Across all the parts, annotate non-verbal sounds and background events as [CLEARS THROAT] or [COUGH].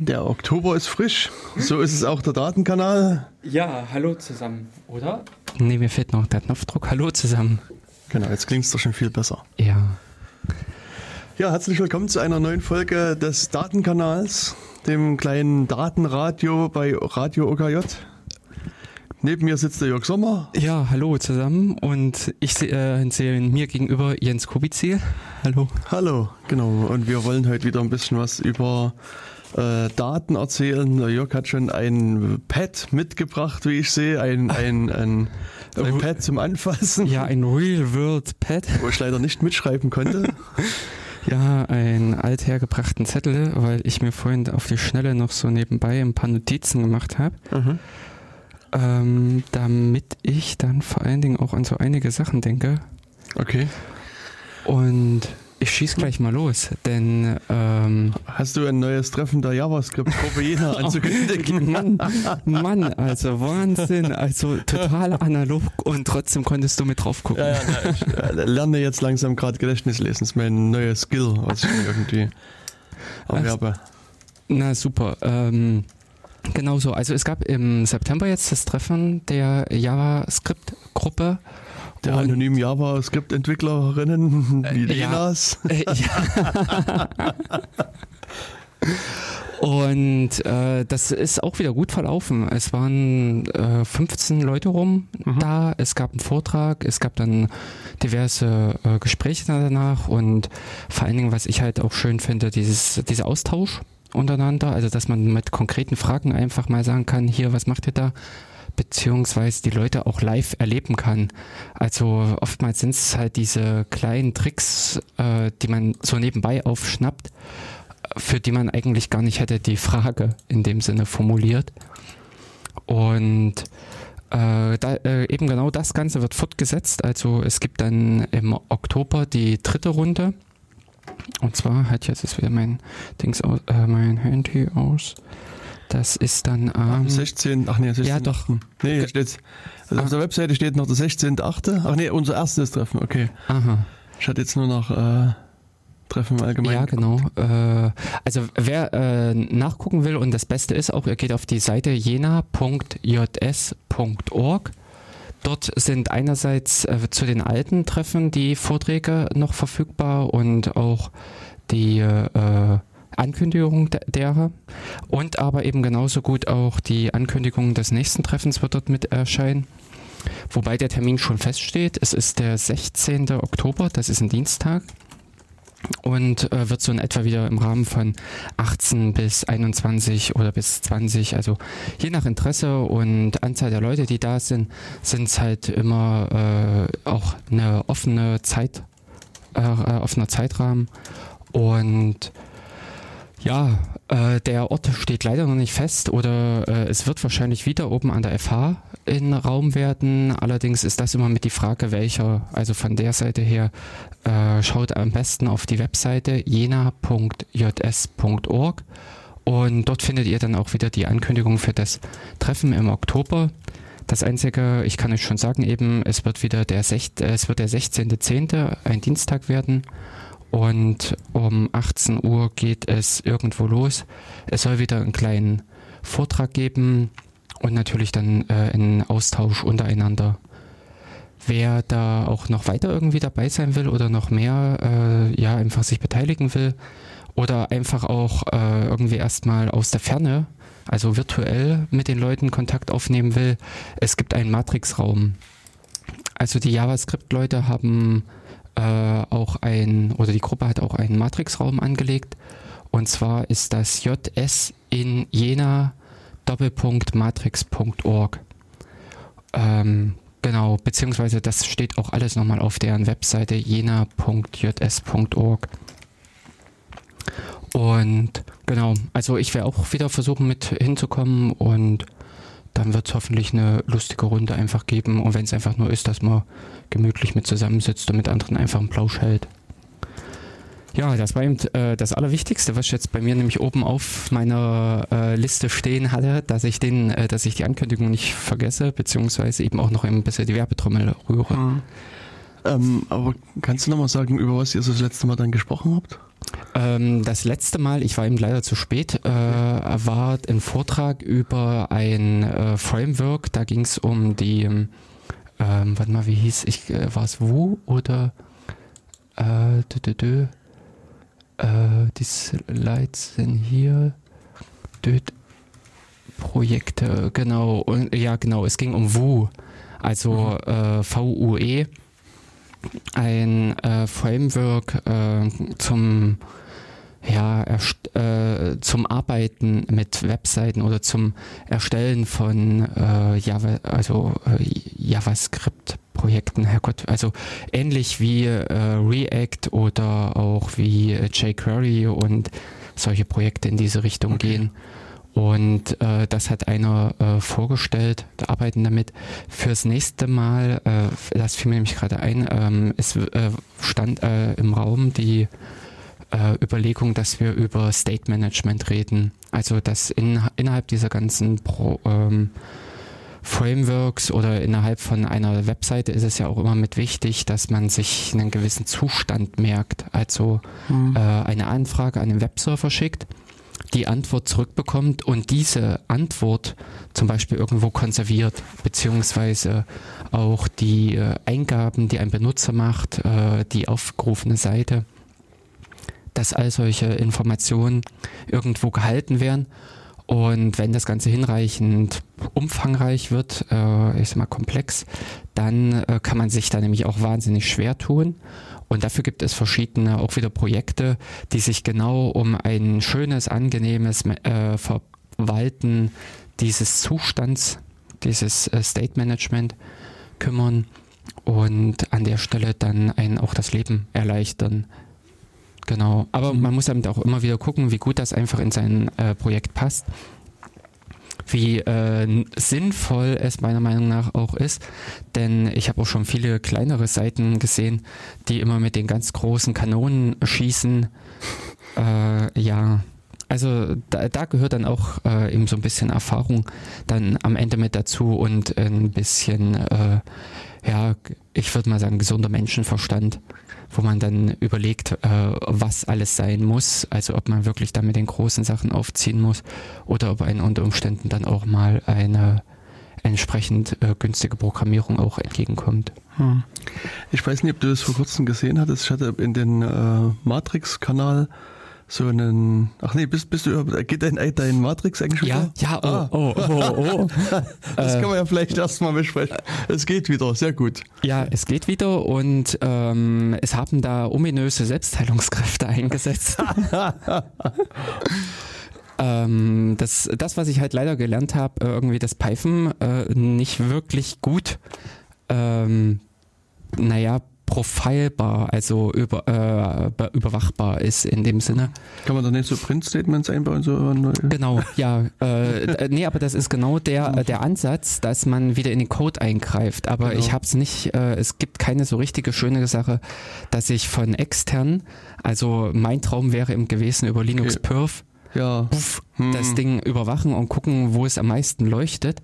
Der Oktober ist frisch. So ist es auch der Datenkanal. Ja, hallo zusammen, oder? Nee, mir fehlt noch der Knopfdruck. Hallo zusammen. Genau, jetzt klingt es doch schon viel besser. Ja. Ja, herzlich willkommen zu einer neuen Folge des Datenkanals, dem kleinen Datenradio bei Radio OKJ. Neben mir sitzt der Jörg Sommer. Ja, hallo zusammen und ich äh, sehe mir gegenüber Jens Kubizil. Hallo. Hallo, genau. Und wir wollen heute wieder ein bisschen was über äh, Daten erzählen. Der Jörg hat schon ein Pad mitgebracht, wie ich sehe. Ein, ein, ein, ein Pad zum Anfassen. Ja, ein Real-World-Pad. Wo ich leider nicht mitschreiben konnte. [LAUGHS] Ja, einen althergebrachten Zettel, weil ich mir vorhin auf die Schnelle noch so nebenbei ein paar Notizen gemacht habe. Mhm. Ähm, damit ich dann vor allen Dingen auch an so einige Sachen denke. Okay. Und ich schieß gleich mal los, denn ähm, hast du ein neues Treffen der JavaScript-Gruppe Jena [LAUGHS] anzukündigen? Mann, Mann, also Wahnsinn, also total analog und trotzdem konntest du mit drauf gucken. Ja, ja, na, ich äh, lerne jetzt langsam gerade Gedächtnis lesen. Das ist mein neuer Skill, was ich irgendwie erwerbe. Na super. Ähm, Genau so. Also es gab im September jetzt das Treffen der JavaScript-Gruppe der anonymen JavaScript-Entwicklerinnen wie äh, Lenas. Ja. Äh, ja. Und äh, das ist auch wieder gut verlaufen. Es waren äh, 15 Leute rum mhm. da. Es gab einen Vortrag, es gab dann diverse äh, Gespräche danach und vor allen Dingen, was ich halt auch schön finde, dieses, dieser Austausch untereinander. Also, dass man mit konkreten Fragen einfach mal sagen kann, hier, was macht ihr da? Beziehungsweise die Leute auch live erleben kann. Also oftmals sind es halt diese kleinen Tricks, äh, die man so nebenbei aufschnappt, für die man eigentlich gar nicht hätte die Frage in dem Sinne formuliert. Und äh, da, äh, eben genau das Ganze wird fortgesetzt. Also es gibt dann im Oktober die dritte Runde. Und zwar hat jetzt ist wieder mein Dings aus, äh, mein Handy aus. Das ist dann am ähm, 16. Ach nee, 16. Ja, doch. Nee, steht, also auf der Webseite steht noch der 16.8. Ach nee, unser erstes Treffen, okay. Aha. Ich hatte jetzt nur noch äh, Treffen im Allgemeinen. Ja, genau. Äh, also wer äh, nachgucken will und das Beste ist auch, ihr geht auf die Seite jena.js.org. Dort sind einerseits äh, zu den alten Treffen die Vorträge noch verfügbar und auch die äh, Ankündigung derer und aber eben genauso gut auch die Ankündigung des nächsten Treffens wird dort mit erscheinen. Wobei der Termin schon feststeht. Es ist der 16. Oktober, das ist ein Dienstag und äh, wird so in etwa wieder im Rahmen von 18 bis 21 oder bis 20, also je nach Interesse und Anzahl der Leute, die da sind, sind es halt immer äh, auch eine offene Zeit, äh, äh offener Zeitrahmen und ja, äh, der Ort steht leider noch nicht fest oder äh, es wird wahrscheinlich wieder oben an der FH in Raum werden. Allerdings ist das immer mit die Frage, welcher, also von der Seite her, äh, schaut am besten auf die Webseite jena.js.org und dort findet ihr dann auch wieder die Ankündigung für das Treffen im Oktober. Das Einzige, ich kann euch schon sagen, eben, es wird wieder der, Sech, wird der 16.10. ein Dienstag werden und um 18 Uhr geht es irgendwo los. Es soll wieder einen kleinen Vortrag geben und natürlich dann äh, einen Austausch untereinander. Wer da auch noch weiter irgendwie dabei sein will oder noch mehr, äh, ja, einfach sich beteiligen will oder einfach auch äh, irgendwie erstmal aus der Ferne, also virtuell mit den Leuten Kontakt aufnehmen will, es gibt einen Matrix-Raum. Also die JavaScript-Leute haben äh, auch ein, oder die Gruppe hat auch einen Matrix-Raum angelegt. Und zwar ist das JS in Jena Doppelpunkt matrix.org. Ähm, genau, beziehungsweise das steht auch alles nochmal auf deren Webseite jena.js.org. Und genau, also ich werde auch wieder versuchen mit hinzukommen und dann wird es hoffentlich eine lustige Runde einfach geben. Und wenn es einfach nur ist, dass man gemütlich mit zusammensitzt und mit anderen einfach einen Plausch hält. Ja, das war eben äh, das Allerwichtigste, was ich jetzt bei mir nämlich oben auf meiner äh, Liste stehen hatte, dass ich den, äh, dass ich die Ankündigung nicht vergesse, beziehungsweise eben auch noch ein bisschen die Werbetrommel rühre. Mhm. Ähm, aber kannst du nochmal sagen, über was ihr so das letzte Mal dann gesprochen habt? Ähm, das letzte Mal, ich war eben leider zu spät, äh, war ein Vortrag über ein äh, Framework. Da ging es um die, ähm, warte mal, wie hieß ich, äh, war es Wu oder äh, dü, dü, dü, äh, die Slides sind hier. Dü, Projekte, genau. Und, ja, genau, es ging um Wu, also mhm. äh, VUE, ein äh, Framework äh, zum ja, äh, zum Arbeiten mit Webseiten oder zum Erstellen von äh, Java, also äh, JavaScript-Projekten, Herrgott, also ähnlich wie äh, React oder auch wie jQuery und solche Projekte in diese Richtung okay. gehen. Und äh, das hat einer äh, vorgestellt, da arbeiten damit. Fürs nächste Mal, äh, das fiel mir nämlich gerade ein, ähm, es äh, stand äh, im Raum die äh, Überlegung, dass wir über State Management reden. Also dass in, innerhalb dieser ganzen Pro, ähm, Frameworks oder innerhalb von einer Webseite ist es ja auch immer mit wichtig, dass man sich einen gewissen Zustand merkt. Also mhm. äh, eine Anfrage an den Webserver schickt die Antwort zurückbekommt und diese Antwort zum Beispiel irgendwo konserviert, beziehungsweise auch die äh, Eingaben, die ein Benutzer macht, äh, die aufgerufene Seite, dass all solche Informationen irgendwo gehalten werden. Und wenn das Ganze hinreichend umfangreich wird, äh, ich sag mal komplex, dann kann man sich da nämlich auch wahnsinnig schwer tun. Und dafür gibt es verschiedene auch wieder Projekte, die sich genau um ein schönes, angenehmes äh, Verwalten dieses Zustands, dieses äh, State Management kümmern und an der Stelle dann einen auch das Leben erleichtern. Genau. Aber mhm. man muss damit auch immer wieder gucken, wie gut das einfach in sein äh, Projekt passt wie äh, sinnvoll es meiner Meinung nach auch ist. Denn ich habe auch schon viele kleinere Seiten gesehen, die immer mit den ganz großen Kanonen schießen. [LAUGHS] Äh, ja, also da, da, gehört dann auch äh, eben so ein bisschen Erfahrung dann am Ende mit dazu und ein bisschen, äh, ja, ich würde mal sagen, gesunder Menschenverstand wo man dann überlegt, äh, was alles sein muss, also ob man wirklich da mit den großen Sachen aufziehen muss oder ob einen unter Umständen dann auch mal eine entsprechend äh, günstige Programmierung auch entgegenkommt. Hm. Ich weiß nicht, ob du das vor kurzem gesehen hattest. Ich hatte in den äh, Matrix-Kanal so einen. Ach nee, bist, bist du geht dein, dein Matrix eigentlich wieder? Ja, ja, oh, ah. oh, oh, oh. [LAUGHS] das kann man ja vielleicht erstmal besprechen. Es geht wieder, sehr gut. Ja, es geht wieder und ähm, es haben da ominöse Selbstheilungskräfte [LAUGHS] eingesetzt. [LAUGHS] ähm, das, das, was ich halt leider gelernt habe, äh, irgendwie das Python äh, nicht wirklich gut. Ähm, naja, profilbar, also über, äh, überwachbar ist in dem Sinne. Kann man da nicht so Print-Statements einbauen? So? Genau, ja. Äh, nee, aber das ist genau der, äh, der Ansatz, dass man wieder in den Code eingreift. Aber genau. ich habe es nicht, äh, es gibt keine so richtige schöne Sache, dass ich von extern, also mein Traum wäre eben gewesen über Linux okay. Perf, ja. Puff, hm. das Ding überwachen und gucken, wo es am meisten leuchtet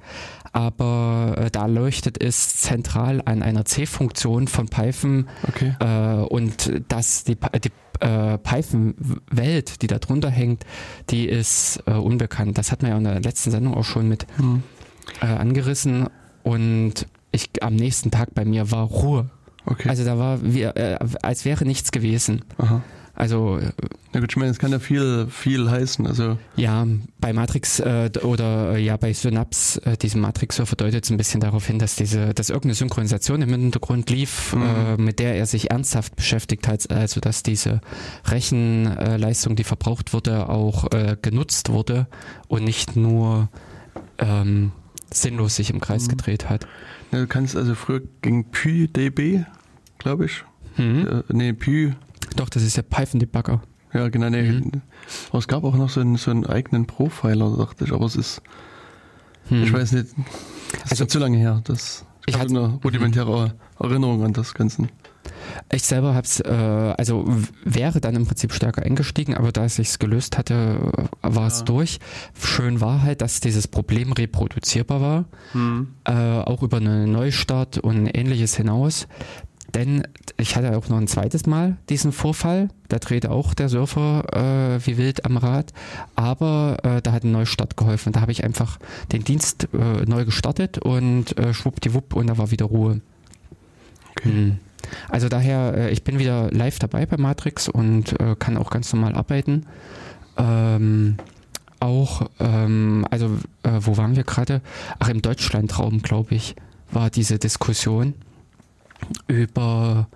aber äh, da leuchtet es zentral an einer C-Funktion von Python okay. äh, und das, die, die äh, Python-Welt, die da drunter hängt, die ist äh, unbekannt. Das hat man ja in der letzten Sendung auch schon mit hm. Äh, angerissen und ich am nächsten Tag bei mir war Ruhe. Okay. Also da war wie, äh, als wäre nichts gewesen. Aha. Also ja gut, ich meine, es kann ja viel, viel heißen. Also ja, bei Matrix äh, oder äh, ja bei Synapse, äh, diesem Matrix-Surfer deutet es ein bisschen darauf hin, dass diese, dass irgendeine Synchronisation im Hintergrund lief, mhm. äh, mit der er sich ernsthaft beschäftigt hat, also dass diese Rechenleistung, die verbraucht wurde, auch äh, genutzt wurde und nicht nur ähm, sinnlos sich im Kreis mhm. gedreht hat. Ja, du kannst also früher gegen PyDB, glaube ich. Mhm. Äh, nee, Py doch, das ist der Python-Debugger. Ja, genau. Nee. Mhm. Aber es gab auch noch so einen, so einen eigenen Profiler, dachte ich. Aber es ist, hm. ich weiß nicht, das also, ist zu lange her. Das, ich, ich hatte eine rudimentäre Erinnerung an das Ganze. Ich selber habe es, äh, also wäre dann im Prinzip stärker eingestiegen, aber da es sich gelöst hatte, war es ja. durch. Schön war halt, dass dieses Problem reproduzierbar war, hm. äh, auch über einen Neustart und ähnliches hinaus denn ich hatte auch noch ein zweites Mal diesen Vorfall. Da drehte auch der Surfer äh, wie wild am Rad. Aber äh, da hat ein Neustart geholfen. Da habe ich einfach den Dienst äh, neu gestartet und äh, schwuppdiwupp und da war wieder Ruhe. Okay. Hm. Also daher, äh, ich bin wieder live dabei bei Matrix und äh, kann auch ganz normal arbeiten. Ähm, auch, ähm, also äh, wo waren wir gerade? Ach, im Deutschlandraum, glaube ich, war diese Diskussion über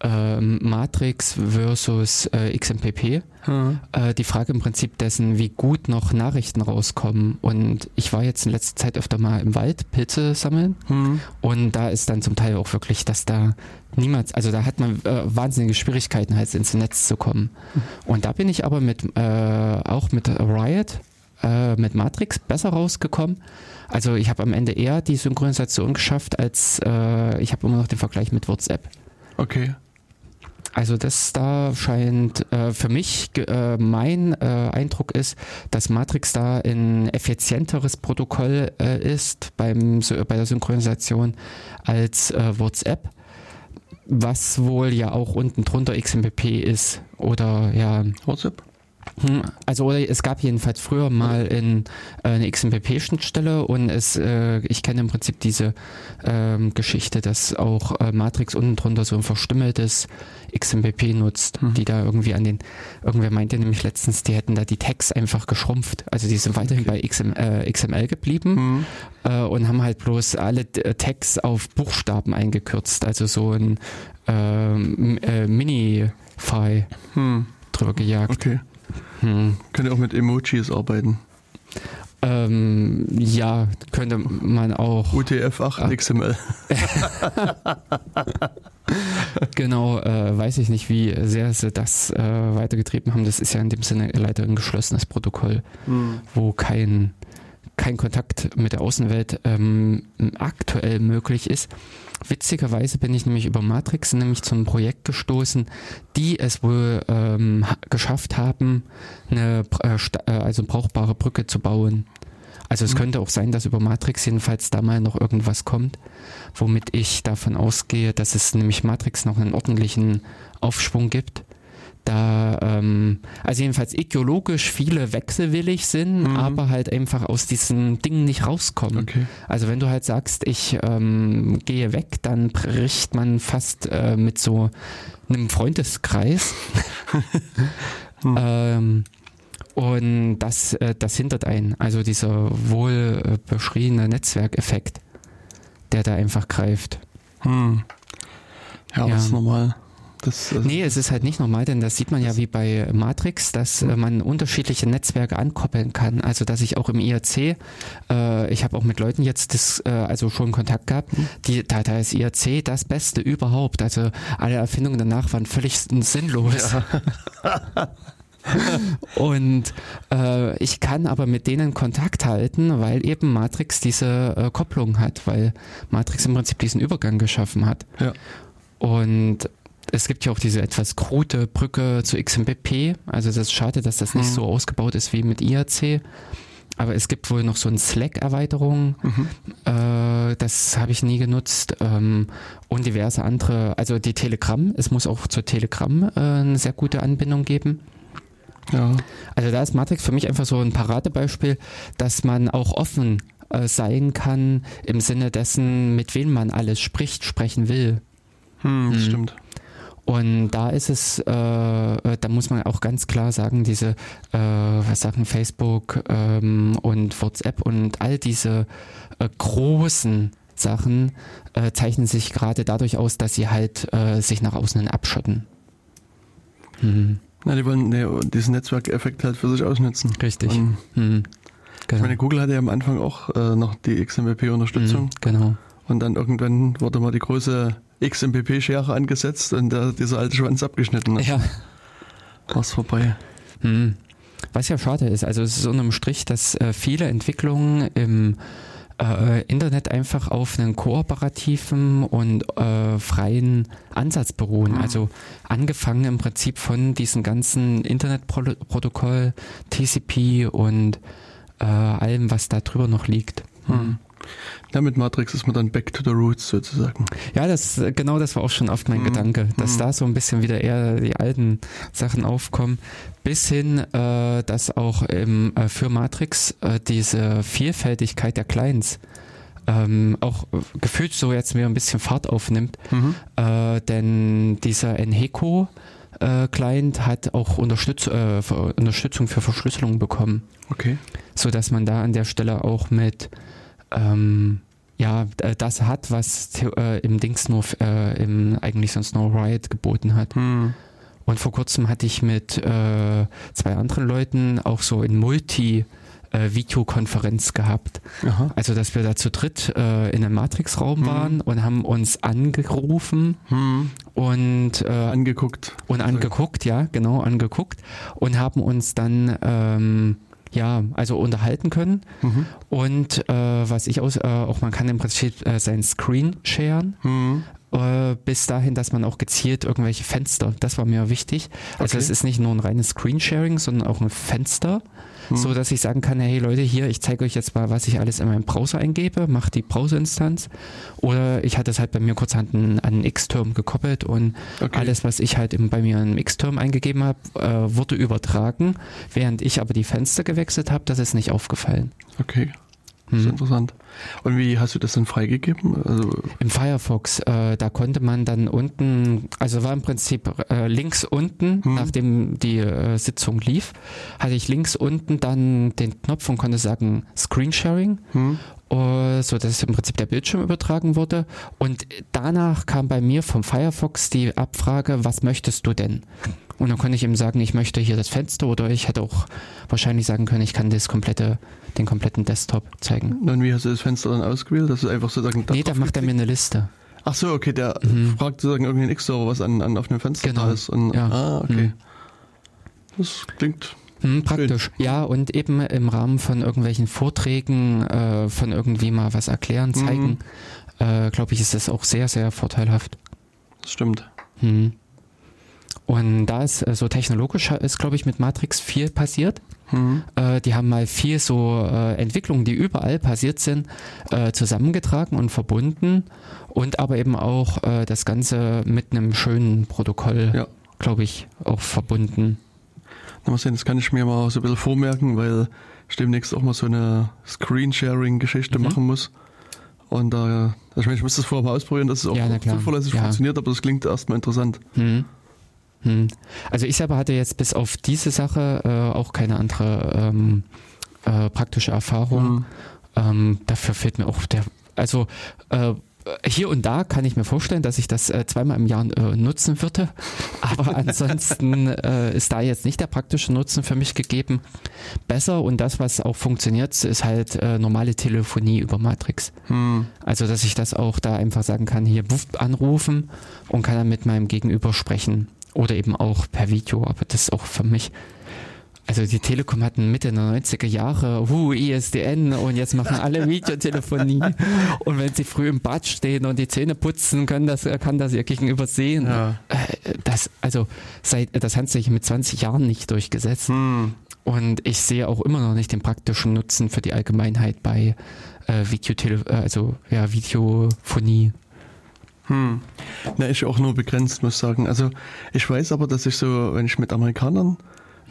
ähm, Matrix versus äh, XMPP. Hm. Äh, die Frage im Prinzip dessen, wie gut noch Nachrichten rauskommen. Und ich war jetzt in letzter Zeit öfter mal im Wald Pilze sammeln. Hm. Und da ist dann zum Teil auch wirklich, dass da niemals, also da hat man äh, wahnsinnige Schwierigkeiten, halt ins Netz zu kommen. Hm. Und da bin ich aber mit, äh, auch mit Riot, äh, mit Matrix besser rausgekommen. Also ich habe am Ende eher die Synchronisation geschafft, als äh, ich habe immer noch den Vergleich mit WhatsApp. Okay. Also das da scheint äh, für mich äh, mein äh, Eindruck ist, dass Matrix da ein effizienteres Protokoll äh, ist beim bei der Synchronisation als äh, WhatsApp, was wohl ja auch unten drunter XMPP ist oder ja WhatsApp. Hm, also es gab jedenfalls früher mal in, äh, eine XMPP-Schnittstelle und es, äh, ich kenne im Prinzip diese ähm, Geschichte, dass auch äh, Matrix unten drunter so ein verstümmeltes XMPP nutzt, mhm. die da irgendwie an den, irgendwer meinte nämlich letztens, die hätten da die Tags einfach geschrumpft. Also die sind weiterhin okay. bei XM, äh, XML geblieben mhm. äh, und haben halt bloß alle äh, Tags auf Buchstaben eingekürzt. Also so ein ähm, äh, Mini-File mhm. drüber gejagt. Okay. Hm. Könnt ihr auch mit Emojis arbeiten? Ähm, ja, könnte man auch. UTF-8 ah. XML. [LAUGHS] genau, äh, weiß ich nicht, wie sehr sie das äh, weitergetrieben haben. Das ist ja in dem Sinne leider ein geschlossenes Protokoll, hm. wo kein, kein Kontakt mit der Außenwelt ähm, aktuell möglich ist. Witzigerweise bin ich nämlich über Matrix nämlich zu einem Projekt gestoßen, die es wohl ähm, geschafft haben, eine äh, äh, also brauchbare Brücke zu bauen. Also es mhm. könnte auch sein, dass über Matrix jedenfalls da mal noch irgendwas kommt, womit ich davon ausgehe, dass es nämlich Matrix noch einen ordentlichen Aufschwung gibt da, ähm, also jedenfalls ideologisch viele wechselwillig sind, mhm. aber halt einfach aus diesen Dingen nicht rauskommen. Okay. Also wenn du halt sagst, ich ähm, gehe weg, dann bricht man fast äh, mit so einem Freundeskreis. [LAUGHS] mhm. ähm, und das, äh, das hindert einen. Also dieser wohl äh, beschriebene Netzwerkeffekt, der da einfach greift. Hm. Ja, ja, das ist normal. Das, also nee, es ist halt nicht normal, denn das sieht man ja wie bei Matrix, dass äh, man unterschiedliche Netzwerke ankoppeln kann. Also dass ich auch im IRC, äh, ich habe auch mit Leuten jetzt das, äh, also schon Kontakt gehabt, mhm. die, da, da ist IRC das Beste überhaupt. Also alle Erfindungen danach waren völlig sinnlos. Ja. [LAUGHS] und äh, ich kann aber mit denen Kontakt halten, weil eben Matrix diese äh, Kopplung hat, weil Matrix im Prinzip diesen Übergang geschaffen hat. Ja. Und es gibt ja auch diese etwas krute Brücke zu XMPP. Also das ist schade, dass das nicht mhm. so ausgebaut ist wie mit IAC. Aber es gibt wohl noch so eine Slack-Erweiterung. Mhm. Äh, das habe ich nie genutzt. Ähm, und diverse andere. Also die Telegram. Es muss auch zur Telegram äh, eine sehr gute Anbindung geben. Ja. Also da ist Matrix für mich einfach so ein Paradebeispiel, dass man auch offen äh, sein kann im Sinne dessen, mit wem man alles spricht, sprechen will. Hm, das hm. stimmt. Und da ist es, äh, äh, da muss man auch ganz klar sagen, diese äh, was sagen Facebook ähm, und WhatsApp und all diese äh, großen Sachen äh, zeichnen sich gerade dadurch aus, dass sie halt äh, sich nach außen abschotten. Mhm. Na, die wollen nee, diesen Netzwerkeffekt halt für sich ausnutzen. Richtig. Und, mhm. genau. Ich meine, Google hatte ja am Anfang auch noch die XMPP-Unterstützung. Mhm, genau. Und dann irgendwann wurde mal die große XMPP-Schere angesetzt und der, dieser alte Schwanz abgeschnitten. Ja. War's vorbei. Hm. Was ja schade ist, also es ist unterm Strich, dass äh, viele Entwicklungen im äh, Internet einfach auf einen kooperativen und äh, freien Ansatz beruhen. Mhm. Also angefangen im Prinzip von diesen ganzen Internetprotokoll, TCP und äh, allem, was da drüber noch liegt. Mhm. Ja, mit Matrix ist man dann back to the roots sozusagen. Ja, das genau das war auch schon oft mein Mhm. Gedanke, dass Mhm. da so ein bisschen wieder eher die alten Sachen aufkommen, bis hin, äh, dass auch im, äh, für Matrix äh, diese Vielfältigkeit der Clients ähm, auch gefühlt so jetzt wieder ein bisschen Fahrt aufnimmt, Mhm. äh, denn dieser Enheco äh, Client hat auch Unterstütz äh, Unterstützung für Verschlüsselung bekommen Okay. so dass man da an der Stelle auch mit ähm, ja das hat, was äh, im Dings nur äh, im eigentlich sonst nur Riot geboten hat. Hm. Und vor kurzem hatte ich mit äh, zwei anderen Leuten auch so in Multi äh, Videokonferenz gehabt. Aha. Also dass wir da zu dritt äh, in einem Matrix-Raum Mhm. waren und haben uns angerufen Hm. und äh, Angeguckt. und angeguckt, ja, genau, angeguckt und haben uns dann ähm, ja, also unterhalten können. Mhm. Und äh, was ich aus, äh, auch man kann im Prinzip äh, sein Screen sharen, Hm. äh, bis dahin, dass man auch gezielt irgendwelche Fenster, das war mir wichtig. Also Okay. es ist nicht nur ein reines Screensharing, sondern auch ein Fenster, Hm. so dass ich sagen kann, hey Leute, hier, ich zeige euch jetzt mal, was ich alles in meinem Browser eingebe, mache die Browserinstanz. Oder ich hatte es halt bei mir kurzhand an, an X-Term gekoppelt und Okay. alles, was ich halt im, bei mir im X-Term eingegeben habe, äh, wurde übertragen, während ich aber die Fenster gewechselt habe, das ist nicht aufgefallen. Okay. Das ist Hm. interessant. Und wie hast du das dann freigegeben? Also, Im Firefox, äh, da konnte man dann unten, also war im Prinzip äh, links unten, Hm. nachdem die äh, Sitzung lief, hatte ich links unten dann den Knopf und konnte sagen Screensharing, hm. äh, so dass im Prinzip der Bildschirm übertragen wurde. Und danach kam bei mir vom Firefox die Abfrage, was möchtest du denn? Und dann konnte ich ihm sagen, ich möchte hier das Fenster oder ich hätte auch wahrscheinlich sagen können, ich kann das komplette, den kompletten Desktop zeigen. Und wie hast du das Fenster dann ausgewählt? Das ist einfach sozusagen nee, da macht er mir eine Liste. Ach so, okay, der Mhm. fragt sozusagen irgendeinen X-Server, was an, an auf dem Fenster Genau. da ist. Und, Ja. Ah, okay. Mhm. Das klingt. Hm, praktisch. Ja, und eben im Rahmen von irgendwelchen Vorträgen, äh, von irgendwie mal was erklären, zeigen, äh, glaube ich, ist das auch sehr, sehr vorteilhaft. Das stimmt. Hm. Und da es äh, so technologisch ist, glaube ich, mit Matrix viel passiert. Äh, die haben mal viel so äh, Entwicklungen, die überall passiert sind, äh, zusammengetragen und verbunden und aber eben auch äh, das Ganze mit einem schönen Protokoll, Ja. glaube ich, auch verbunden. Na, mal sehen, das kann ich mir mal so ein bisschen vormerken, weil ich demnächst auch mal so eine Screensharing-Geschichte Mhm. machen muss. Und da, also ich, meine, ich muss das vorher mal ausprobieren, dass es auch Ja, zuverlässig Ja. funktioniert, aber das klingt erstmal interessant. Hm. Hm. Also ich selber hatte jetzt bis auf diese Sache äh, auch keine andere ähm, äh, praktische Erfahrung. Hm. Ähm, dafür fehlt mir auch der, also äh, hier und da kann ich mir vorstellen, dass ich das äh, zweimal im Jahr äh, nutzen würde, [LAUGHS] aber ansonsten äh, ist da jetzt nicht der praktische Nutzen für mich gegeben. Besser und das, was auch funktioniert, ist halt normale Telefonie über Matrix. Hm. Also, dass ich das auch da einfach sagen kann, hier anrufen und kann dann mit meinem Gegenüber sprechen. Oder eben auch per Video, aber das ist auch für mich. Also die Telekom hatten Mitte der 90er Jahre, hu, ISDN und jetzt machen alle Videotelefonie. [LAUGHS] und wenn sie früh im Bad stehen und die Zähne putzen, können das, kann das ihr Gegenüber sehen. Ja. Äh, Das, also, seit, das hat sich mit 20 Jahren nicht durchgesetzt. Hm. Und ich sehe auch immer noch nicht den praktischen Nutzen für die Allgemeinheit bei äh, Videotele äh, also ja, Videophonie. Hm. Na, ich auch nur begrenzt, muss sagen. Also ich weiß aber, dass ich so, wenn ich mit Amerikanern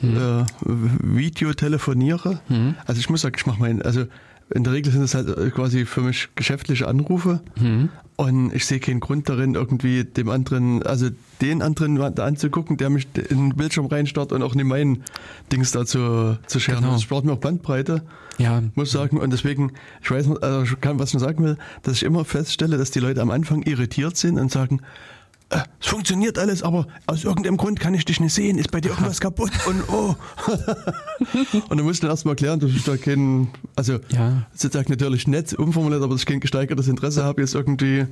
äh, Video telefoniere, Hm? also ich muss sagen, ich mache mein, also in der Regel sind es halt äh, quasi für mich geschäftliche Anrufe Hm? und ich sehe keinen Grund darin, irgendwie dem anderen, also den anderen da anzugucken, der mich in den Bildschirm reinstarrt und auch nicht meinen Dings da zu, zu scheren. Genau. Das spart mir auch Bandbreite, Ja, muss ich sagen. Und deswegen, ich weiß noch, also ich kann, was ich noch sagen will, dass ich immer feststelle, dass die Leute am Anfang irritiert sind und sagen, äh, es funktioniert alles, aber aus irgendeinem Grund kann ich dich nicht sehen, ist bei dir irgendwas [LAUGHS] kaputt und oh. [LAUGHS] und dann musst du erstmal erklären, dass ich da kein, also ja, sozusagen natürlich nett umformuliert, aber dass ich kein gesteigertes Interesse habe, jetzt irgendwie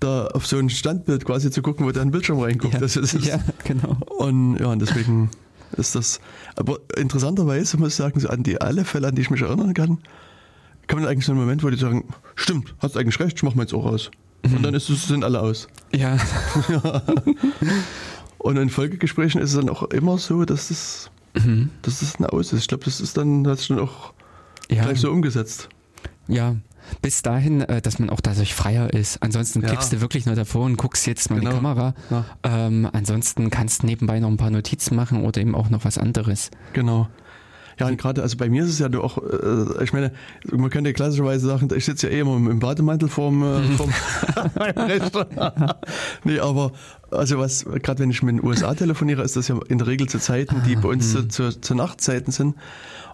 da auf so ein Standbild quasi zu gucken, wo der in den Bildschirm reinguckt. ja, Das ist, ja, genau. Und ja, und deswegen ist das, aber interessanterweise muss ich sagen, so an die alle Fälle, an die ich mich erinnern kann, kommt eigentlich so ein Moment, wo die sagen, stimmt, hast eigentlich recht, ich mach mal jetzt auch aus. Und dann ist es, sind alle aus. Ja, [LAUGHS] Und in Folgegesprächen ist es dann auch immer so, dass das, mhm. dass das dann aus ist. Ich glaube, das ist dann, hat sich dann auch ja, gleich so umgesetzt. ja. bis dahin, äh, dass man auch dadurch freier ist. Ansonsten Ja. klickst du wirklich nur davor und guckst jetzt mal Genau. die Kamera. Ja. Ähm, ansonsten kannst du nebenbei noch ein paar Notizen machen oder eben auch noch was anderes. Genau. Ja, und gerade, also bei mir ist es ja auch, äh, ich meine, man könnte ja klassischerweise sagen, ich sitze ja eh immer im Bademantel vorm, äh, [LAUGHS] vorm nee, aber also was, gerade wenn ich mit den USA telefoniere, ist das ja in der Regel zu Zeiten, die bei uns zu, zu, zu Nachtzeiten sind.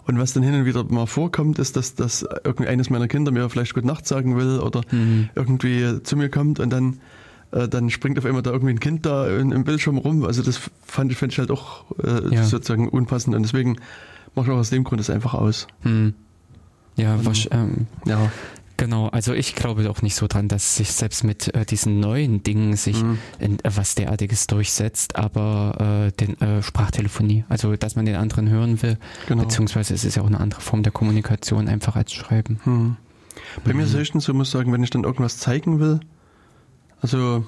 Und was dann hin und wieder mal vorkommt, ist, dass, dass irgendeines meiner Kinder mir vielleicht Gute Nacht sagen will oder irgendwie zu mir kommt und dann äh, dann springt auf einmal da irgendwie ein Kind da im Bildschirm rum. Also das fand ich, fand ich halt auch äh, Ja. sozusagen unpassend und deswegen mache ich auch aus dem Grund das einfach aus. Hm. Ja, Mhm. wasch, ähm, Ja. genau. Also ich glaube auch nicht so dran, dass sich selbst mit äh, diesen neuen Dingen sich Mhm. in, äh, was derartiges durchsetzt, aber äh, den äh, Sprachtelefonie, also dass man den anderen hören will, Genau. beziehungsweise es ist ja auch eine andere Form der Kommunikation einfach als Schreiben. Hm. Bei mir Mhm. ist es höchstens so, muss ich sagen, wenn ich dann irgendwas zeigen will, also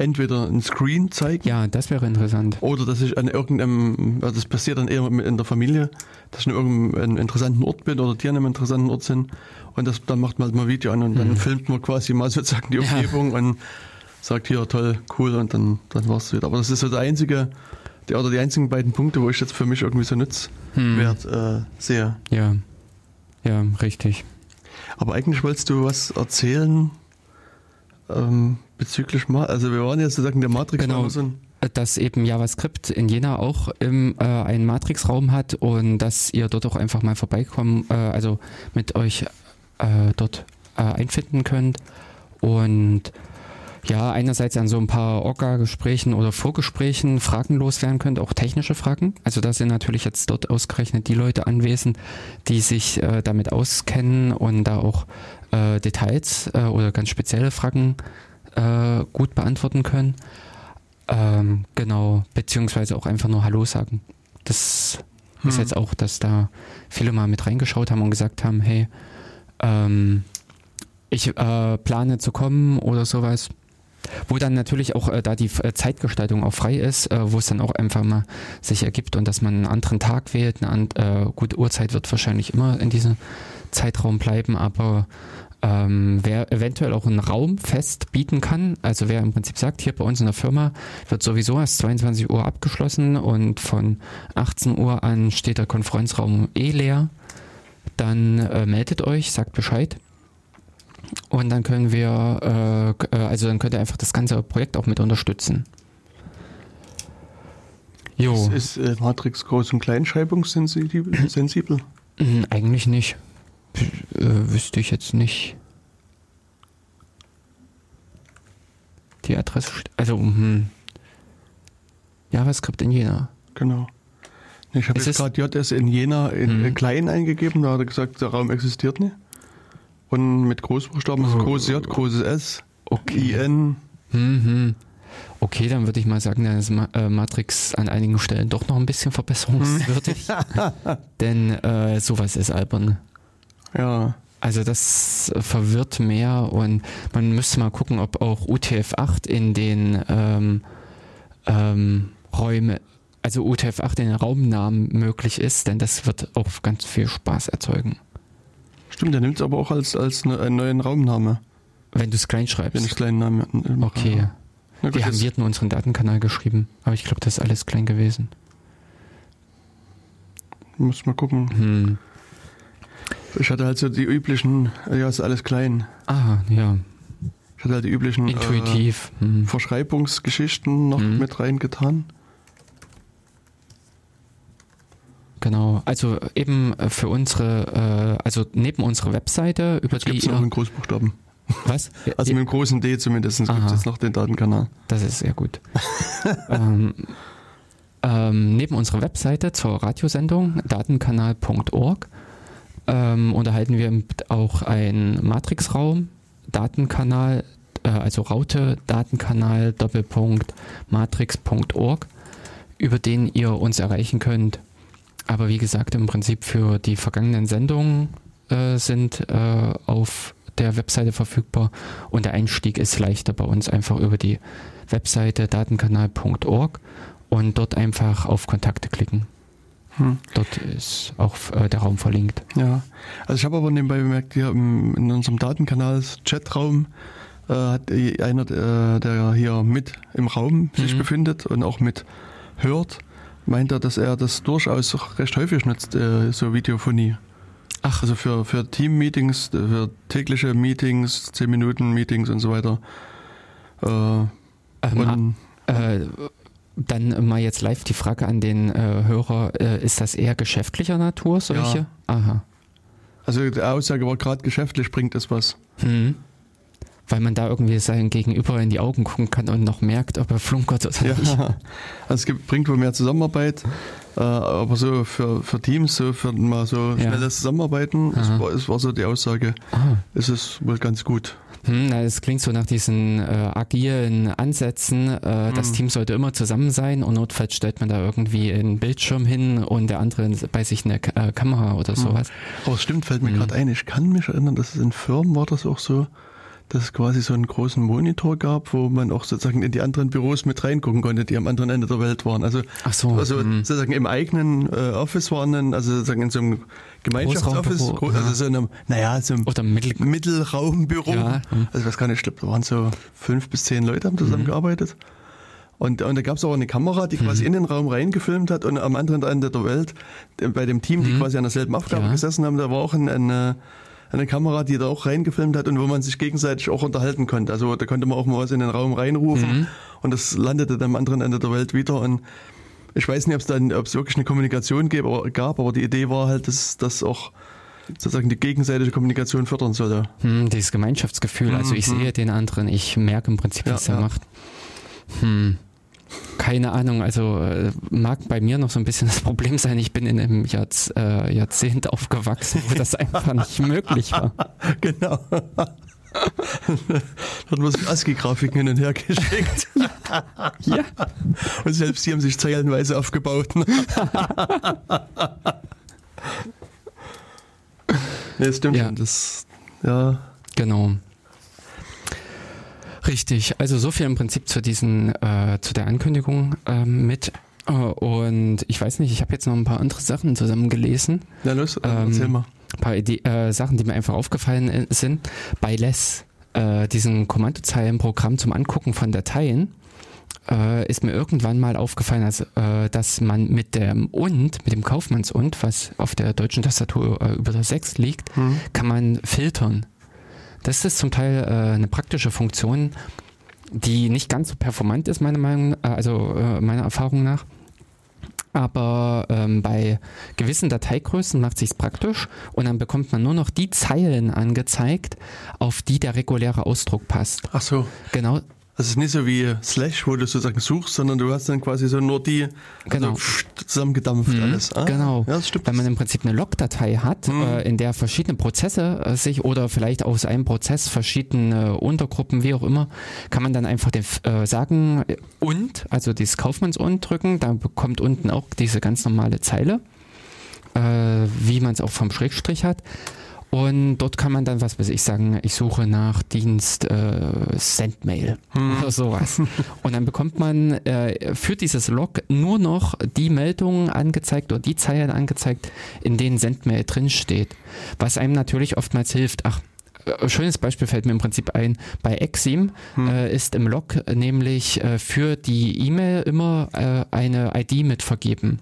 entweder ein Screen zeigen Ja, das wäre interessant. oder dass ich an irgendeinem, also das passiert dann eher in der Familie, dass ich an irgendeinem interessanten Ort bin oder die an einem interessanten Ort sind und das, dann macht man halt mal Video an und dann Mhm. filmt man quasi mal [LAUGHS] sozusagen die Ja. Umgebung und sagt hier toll, cool und dann, dann war es wieder. Aber das ist so der einzige, die, oder die einzigen beiden Punkte, wo ich jetzt für mich irgendwie so Nutzwert Hm. äh, sehe. Ja. Ja, richtig. Aber eigentlich wolltest du was erzählen ähm, bezüglich, Ma also wir waren jetzt sozusagen der Matrix Genau. so dass eben JavaScript in Jena auch im, äh, einen Matrix-Raum hat und dass ihr dort auch einfach mal vorbeikommen, äh, also mit euch äh, dort äh, einfinden könnt und ja, einerseits an so ein paar Orga-Gesprächen oder Vorgesprächen Fragen loswerden könnt, auch technische Fragen. Also da sind natürlich jetzt dort ausgerechnet die Leute anwesend, die sich äh, damit auskennen und da auch äh, Details äh, oder ganz spezielle Fragen äh, gut beantworten können. Ähm, genau, beziehungsweise auch einfach nur Hallo sagen. Das ist Hm. jetzt auch, dass da viele mal mit reingeschaut haben und gesagt haben, hey, ähm, ich äh, plane zu kommen oder sowas. Wo dann natürlich auch äh, da die äh, Zeitgestaltung auch frei ist, äh, wo es dann auch einfach mal sich ergibt und dass man einen anderen Tag wählt. Eine an, äh, gute Uhrzeit wird wahrscheinlich immer in diesem Zeitraum bleiben, aber ähm, wer eventuell auch einen Raum fest bieten kann, also wer im Prinzip sagt, hier bei uns in der Firma wird sowieso erst 22 Uhr abgeschlossen und von 18 Uhr an steht der Konferenzraum eh leer, dann äh, meldet euch, sagt Bescheid. Und dann können wir, äh, äh, also dann könnt ihr einfach das ganze Projekt auch mit unterstützen. Jo, Ist, ist äh, Matrix Groß- und Kleinschreibungssensibel? sensibel? Hm, eigentlich nicht. Äh, wüsste ich jetzt nicht. Die Adresse, also, hm. JavaScript in Jena. Genau. Ich habe Ist jetzt gerade JS in Jena in äh, klein eingegeben, da hat er gesagt, der Raum existiert nicht. Und mit Großbuchstaben, also Oh. großes J, großes S, Okay. IN. Mhm. Okay, dann würde ich mal sagen, dann ist äh, Matrix an einigen Stellen doch noch ein bisschen verbesserungswürdig. [LAUGHS] Denn äh, sowas ist albern. Ja, Also das verwirrt mehr und man müsste mal gucken, ob auch UTF-8 in den ähm, ähm, Räume, also UTF-8 in den Raumnamen möglich ist, denn das wird auch ganz viel Spaß erzeugen. stimmt, der nimmt es aber auch als, als ne, einen neuen Raumname, Wenn du es klein wenn ich schreibst. kleinen Namen äh. Okay. Na gut, Wir haben hier nur unseren Datenkanal geschrieben, aber ich glaube, das ist alles klein gewesen. muss mal gucken. Hm. Ich hatte halt so die üblichen, äh, ja, ist alles klein. Ah, ja. Ich hatte halt die üblichen äh, Intuitiv. Hm. Verschreibungsgeschichten noch Mhm. mit reingetan. Genau. Also eben äh, für unsere, äh, also neben unserer Webseite, über Jetzt die gibt es noch in Großbuchstaben. was? [LAUGHS] Also mit dem großen D zumindest gibt es jetzt noch den Datenkanal. Das ist sehr gut. [LAUGHS] ähm, ähm, neben unserer Webseite zur Radiosendung datenkanal.org ähm, unterhalten wir auch einen Matrixraum, Datenkanal, äh, also Raute, Datenkanal, Doppelpunkt, matrix.org, über den ihr uns erreichen könnt. Aber wie gesagt, im Prinzip für die vergangenen Sendungen äh, sind äh, auf der Webseite verfügbar und der Einstieg ist leichter bei uns einfach über die Webseite datenkanal.org und dort einfach auf Kontakte klicken. Hm. Dort ist auch äh, der Raum verlinkt. Ja, also ich habe aber nebenbei bemerkt, hier im, in unserem Datenkanal Chatraum äh, hat einer, äh, der hier mit im Raum sich mhm. befindet und auch mit hört, meint er, dass er das durchaus recht häufig nutzt, äh, so Videophonie. Ach. Also für, für Team-Meetings, für tägliche Meetings, 10 Minuten Meetings und so weiter. Äh, ähm, äh, dann mal jetzt live die Frage an den äh, Hörer, äh, ist das eher geschäftlicher Natur, solche? Ja. Aha. Also die Aussage war gerade geschäftlich bringt es was. Hm. Weil man da irgendwie sein Gegenüber in die Augen gucken kann und noch merkt, ob er flunkert oder ja. nicht. Also es gibt, bringt wohl mehr Zusammenarbeit, äh, aber so für, für Teams, so für mal so ja. schnelles Zusammenarbeiten, das war, das war, so die Aussage, Aha. ist es wohl ganz gut. Hm, es klingt so nach diesen äh, agilen Ansätzen. Äh, mhm. Das Team sollte immer zusammen sein und notfalls stellt man da irgendwie einen Bildschirm hin und der andere bei sich eine äh, Kamera oder mhm. sowas. Aber es stimmt, fällt mir mhm. gerade ein. Ich kann mich erinnern, dass es in Firmen war das auch so, dass es quasi so einen großen Monitor gab, wo man auch sozusagen in die anderen Büros mit reingucken konnte, die am anderen Ende der Welt waren. Also, so, also mh. sozusagen im eigenen äh, Office waren dann, also sozusagen in so einem Gemeinschaftsoffice, also ja. so einem, naja, so einem Oder Mittel Mittelraumbüro. Ja, hm. Also was kann ich, glaube, da waren so fünf bis zehn Leute haben zusammengearbeitet. Und, und da gab es auch eine Kamera, die quasi mhm. in den Raum reingefilmt hat und am anderen Ende der Welt, bei dem Team, die mhm. quasi an derselben Aufgabe ja. gesessen haben, da war auch ein, eine, eine Kamera, die da auch reingefilmt hat und wo man sich gegenseitig auch unterhalten konnte. Also da konnte man auch mal was in den Raum reinrufen mhm. und das landete dann am anderen Ende der Welt wieder. Und ich weiß nicht, ob es dann, ob es wirklich eine Kommunikation gab, aber die Idee war halt, dass das auch sozusagen die gegenseitige Kommunikation fördern sollte. Hm, dieses Gemeinschaftsgefühl, also ich mhm. sehe den anderen, ich merke im Prinzip, was ja, er ja. macht. Hm. Keine Ahnung, also äh, mag bei mir noch so ein bisschen das [LAUGHS] Problem sein, ich bin in einem Jahrz äh, Jahrzehnt aufgewachsen, wo das einfach nicht möglich war. [LAUGHS] Genau. Hat man sich ASCII-Grafiken hin und her geschickt. [LAUGHS] ja. Und selbst die haben sich zeilenweise aufgebaut. Ne? nee, stimmt ja. Das, ja. Genau. Richtig, also so viel im Prinzip zu diesen, äh, zu der Ankündigung äh, mit. Äh, und ich weiß nicht, ich habe jetzt noch ein paar andere Sachen zusammengelesen. Ja, los, äh, ähm, erzähl mal. Ein paar Idee, äh, Sachen, die mir einfach aufgefallen äh, sind. Bei Less, äh, diesem Kommandozeilenprogramm zum Angucken von Dateien, ist mir irgendwann mal aufgefallen, dass, dass man mit dem und, mit dem Kaufmanns und, was auf der deutschen Tastatur über der 6 liegt, mhm. kann man filtern. Das ist zum Teil äh, eine praktische Funktion, die nicht ganz so performant ist, meiner Meinung, äh, also äh, meiner Erfahrung nach. Aber ähm, bei gewissen Dateigrößen macht sich praktisch und dann bekommt man nur noch die Zeilen angezeigt, auf die der reguläre Ausdruck passt. Ach so. Genau, das ist nicht so wie Slash, wo du sozusagen suchst, sondern du hast dann quasi so nur die genau. also zusammengedampft mhm. alles. Ah, genau. Ja, das stimmt. Wenn man im Prinzip eine Log-Datei hat, mhm. äh, in der verschiedene Prozesse äh, sich oder vielleicht aus einem Prozess verschiedene Untergruppen, wie auch immer, kann man dann einfach den, äh, sagen äh, und, also dieses Kaufmanns und drücken, dann bekommt unten auch diese ganz normale Zeile, äh, wie man es auch vom Schrägstrich hat. Und dort kann man dann, was weiß ich, sagen, ich suche nach Dienst äh, Sendmail hm. oder sowas. [LAUGHS] Und dann bekommt man äh, für dieses Log nur noch die Meldungen angezeigt oder die Zeilen angezeigt, in denen Sendmail drinsteht. Was einem natürlich oftmals hilft. Ach, äh, schönes Beispiel fällt mir im Prinzip ein. Bei Exim hm. äh, ist im Log nämlich äh, für die E-Mail immer äh, eine ID mit vergeben.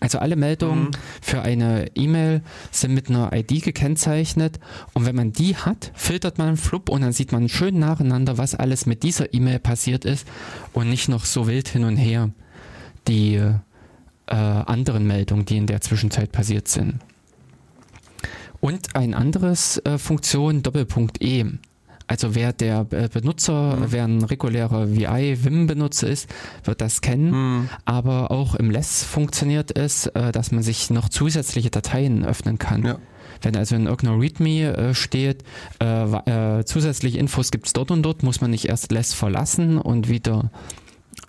Also alle Meldungen mhm. für eine E-Mail sind mit einer ID gekennzeichnet und wenn man die hat, filtert man flupp und dann sieht man schön nacheinander, was alles mit dieser E-Mail passiert ist und nicht noch so wild hin und her die äh, anderen Meldungen, die in der Zwischenzeit passiert sind. Und ein anderes äh, Funktion Doppelpunkt E. Also wer der Benutzer, mhm. wer ein regulärer VI-Vim-Benutzer ist, wird das kennen. Mhm. Aber auch im Less funktioniert es, äh, dass man sich noch zusätzliche Dateien öffnen kann. Ja. Wenn also in irgendeiner README äh, steht, äh, äh, zusätzliche Infos gibt es dort und dort, muss man nicht erst Less verlassen und wieder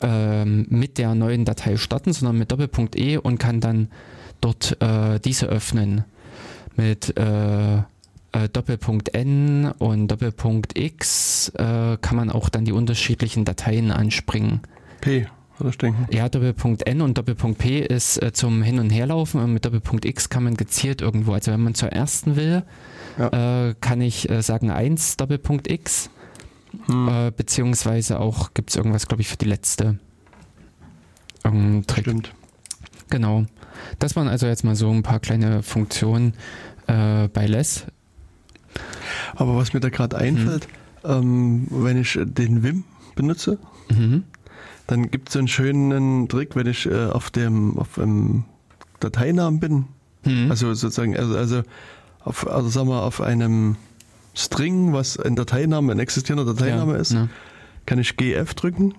äh, mit der neuen Datei starten, sondern mit Doppelpunkt E und kann dann dort äh, diese öffnen. Mit äh, Doppelpunkt N und Doppelpunkt X äh, kann man auch dann die unterschiedlichen Dateien anspringen. P ich denken. Ja, Doppelpunkt N und Doppelpunkt P ist äh, zum Hin- und Herlaufen und mit Doppelpunkt X kann man gezielt irgendwo. Also wenn man zur ersten will, Ja. äh, kann ich äh, sagen 1 Doppelpunkt X, Hm. äh, beziehungsweise auch gibt es irgendwas, glaube ich, für die letzte. Irgendein Trick. Stimmt. Genau. Das waren also jetzt mal so ein paar kleine Funktionen äh, bei Less. Aber was mir da gerade einfällt, ähm, wenn ich den Vim benutze, Mhm. dann gibt es so einen schönen Trick, wenn ich äh, auf dem auf einem Dateinamen bin. Mhm. Also sozusagen, also, also auf, also sagen wir, auf einem String, was ein Dateiname, ein existierender Dateiname ja, ist, ne. kann ich GF drücken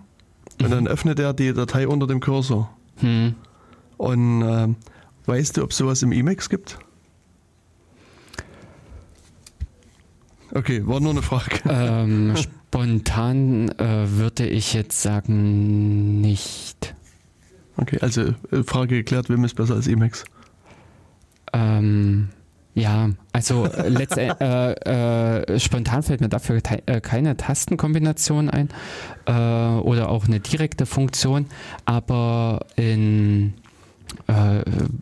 und Mhm. dann öffnet er die Datei unter dem Cursor. Mhm. Und ähm, weißt du, ob sowas im Emacs gibt? Okay, war nur eine Frage. Ähm, spontan äh, würde ich jetzt sagen, nicht. Okay, also äh, Frage geklärt, Vim ist besser als Emacs. Ähm, ja, also äh, äh, äh, spontan fällt mir dafür äh, keine Tastenkombination ein äh, oder auch eine direkte Funktion, aber in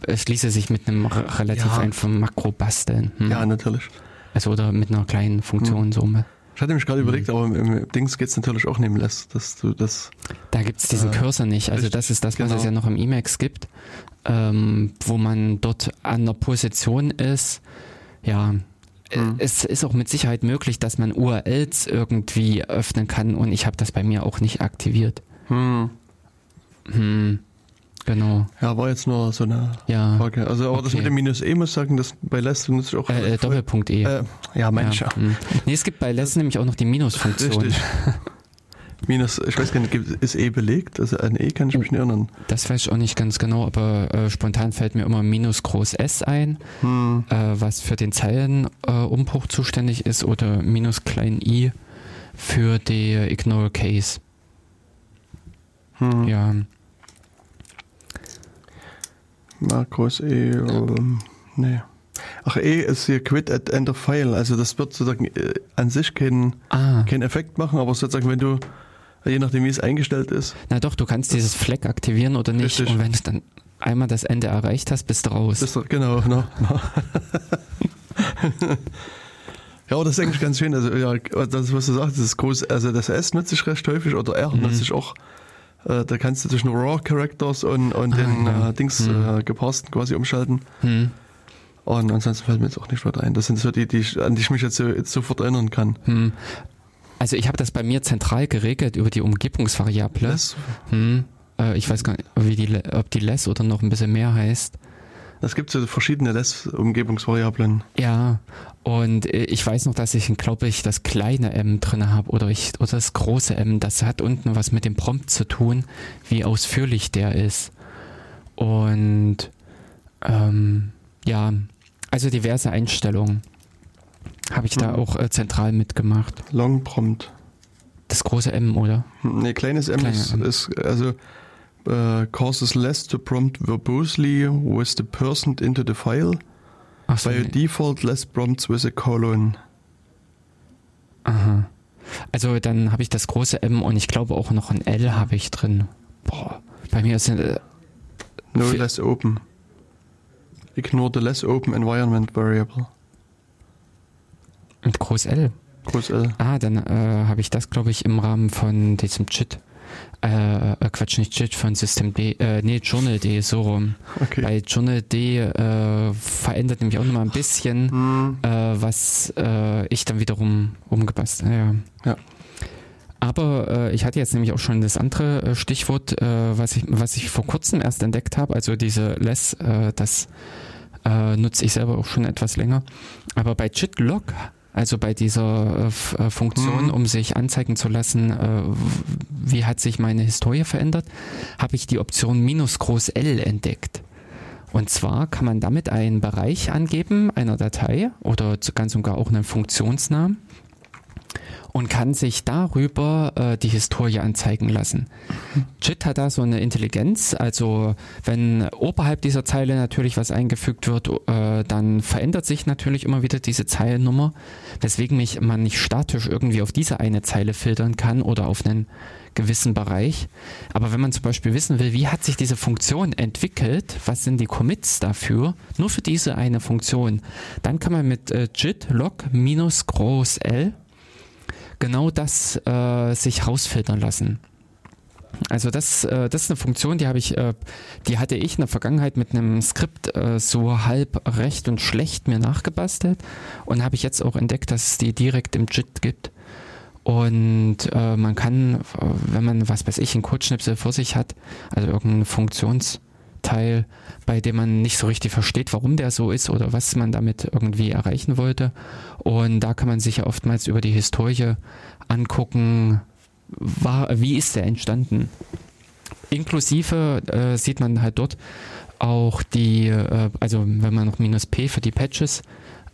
es ließe sich mit einem relativ Ja. einfachen Makro basteln. Hm. Ja, natürlich. Also oder mit einer kleinen Funktion so. Ich hatte mich gerade Mhm. überlegt, aber im, im Dings geht es natürlich auch neben Less, dass du das. Da gibt es diesen Äh, Cursor nicht. Also das ist das, was genau. es ja noch im Emacs gibt, ähm, wo man dort an der Position ist. Ja, äh, Hm. es ist auch mit Sicherheit möglich, dass man URLs irgendwie öffnen kann und ich habe das bei mir auch nicht aktiviert. Hm. Hm, genau, Ja, war jetzt nur so eine ja. Frage. Also, aber das Okay. mit dem Minus E muss sagen, das bei Less benutze ich auch. Äh, äh, Doppelpunkt E. Äh, ja, manche. Ja, hm. Nee, es gibt bei Less nämlich auch noch die Minusfunktion. Richtig. [LAUGHS] Minus, ich weiß gar nicht, ist E belegt? Also ein E kann ich mich nicht erinnern. Das weiß ich auch nicht ganz genau, aber äh, spontan fällt mir immer Minus Groß S ein. Hm. äh, was für den Zeilenumbruch äh, zuständig ist oder minus klein i für die Ignore Case. Hm. Ja, Makros E, ähm, nee. Ach, E ist hier Quit at End of File. Also das wird sozusagen äh, an sich keinen ah, keinen Effekt machen, aber sozusagen, wenn du, je nachdem wie es eingestellt ist, na doch, du kannst dieses Flag aktivieren oder nicht Richtig. und wenn du dann einmal das Ende erreicht hast, bist du raus. ist doch, genau, [LAUGHS] no, no. Ja, aber das ist eigentlich ganz schön. Also, ja, das, was du sagst, das ist groß. Also, das S nutze ich recht häufig oder R Mhm. nutze ich auch. Äh, da kannst du zwischen Raw Characters und, und Ah, den ja. äh, Dings Mhm. äh, geparsten quasi umschalten. Hm, Und ansonsten fällt mir jetzt auch nicht weiter ein. Das sind so die, die an die ich mich jetzt, jetzt sofort erinnern kann. hm. Also ich habe das bei mir zentral geregelt über die Umgebungsvariable. Das, Hm. Äh, ich weiß gar nicht, wie die, ob die less oder noch ein bisschen mehr heißt. Das gibt so verschiedene Less-Umgebungsvariablen. Ja, und äh, ich weiß noch, dass ich, glaube ich, das kleine M drin habe oder ich oder das große M. Das hat unten was mit dem Prompt zu tun, wie ausführlich der ist. Und ähm, ja, also diverse Einstellungen habe ich da Mhm. auch äh, zentral mitgemacht. Long Prompt. Das große M, oder? Hm, Nee, kleines M Kleine ist, M. ist also äh, causes less to prompt verbosely with the person into the file. Ach so, By default less prompts with a colon. aha. Also dann habe ich das große M und ich glaube auch noch ein L habe ich drin. Boah, bei mir ist äh, No less open. Ignore the less open environment variable. mit Groß L. Groß L. Ah, dann äh, habe ich das, glaube ich, im Rahmen von diesem Chit. Äh, äh, Quatsch, nicht Chit, von System D, äh, nee, Journal.d, so rum. Okay. Bei Journal.d äh, verändert nämlich auch nochmal ein bisschen, Hm, äh, was äh, ich dann wiederum umgebastelt ja. Ja. Aber äh, ich hatte jetzt nämlich auch schon das andere äh, Stichwort, äh, was, ich, was ich vor kurzem erst entdeckt habe, also diese Less, äh, das äh, nutze ich selber auch schon etwas länger. Aber bei JIT-Log, also bei dieser äh, äh, Funktion, Mhm. um sich anzeigen zu lassen, äh, wie hat sich meine Historie verändert, habe ich die Option minus groß L entdeckt. Und zwar kann man damit einen Bereich angeben einer Datei oder ganz und gar auch einen Funktionsnamen. Und kann sich darüber äh, die Historie anzeigen lassen. JIT hat da so eine Intelligenz, also wenn oberhalb dieser Zeile natürlich was eingefügt wird, äh, dann verändert sich natürlich immer wieder diese Zeilennummer, weswegen mich man nicht statisch irgendwie auf diese eine Zeile filtern kann oder auf einen gewissen Bereich. Aber wenn man zum Beispiel wissen will, wie hat sich diese Funktion entwickelt, was sind die Commits dafür, nur für diese eine Funktion, dann kann man mit äh, JIT log minus groß L genau das äh, sich rausfiltern lassen. Also das, äh, das ist eine Funktion, die habe ich, äh, die hatte ich in der Vergangenheit mit einem Skript äh, so halb recht und schlecht mir nachgebastelt und habe ich jetzt auch entdeckt, dass es die direkt im JIT gibt. Und äh, man kann, äh, wenn man, was weiß ich, einen Codeschnipsel vor sich hat, also irgendeinen Funktionsteil, bei dem man nicht so richtig versteht, warum der so ist oder was man damit irgendwie erreichen wollte. Und da kann man sich ja oftmals über die Historie angucken, war, wie ist der entstanden. Inklusive äh, sieht man halt dort auch die, äh, also wenn man noch minus P für die Patches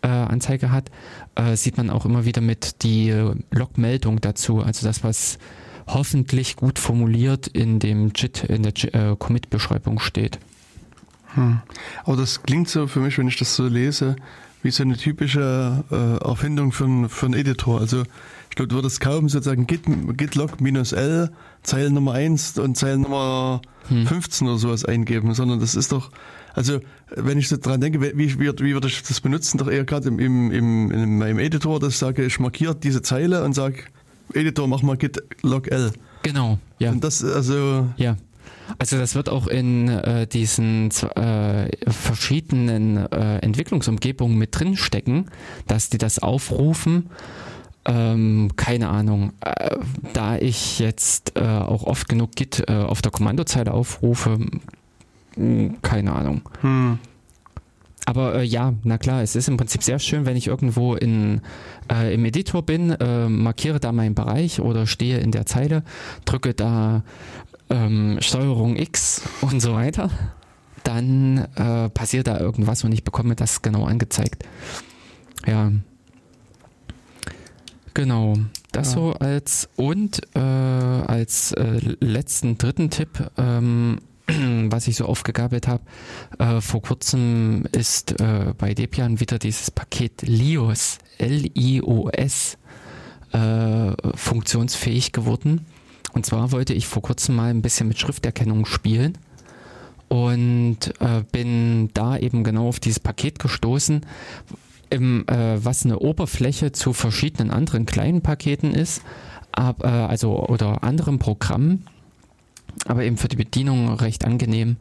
äh, Anzeige hat, äh, sieht man auch immer wieder mit die Logmeldung dazu, also das, was hoffentlich gut formuliert in dem JIT, in der äh, Commit-Beschreibung steht. Hm. Aber das klingt so für mich, wenn ich das so lese, wie so eine typische äh, Erfindung für, für einen Editor. Also ich glaube, du würdest kaum sozusagen git, gitlog L, Zeile Nummer 1 und Zeile Nummer hm. 15 oder sowas eingeben, sondern das ist doch, also wenn ich so dran denke, wie, wie, wie würde ich das benutzen, doch eher gerade im, im, im, in meinem Editor, dass ich sage, ich markiere diese Zeile und sage, Editor, mach mal git log L. Genau, ja. Und das, also. Ja. Also das wird auch in äh, diesen äh, verschiedenen äh, Entwicklungsumgebungen mit drin stecken, dass die das aufrufen. Ähm, keine Ahnung. Äh, da ich jetzt äh, auch oft genug Git äh, auf der Kommandozeile aufrufe, hm, keine Ahnung. Hm. Aber äh, ja, na klar, es ist im Prinzip sehr schön, wenn ich irgendwo in, äh, im Editor bin, äh, markiere da meinen Bereich oder stehe in der Zeile, drücke da ähm, Steuerung X und so weiter, dann äh, passiert da irgendwas und ich bekomme das genau angezeigt. Ja. Genau. Das ja. so als und äh, als äh, letzten dritten Tipp, ähm, [CLEARS THROAT] was ich so aufgegabelt habe, äh, vor kurzem ist äh, bei Debian wieder dieses Paket LIOS, L-I-O-S, äh, funktionsfähig geworden. Und zwar wollte ich vor kurzem mal ein bisschen mit Schrifterkennung spielen und äh, bin da eben genau auf dieses Paket gestoßen, im, äh, was eine Oberfläche zu verschiedenen anderen kleinen Paketen ist, ab, äh, also oder anderen Programmen, aber eben für die Bedienung recht angenehm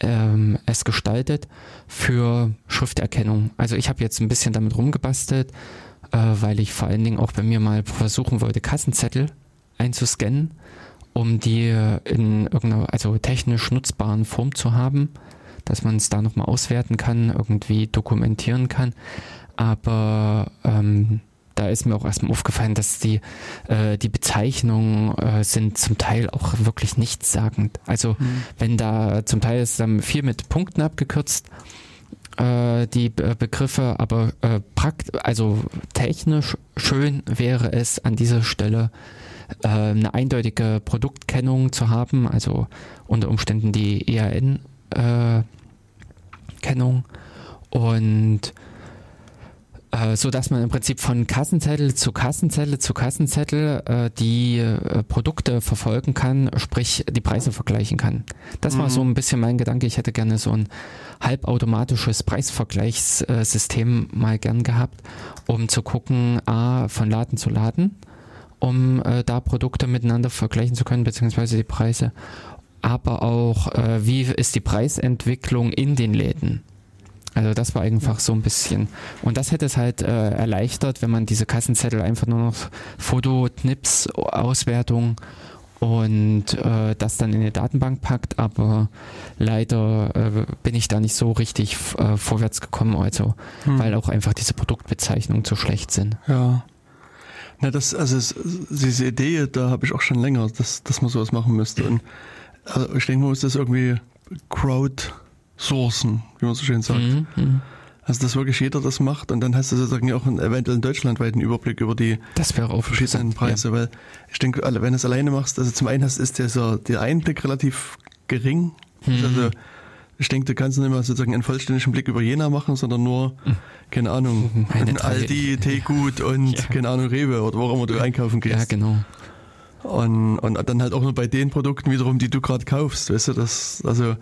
ähm, es gestaltet für Schrifterkennung. Also ich habe jetzt ein bisschen damit rumgebastelt, äh, weil ich vor allen Dingen auch bei mir mal versuchen wollte, Kassenzettel einzuscannen, um die in irgendeiner, also technisch nutzbaren Form zu haben, dass man es da nochmal auswerten kann, irgendwie dokumentieren kann. Aber ähm, da ist mir auch erstmal aufgefallen, dass die, äh, die Bezeichnungen äh, sind zum Teil auch wirklich nichtssagend. Also mhm. wenn da zum Teil ist dann viel mit Punkten abgekürzt, äh, die Be Begriffe, aber äh, prakt also technisch schön wäre es an dieser Stelle äh, eine eindeutige Produktkennung zu haben, also unter Umständen die ERN-Kennung äh, und äh, so dass man im Prinzip von Kassenzettel zu Kassenzettel zu Kassenzettel äh, die äh, Produkte verfolgen kann, sprich die Preise vergleichen kann. Das mhm. war so ein bisschen mein Gedanke. Ich hätte gerne so ein halbautomatisches Preisvergleichssystem mal gern gehabt, um zu gucken, a von Laden zu Laden um äh, da Produkte miteinander vergleichen zu können, beziehungsweise die Preise. Aber auch, äh, wie ist die Preisentwicklung in den Läden? Also das war einfach so ein bisschen. Und das hätte es halt äh, erleichtert, wenn man diese Kassenzettel einfach nur noch Foto, Knips, Auswertung und äh, das dann in die Datenbank packt. Aber leider äh, bin ich da nicht so richtig äh, vorwärts gekommen, also hm. weil auch einfach diese Produktbezeichnungen zu schlecht sind. Ja. Na, das, also es, diese Idee, da habe ich auch schon länger, dass, dass man sowas machen müsste. Und also ich denke, man muss das irgendwie crowdsourcen, wie man so schön sagt. Mhm, mhm. Also dass wirklich jeder das macht und dann hast du sozusagen auch einen, eventuell einen deutschlandweiten Überblick über die das wäre auch verschiedenen Preise, ja. weil ich denke, wenn du es alleine machst, also zum einen hast, ist dieser, der Einblick relativ gering. Mhm. Also ich denke, du kannst nicht mehr sozusagen einen vollständigen Blick über Jena machen, sondern nur, mhm. keine Ahnung, ein Aldi, Teegut und ja. keine Ahnung, Rewe oder wo immer du einkaufen gehst. Ja, genau. Und, und dann halt auch nur bei den Produkten wiederum, die du gerade kaufst, weißt du, das, also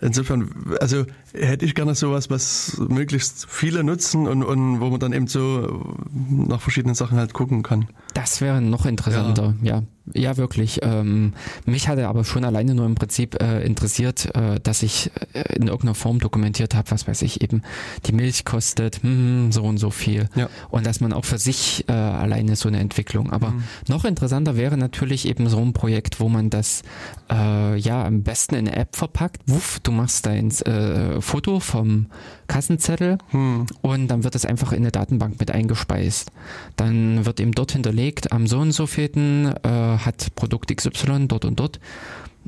insofern, also hätte ich gerne sowas, was möglichst viele nutzen und, und wo man dann eben so nach verschiedenen Sachen halt gucken kann. Das wäre noch interessanter, ja. ja. Ja, wirklich. Ähm, mich hatte aber schon alleine nur im Prinzip äh, interessiert, äh, dass ich äh, in irgendeiner Form dokumentiert habe, was weiß ich, eben die Milch kostet hm, so und so viel. Ja. Und dass man auch für sich äh, alleine so eine Entwicklung. Aber mhm. noch interessanter wäre natürlich eben so ein Projekt, wo man das äh, ja am besten in eine App verpackt. Wuff, du machst dein äh, Foto vom Kassenzettel hm. und dann wird das einfach in eine Datenbank mit eingespeist. Dann wird eben dort hinterlegt, am so und so vielten äh, hat Produkt XY dort und dort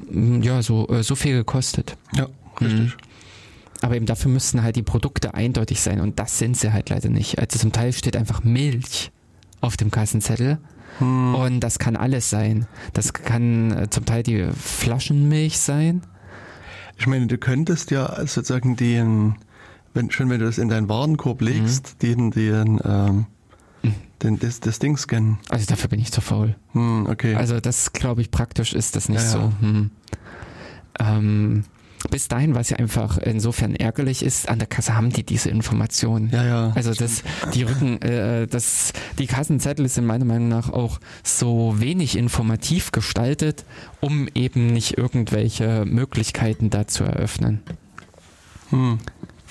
hm, ja so, äh, so viel gekostet. Ja, richtig. Mhm. Aber eben dafür müssten halt die Produkte eindeutig sein und das sind sie halt leider nicht. Also zum Teil steht einfach Milch auf dem Kassenzettel. Hm. Und das kann alles sein. Das kann äh, zum Teil die Flaschenmilch sein. Ich meine, du könntest ja sozusagen den, wenn, schon wenn du das in deinen Warenkorb legst, mhm. den, den, ähm, mhm. den, das, das Ding scannen. Also dafür bin ich zu faul. Hm, okay. Also das glaube ich praktisch ist das nicht ja, so. Hm. Ähm, bis dahin, was ja einfach insofern ärgerlich ist, an der Kasse haben die diese Informationen. Ja, ja. Also das, die Rücken, äh, das, die Kassenzettel sind meiner Meinung nach auch so wenig informativ gestaltet, um eben nicht irgendwelche Möglichkeiten da zu eröffnen. Hm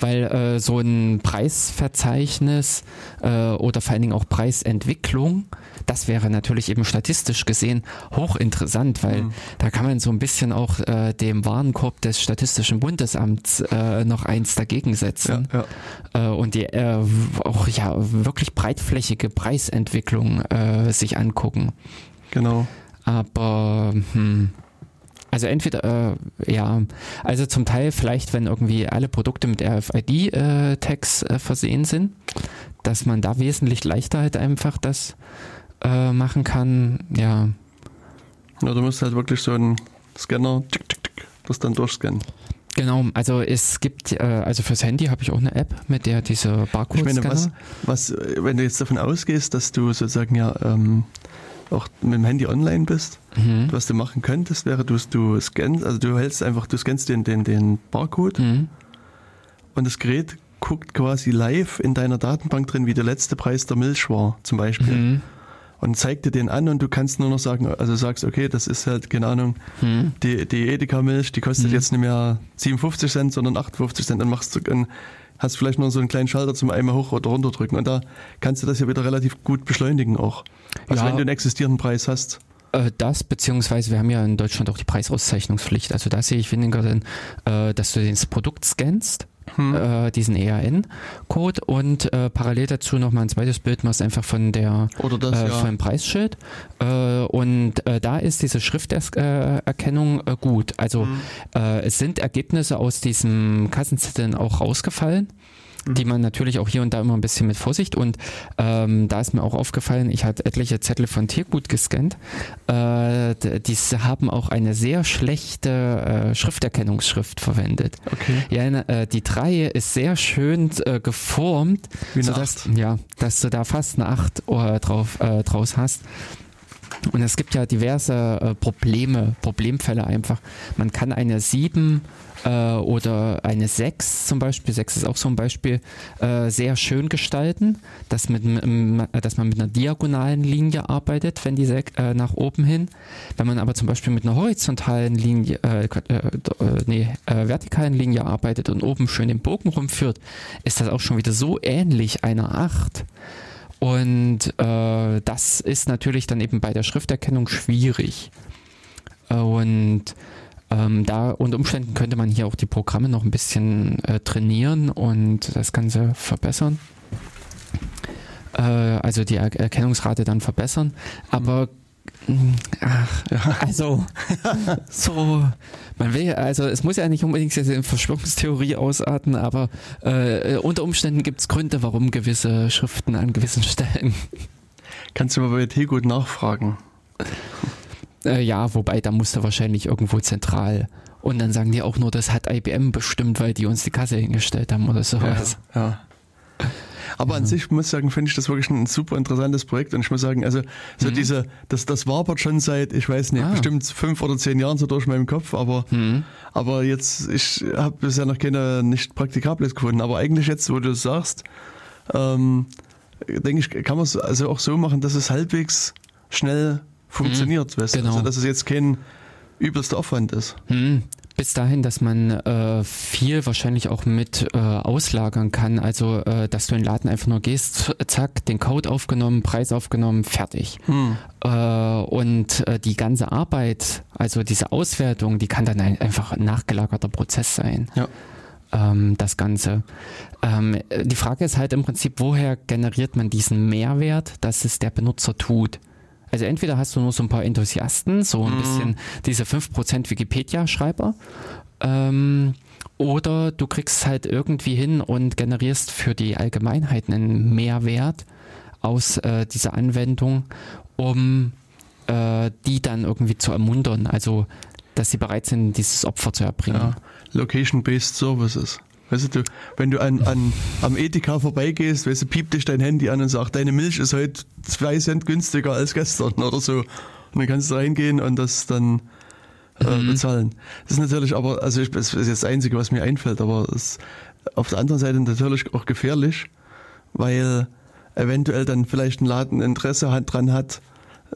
weil äh, so ein Preisverzeichnis äh, oder vor allen Dingen auch Preisentwicklung, das wäre natürlich eben statistisch gesehen hochinteressant, weil mhm. da kann man so ein bisschen auch äh, dem Warenkorb des Statistischen Bundesamts äh, noch eins dagegen setzen ja, ja. Äh, und die äh, auch ja wirklich breitflächige Preisentwicklung sich angucken. Genau. Aber hm, also entweder, äh, ja, also zum Teil vielleicht, wenn irgendwie alle Produkte mit RFID-Tags äh, äh, versehen sind, dass man da wesentlich leichter halt einfach das äh, machen kann, ja. Ja, du musst halt wirklich so einen Scanner, tick, tick, tick, das dann durchscannen. Genau, also es gibt, äh, also fürs Handy habe ich auch eine App, mit der diese Barcode-Scanner... Ich meine, was, was, wenn du jetzt davon ausgehst, dass du sozusagen ja ähm, auch mit dem Handy online bist. Mhm. Was du machen könntest, wäre, du, du scannst, also du hältst einfach, du scannst den, den, den Barcode mhm. und das Gerät guckt quasi live in deiner Datenbank drin, wie der letzte Preis der Milch war, zum Beispiel. Mhm. Und zeigt dir den an und du kannst nur noch sagen, also sagst, okay, das ist halt, keine Ahnung, mhm. die, die Edeka-Milch, die kostet mhm. jetzt nicht mehr 57 Cent, sondern 58 Cent. Dann machst du, dann hast vielleicht nur so einen kleinen Schalter zum einmal hoch oder runter drücken. Und da kannst du das ja wieder relativ gut beschleunigen auch. Also ja. wenn du einen existierenden Preis hast. Äh, das, beziehungsweise wir haben ja in Deutschland auch die Preisauszeichnungspflicht. Also da sehe ich weniger, denn, äh, dass du das Produkt scannst hm. äh, diesen EAN-Code und äh, parallel dazu nochmal ein zweites Bild machst einfach von der das, äh, ja. vom Preisschild äh, und äh, da ist diese Schrifterkennung gut. Also hm. es sind Ergebnisse aus diesem Kassenzetteln auch rausgefallen die man natürlich auch hier und da immer ein bisschen mit Vorsicht und ähm, da ist mir auch aufgefallen, ich hatte etliche Zettel von Tiergut gescannt. Äh, die haben auch eine sehr schlechte äh, Schrifterkennungsschrift verwendet. Okay. Ja, äh, die 3 ist sehr schön äh, geformt, sodass, ja, dass du da fast eine 8 drauf, äh, draus hast. Und es gibt ja diverse äh, Probleme, Problemfälle einfach. Man kann eine 7 äh, oder eine 6 zum Beispiel, 6 ist auch so ein Beispiel, äh, sehr schön gestalten, dass, mit, dass man mit einer diagonalen Linie arbeitet, wenn die äh, nach oben hin. Wenn man aber zum Beispiel mit einer horizontalen Linie, äh, äh, äh, nee, vertikalen Linie arbeitet und oben schön den Bogen rumführt, ist das auch schon wieder so ähnlich einer 8. Und äh, das ist natürlich dann eben bei der Schrifterkennung schwierig. Und ähm, da unter Umständen könnte man hier auch die Programme noch ein bisschen äh, trainieren und das Ganze verbessern. Äh, also die er Erkennungsrate dann verbessern. Aber Ach, ja. also [LAUGHS] so, man will also es muss ja nicht unbedingt eine Verschwörungstheorie ausarten, aber äh, unter Umständen gibt es Gründe, warum gewisse Schriften an gewissen Stellen. Kannst du mal bei Tegut nachfragen? [LAUGHS] Äh, ja, wobei da musst du wahrscheinlich irgendwo zentral. Und dann sagen die auch nur, das hat IBM bestimmt, weil die uns die Kasse hingestellt haben oder sowas. Ja, ja. Aber an sich muss ich sagen, finde ich das wirklich ein super interessantes Projekt. Und ich muss sagen, also so mhm. diese, das, das wabert schon seit, ich weiß nicht, ah. bestimmt fünf oder zehn Jahren so durch meinem Kopf, aber, mhm. aber jetzt, ich habe bisher noch keine nicht Praktikables gefunden. Aber eigentlich jetzt, wo du es sagst, ähm, denke ich, kann man es also auch so machen, dass es halbwegs schnell funktioniert, mhm. weißt genau. Also dass es jetzt kein übelster Aufwand ist. Mhm bis dahin, dass man äh, viel wahrscheinlich auch mit äh, auslagern kann. Also, äh, dass du in den Laden einfach nur gehst, zack, den Code aufgenommen, Preis aufgenommen, fertig. Hm. Äh, und äh, die ganze Arbeit, also diese Auswertung, die kann dann ein, einfach ein nachgelagerter Prozess sein. Ja. Ähm, das Ganze. Ähm, die Frage ist halt im Prinzip, woher generiert man diesen Mehrwert, dass es der Benutzer tut? Also entweder hast du nur so ein paar Enthusiasten, so ein mhm. bisschen diese 5% Wikipedia-Schreiber, ähm, oder du kriegst halt irgendwie hin und generierst für die Allgemeinheit einen Mehrwert aus äh, dieser Anwendung, um äh, die dann irgendwie zu ermuntern, also dass sie bereit sind, dieses Opfer zu erbringen. Ja. Location-Based Services. Weißt du, wenn du an, an, am Edeka vorbeigehst, weißt du, piept dich dein Handy an und sagt, deine Milch ist heute zwei Cent günstiger als gestern oder so. Und dann kannst du reingehen und das dann äh, mhm. bezahlen. Das ist natürlich aber, also ich, das ist jetzt das Einzige, was mir einfällt, aber es ist auf der anderen Seite natürlich auch gefährlich, weil eventuell dann vielleicht ein Laden Interesse hat, dran hat,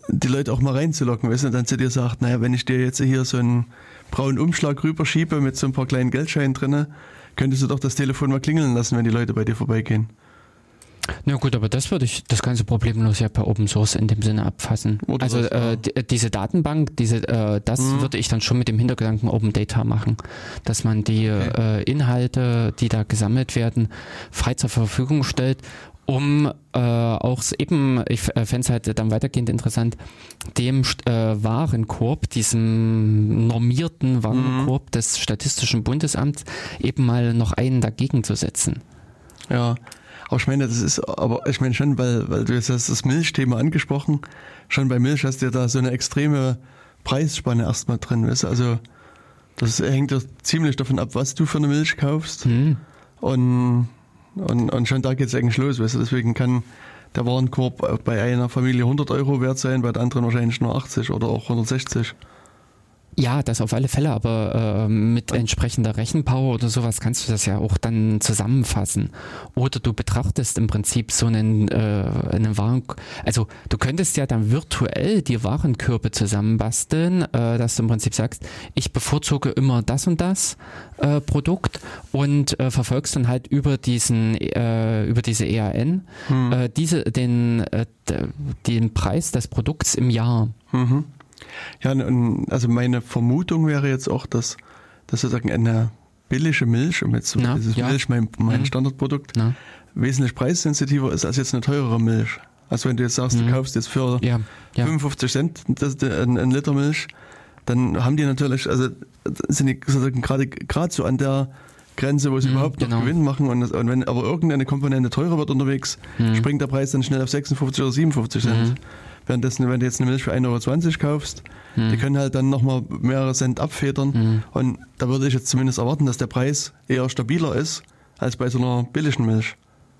die Leute auch mal reinzulocken, weißt du, und dann zu dir sagt, naja, wenn ich dir jetzt hier so einen braunen Umschlag rüberschiebe mit so ein paar kleinen Geldscheinen drinne, könntest du doch das Telefon mal klingeln lassen, wenn die Leute bei dir vorbeigehen. Na gut, aber das würde ich das ganze problemlos ja per Open Source in dem Sinne abfassen. Oder also äh, diese Datenbank, diese, äh, das mhm. würde ich dann schon mit dem Hintergedanken Open Data machen, dass man die okay. äh, Inhalte, die da gesammelt werden, frei zur Verfügung stellt um äh, auch eben, ich äh, fände es halt dann weitergehend interessant, dem äh, Warenkorb, diesem normierten Warenkorb mhm. des Statistischen Bundesamts, eben mal noch einen dagegen zu setzen. Ja, aber ich meine, das ist, aber ich meine schon, weil, weil du jetzt hast das Milchthema angesprochen, schon bei Milch hast du ja da so eine extreme Preisspanne erstmal drin, weißt? Also das hängt ja ziemlich davon ab, was du für eine Milch kaufst. Mhm. Und und, und schon da geht es eigentlich los. Weißt du? Deswegen kann der Warenkorb bei einer Familie 100 Euro wert sein, bei der anderen wahrscheinlich nur 80 oder auch 160. Ja, das auf alle Fälle, aber äh, mit entsprechender Rechenpower oder sowas kannst du das ja auch dann zusammenfassen. Oder du betrachtest im Prinzip so einen, äh, einen Waren, also du könntest ja dann virtuell die Warenkörbe zusammenbasteln, äh, dass du im Prinzip sagst, ich bevorzuge immer das und das äh, Produkt und äh, verfolgst dann halt über diesen, äh, über diese EAN hm. äh, diese, den, äh, den Preis des Produkts im Jahr. Mhm. Ja, also meine Vermutung wäre jetzt auch, dass, dass sozusagen eine billige Milch, um jetzt Na, dieses ja. Milch, mein, mein mhm. Standardprodukt, Na. wesentlich preissensitiver ist als jetzt eine teurere Milch. Also wenn du jetzt sagst, mhm. du kaufst jetzt für ja. Ja. 55 Cent das, ein, ein, Liter Milch, dann haben die natürlich, also sind die sozusagen gerade gerade so an der Grenze, wo sie mhm, überhaupt noch genau. Gewinn machen und, und, wenn aber irgendeine Komponente teurer wird unterwegs, mhm. springt der Preis dann schnell auf 56 oder 57 Cent. Währenddessen, wenn du jetzt eine Milch für 1,20 Euro kaufst, hm. die können halt dann nochmal mehrere Cent abfedern. Hm. Und da würde ich jetzt zumindest erwarten, dass der Preis eher stabiler ist als bei so einer billigen Milch.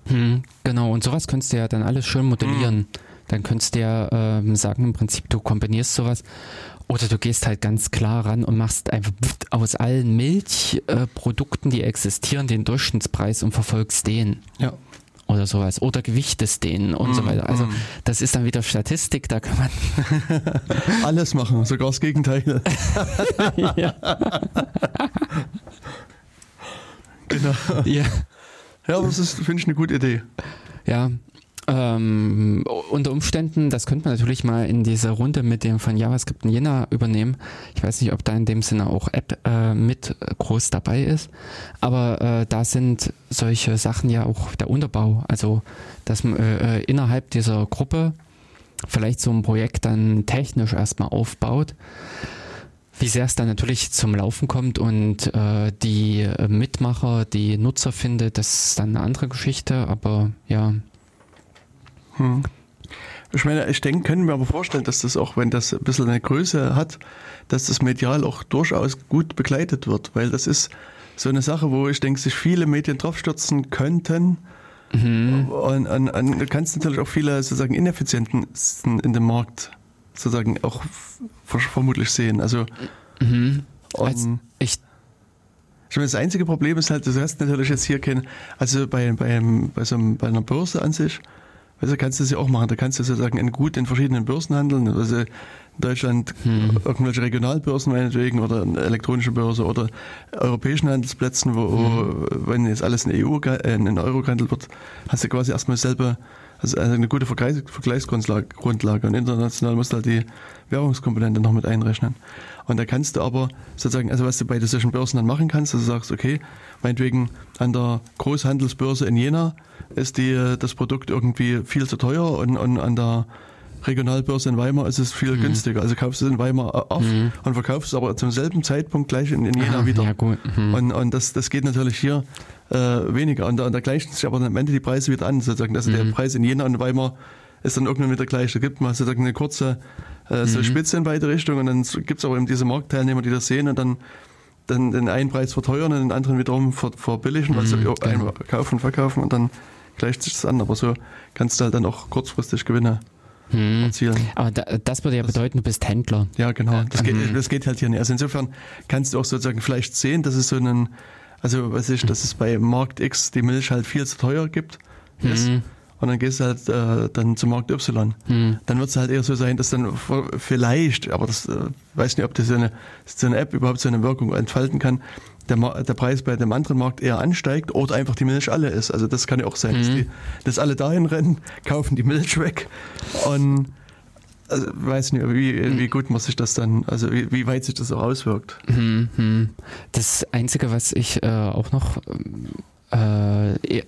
Hm, genau, und sowas könntest du ja dann alles schön modellieren. Hm. Dann könntest du ja ähm, sagen, im Prinzip, du kombinierst sowas. Oder du gehst halt ganz klar ran und machst einfach aus allen Milchprodukten, äh, die existieren, den Durchschnittspreis und verfolgst den. Ja oder sowas oder gewichtest den und mm, so weiter. Also mm. das ist dann wieder Statistik, da kann man [LAUGHS] alles machen, sogar das Gegenteil. [LAUGHS] ja. genau. Ja. Ja, aber das ist, finde ich, eine gute Idee. Ja, ähm, unter Umständen, das könnte man natürlich mal in dieser Runde mit dem von JavaScript in Jena übernehmen. Ich weiß nicht, ob da in dem Sinne auch App äh, mit groß dabei ist, aber äh, da sind solche Sachen ja auch der Unterbau. Also, dass man äh, innerhalb dieser Gruppe vielleicht so ein Projekt dann technisch erstmal aufbaut. Wie sehr es dann natürlich zum Laufen kommt und äh, die Mitmacher, die Nutzer findet, das ist dann eine andere Geschichte, aber ja. Hm. Ich meine, ich denke, können wir aber vorstellen, dass das auch, wenn das ein bisschen eine Größe hat, dass das medial auch durchaus gut begleitet wird, weil das ist so eine Sache, wo ich denke, sich viele Medien draufstürzen könnten. Mhm. Und, und, und, du kannst natürlich auch viele sozusagen Ineffizienten in dem Markt sozusagen auch vermutlich sehen. Also, mhm. also ich ich meine, das einzige Problem ist halt, du hast natürlich jetzt hier kein, also bei, bei, bei, so einem, bei einer Börse an sich, also kannst du das ja auch machen. Da kannst du sozusagen in gut in verschiedenen Börsen handeln. Also in Deutschland hm. irgendwelche Regionalbörsen meinetwegen oder eine elektronische Börse oder europäischen Handelsplätzen, wo, hm. wenn jetzt alles in EU, äh, in Euro gehandelt wird, hast du quasi erstmal selber also eine gute Vergleich, Vergleichsgrundlage. Und international musst du halt die Währungskomponente noch mit einrechnen. Und da kannst du aber sozusagen, also was du bei solchen Börsen dann machen kannst, dass du sagst, okay, meinetwegen an der Großhandelsbörse in Jena ist die, das Produkt irgendwie viel zu teuer und, und an der Regionalbörse in Weimar ist es viel mhm. günstiger. Also kaufst du es in Weimar auf mhm. und verkaufst es aber zum selben Zeitpunkt gleich in, in Jena ah, wieder. Ja, gut. Mhm. Und, und das, das geht natürlich hier äh, weniger. Und, und da gleichen sich aber am Ende die Preise wieder an, sozusagen. Also der. Preis in Jena und Weimar ist dann irgendwann wieder gleich. Da gibt man sozusagen eine kurze äh, so mhm. Spitze in beide Richtungen und dann gibt es aber eben diese Marktteilnehmer, die das sehen und dann dann den einen Preis verteuern und den anderen wiederum verbilligen, also mhm, genau. kaufen, verkaufen und dann gleicht sich das an. Aber so kannst du halt dann auch kurzfristig Gewinne hm. erzielen. Aber da, das würde ja das, bedeuten, du bist Händler. Ja, genau. Das, mhm. geht, das geht halt hier nicht. Also insofern kannst du auch sozusagen vielleicht sehen, dass es so einen, also was ich, dass es bei Markt X die Milch halt viel zu teuer gibt. Mhm und dann gehst du halt äh, dann zum Markt Y. Hm. Dann wird es halt eher so sein, dass dann vielleicht, aber das äh, weiß nicht, ob das so eine, so eine App überhaupt so eine Wirkung entfalten kann, der, der Preis bei dem anderen Markt eher ansteigt oder einfach die Milch alle ist. Also das kann ja auch sein, hm. dass, die, dass alle dahin rennen, [LAUGHS] kaufen die Milch weg und also weiß nicht, wie, hm. wie gut muss sich das dann, also wie, wie weit sich das auch auswirkt. Hm, hm. Das Einzige, was ich äh, auch noch äh,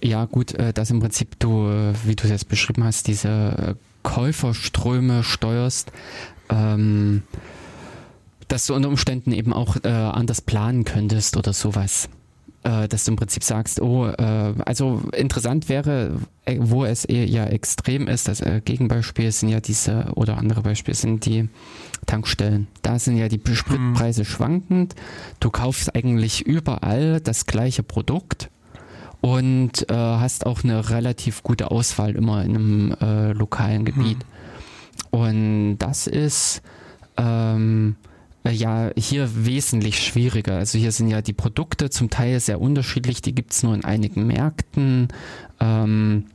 ja, gut, äh, dass im Prinzip du, äh, wie du es jetzt beschrieben hast, diese äh, Käuferströme steuerst, ähm, dass du unter Umständen eben auch äh, anders planen könntest oder sowas. Äh, dass du im Prinzip sagst, oh, äh, also interessant wäre, äh, wo es eher ja extrem ist, das äh, Gegenbeispiel sind ja diese, oder andere Beispiele sind die Tankstellen. Da sind ja die Spritpreise mhm. schwankend. Du kaufst eigentlich überall das gleiche Produkt und äh, hast auch eine relativ gute Auswahl immer in einem äh, lokalen Gebiet. Hm. Und das ist ähm, äh, ja hier wesentlich schwieriger. Also hier sind ja die Produkte zum Teil sehr unterschiedlich, die gibt es nur in einigen Märkten. Ähm,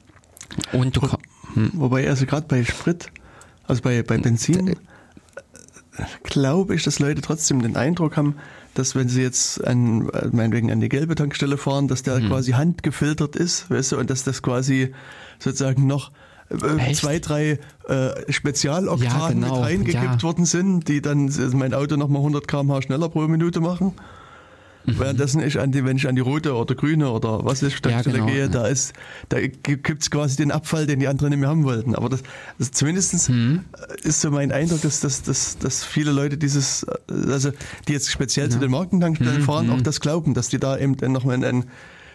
und du Wo, hm. Wobei, also gerade bei Sprit, also bei, bei Benzin, äh, glaube ich, dass Leute trotzdem den Eindruck haben, dass wenn sie jetzt an, meinetwegen an die gelbe Tankstelle fahren, dass der mhm. quasi handgefiltert ist, weißt du, und dass das quasi sozusagen noch äh, Echt? zwei, drei äh, Spezialoktanen ja, genau. mit reingekippt ja. worden sind, die dann also mein Auto nochmal 100 km/h schneller pro Minute machen. Mhm. Währenddessen ich an die, wenn ich an die rote oder grüne oder was ist Tankstelle ja, genau. gehe, da ist, da gibt's quasi den Abfall, den die anderen nicht mehr haben wollten. Aber das, das zumindest mhm. ist so mein Eindruck, dass, dass, dass, dass viele Leute dieses, also die jetzt speziell ja. zu den Markentankstellen mhm. fahren, auch mhm. das glauben, dass die da eben dann nochmal einen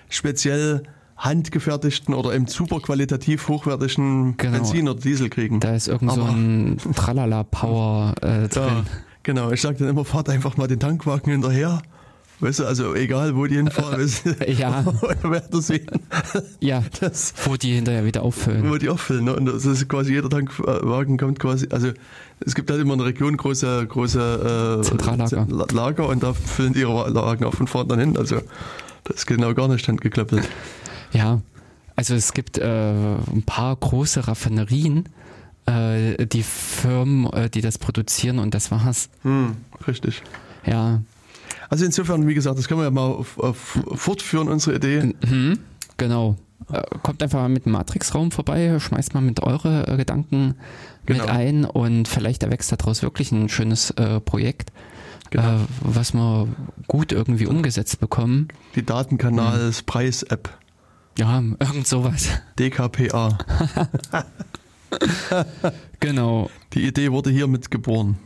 speziell handgefertigten oder im super qualitativ hochwertigen genau. Benzin oder Diesel kriegen. Da ist irgend so ein Tralala-Power äh, [LAUGHS] drin. Ja, genau, ich sage dann immer, fahrt einfach mal den Tankwagen hinterher Weißt du, also egal, wo die hinfahren, äh, [LAUGHS] ja. [LAUGHS] werden sehen. Ja, das, wo die hinterher wieder auffüllen. Wo die auffüllen. Ne? Und das ist quasi, jeder Tankwagen kommt quasi, also es gibt halt immer in der Region große, große äh, Zentrallager. Lager und da füllen die ihre Wagen auf und fahren dann hin. Also das ist genau gar nicht handgeklöppelt. Ja, also es gibt äh, ein paar große Raffinerien, äh, die Firmen, äh, die das produzieren und das war's. Hm, richtig. Ja, also insofern, wie gesagt, das können wir ja mal auf fortführen, unsere Idee. Mhm, genau. Äh, kommt einfach mal mit dem Matrix-Raum vorbei, schmeißt mal mit eure äh, Gedanken genau. mit ein und vielleicht erwächst daraus wirklich ein schönes äh, Projekt, genau. äh, was wir gut irgendwie umgesetzt bekommen. Die Datenkanals-Preis-App. Ja, irgend sowas. [LAUGHS] DKPA. [LAUGHS] genau. Die Idee wurde hiermit geboren.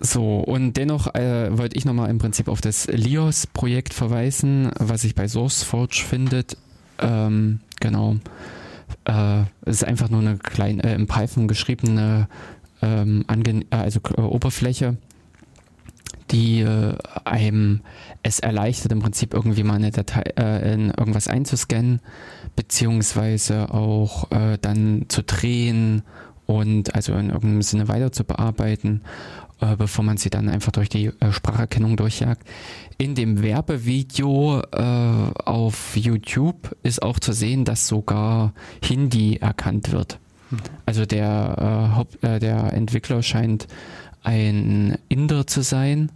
So, und dennoch äh, wollte ich nochmal im Prinzip auf das LIOS-Projekt verweisen, was sich bei SourceForge findet. Ähm, genau. Äh, es ist einfach nur eine kleine, äh, in Python geschriebene ähm, äh, also äh, Oberfläche, die äh, einem es erleichtert, im Prinzip irgendwie mal eine Datei in irgendwas einzuscannen, beziehungsweise auch dann zu drehen und also in irgendeinem Sinne weiter zu bearbeiten, äh, bevor man sie dann einfach durch die äh, Spracherkennung durchjagt. In dem Werbevideo äh, auf YouTube ist auch zu sehen, dass sogar Hindi erkannt wird. Hm. Also der, Haupt, der Entwickler scheint ein Inder zu sein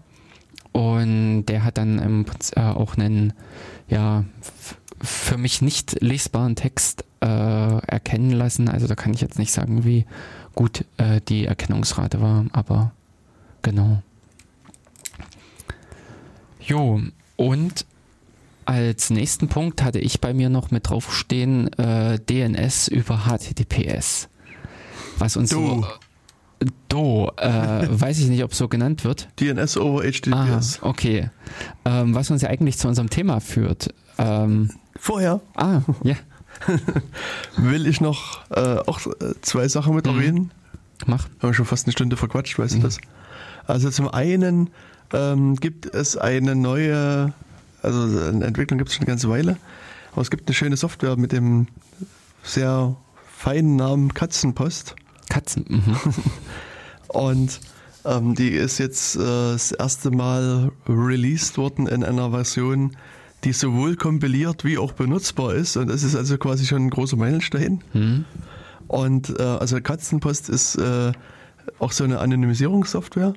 und der hat dann im, äh, auch einen, ja, für mich nicht lesbaren Text äh, erkennen lassen. Also da kann ich jetzt nicht sagen, wie gut äh, die Erkennungsrate war, aber genau. Jo, und als nächsten Punkt hatte ich bei mir noch mit draufstehen äh, DNS über HTTPS. Was uns du. so Do, äh, [LAUGHS] weiß ich nicht, ob es so genannt wird. DNS over HTTPS. Ah, okay. Ähm, was uns ja eigentlich zu unserem Thema führt. Ähm, Vorher. Ah, ja. [LAUGHS] Will ich noch äh, auch zwei Sachen mit mhm. erwähnen. Mach. Haben wir schon fast eine Stunde verquatscht, weißt mhm. du das? Also zum einen ähm, gibt es eine neue, also eine Entwicklung gibt es schon eine ganze Weile, aber es gibt eine schöne Software mit dem sehr feinen Namen Katzenpost. Katzen. Mhm. [LAUGHS] Und ähm, die ist jetzt äh, das erste Mal released worden in einer Version, die sowohl kompiliert wie auch benutzbar ist. Und das ist also quasi schon ein großer Meilenstein. Mhm. Und äh, also Katzenpost ist äh, auch so eine Anonymisierungssoftware.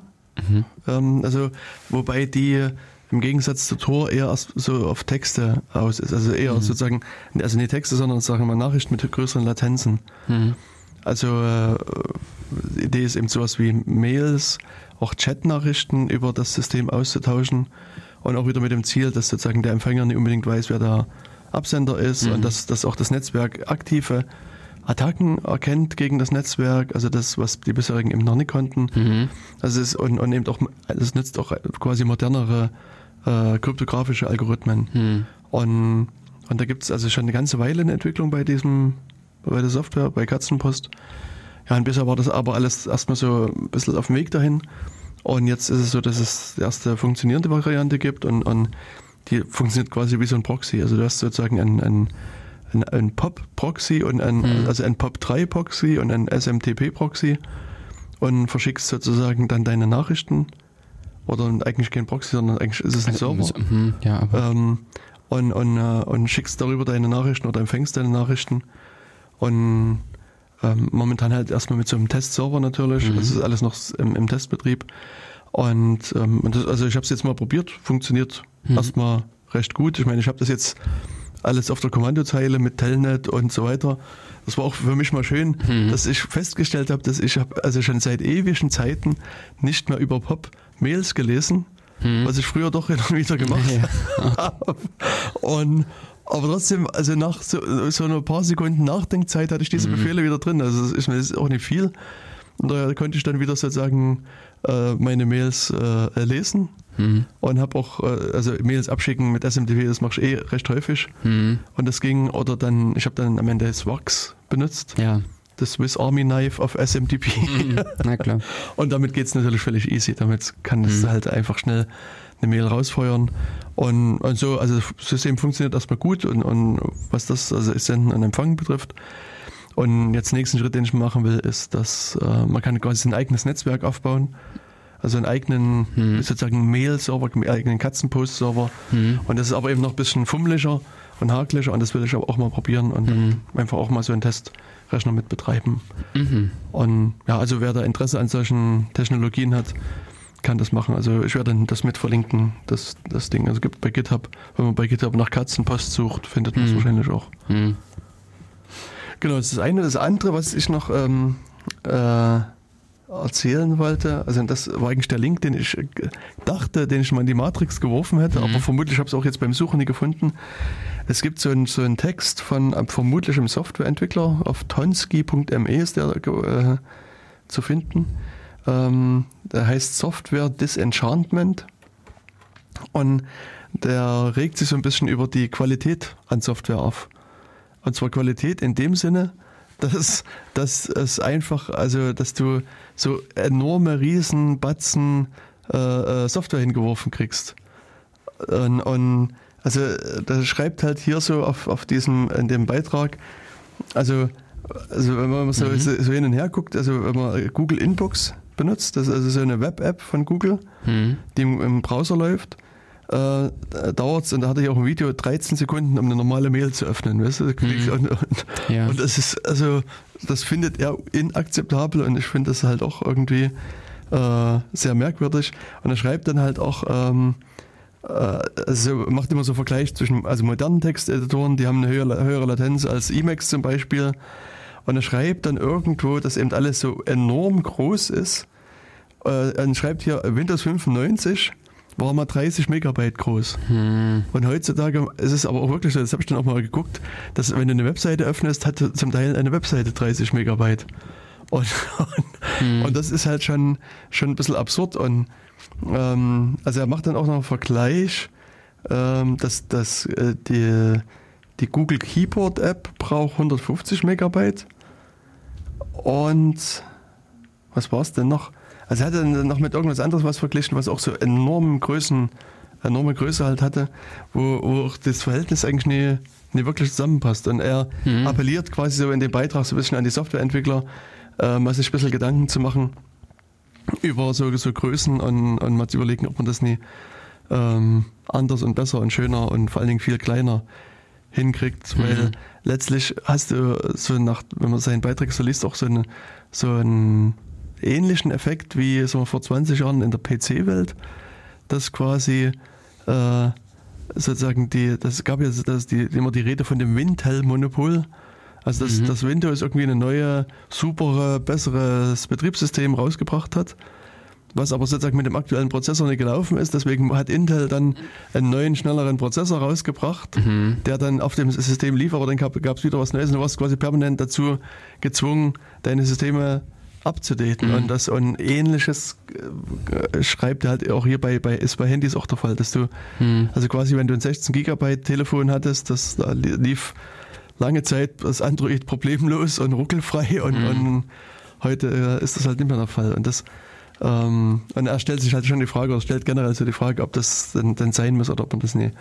Mhm. Ähm, also wobei die im Gegensatz zu Tor eher so auf Texte aus ist. Also eher mhm. sozusagen, also nicht Texte, sondern sagen wir mal Nachrichten mit größeren Latenzen. Mhm. Also äh, die Idee ist eben sowas wie Mails, auch Chatnachrichten über das System auszutauschen und auch wieder mit dem Ziel, dass sozusagen der Empfänger nicht unbedingt weiß, wer der Absender ist mhm. und dass, dass auch das Netzwerk aktive Attacken erkennt gegen das Netzwerk, also das, was die bisherigen eben noch nicht konnten. Mhm. Also es, und, und eben auch, es nützt auch quasi modernere äh, kryptografische Algorithmen. Mhm. Und, und da gibt es also schon eine ganze Weile eine Entwicklung bei diesem bei der Software, bei Katzenpost. Ja, und bisher war das aber alles erstmal so ein bisschen auf dem Weg dahin. Und jetzt ist es so, dass es die erste funktionierende Variante gibt und, und die funktioniert quasi wie so ein Proxy. Also du hast sozusagen ein, ein, ein, ein POP-Proxy und ein, mhm. also ein POP3-Proxy und ein SMTP-Proxy und verschickst sozusagen dann deine Nachrichten. Oder eigentlich kein Proxy, sondern eigentlich ist es ein also, Server. Mhm, ja, aber ähm, und, und, äh, und schickst darüber deine Nachrichten oder empfängst deine Nachrichten. Und ähm, momentan halt erstmal mit so einem Testserver natürlich. Mhm. Das ist alles noch im, im Testbetrieb. Und, ähm, und das, also ich habe es jetzt mal probiert, funktioniert mhm. erstmal recht gut. Ich meine, ich habe das jetzt alles auf der Kommandozeile mit Telnet und so weiter. Das war auch für mich mal schön, mhm. dass ich festgestellt habe, dass ich habe also schon seit ewigen Zeiten nicht mehr über Pop Mails gelesen, mhm. was ich früher doch [LAUGHS] wieder gemacht ja. habe. Und aber trotzdem, also nach so, so ein paar Sekunden Nachdenkzeit hatte ich diese mhm. Befehle wieder drin. Also das ist, das ist auch nicht viel. Und da konnte ich dann wieder sozusagen äh, meine Mails äh, lesen mhm. und habe auch, äh, also Mails abschicken mit SMTP, das mache ich eh recht häufig. Mhm. Und das ging, oder dann, ich habe dann am Ende Swax benutzt. Ja. Das Swiss Army Knife auf SMTP. Mhm. Na klar. [LAUGHS] und damit geht es natürlich völlig easy. Damit kann es mhm. halt einfach schnell eine Mail rausfeuern. Und, und so, also das System funktioniert erstmal gut und, und was das also Senden und Empfangen betrifft. Und jetzt nächsten Schritt, den ich machen will, ist, dass äh, man kann quasi ein eigenes Netzwerk aufbauen. Also einen eigenen, mhm. sozusagen Mail-Server, einen eigenen Katzenpost-Server. Mhm. Und das ist aber eben noch ein bisschen fummeliger und hakeliger und das will ich aber auch mal probieren und mhm. einfach auch mal so einen Testrechner mit betreiben. Mhm. Und ja, also wer da Interesse an solchen Technologien hat, kann das machen. Also ich werde das mit verlinken, das, das Ding. Also gibt bei GitHub, wenn man bei GitHub nach Katzenpost sucht, findet man es mhm. wahrscheinlich auch. Genau, das ist das eine. Das andere, was ich noch ähm, äh, erzählen wollte, also das war eigentlich der Link, den ich dachte, den ich mal in die Matrix geworfen hätte, mhm. aber vermutlich habe ich es auch jetzt beim Suchen nie gefunden. Es gibt so einen, so einen Text von einem vermutlichem Softwareentwickler, auf tonsky.me ist der äh, zu finden. Ähm, der heißt Software Disenchantment und der regt sich so ein bisschen über die Qualität an Software auf. Und zwar Qualität in dem Sinne, dass, dass es einfach, also dass du so enorme Riesenbatzen äh, äh, Software hingeworfen kriegst. Und, und also das schreibt halt hier so auf, auf diesem, in dem Beitrag, also, also wenn man so, mhm. so hin und her guckt, also wenn man Google Inbox benutzt, das ist also so eine Web-App von Google, mhm. die im, im Browser läuft, äh, dauert es, und da hatte ich auch ein Video, 13 Sekunden, um eine normale Mail zu öffnen. Weißt du? Mhm. Und, und, ja. und, das ist, also, das findet er inakzeptabel und ich finde das halt auch irgendwie äh, sehr merkwürdig. Und er schreibt dann halt auch, ähm, äh, also macht immer so Vergleich zwischen also modernen Texteditoren, die haben eine höhere, höhere Latenz als Emacs zum Beispiel. Und er schreibt dann irgendwo, dass eben alles so enorm groß ist. Äh, er schreibt hier Windows 95 war mal 30 Megabyte groß. Hm. Und heutzutage ist es aber auch wirklich so, das habe ich dann auch mal geguckt, dass wenn du eine Webseite öffnest, hat zum Teil eine Webseite 30 Megabyte. Und, [LAUGHS] und, hm. und das ist halt schon, schon ein bisschen absurd. Und ähm, also er macht dann auch noch einen Vergleich, ähm, dass, dass äh, die, die Google Keyboard App braucht 150 Megabyte. Und was war es denn noch? Also er hatte noch mit irgendwas anderes was verglichen, was auch so enormen Größen, enorme Größe halt hatte, wo, wo auch das Verhältnis eigentlich nie, nie wirklich zusammenpasst. Und er mhm. appelliert quasi so in dem Beitrag so ein bisschen an die Softwareentwickler, äh, mal sich ein bisschen Gedanken zu machen über so, so Größen und, und mal zu überlegen, ob man das nie ähm, anders und besser und schöner und vor allen Dingen viel kleiner hinkriegt, weil mhm. letztlich hast du so nach, wenn man seinen Beitrag so liest, auch so, eine, so ein ähnlichen Effekt wie so vor 20 Jahren in der PC-Welt, dass quasi äh, sozusagen die, das gab ja das, die, immer die Rede von dem Wintel-Monopol. Also dass, mhm. dass Windows irgendwie eine neue, super, besseres Betriebssystem rausgebracht hat, was aber sozusagen mit dem aktuellen Prozessor nicht gelaufen ist. Deswegen hat Intel dann einen neuen, schnelleren Prozessor rausgebracht, mhm. der dann auf dem System lief, aber dann gab es wieder was Neues und du warst quasi permanent dazu gezwungen, deine Systeme abzudaten. Mhm. Und das und ähnliches äh, schreibt er halt auch hier bei, bei, ist bei Handys auch der Fall, dass du, mhm. also quasi wenn du ein 16 Gigabyte Telefon hattest, das da lief lange Zeit das Android problemlos und ruckelfrei und, mhm. und heute äh, ist das halt nicht mehr der Fall. Und das ähm, und er stellt sich halt schon die Frage, oder stellt generell so die Frage, ob das denn, denn sein muss oder ob man das nie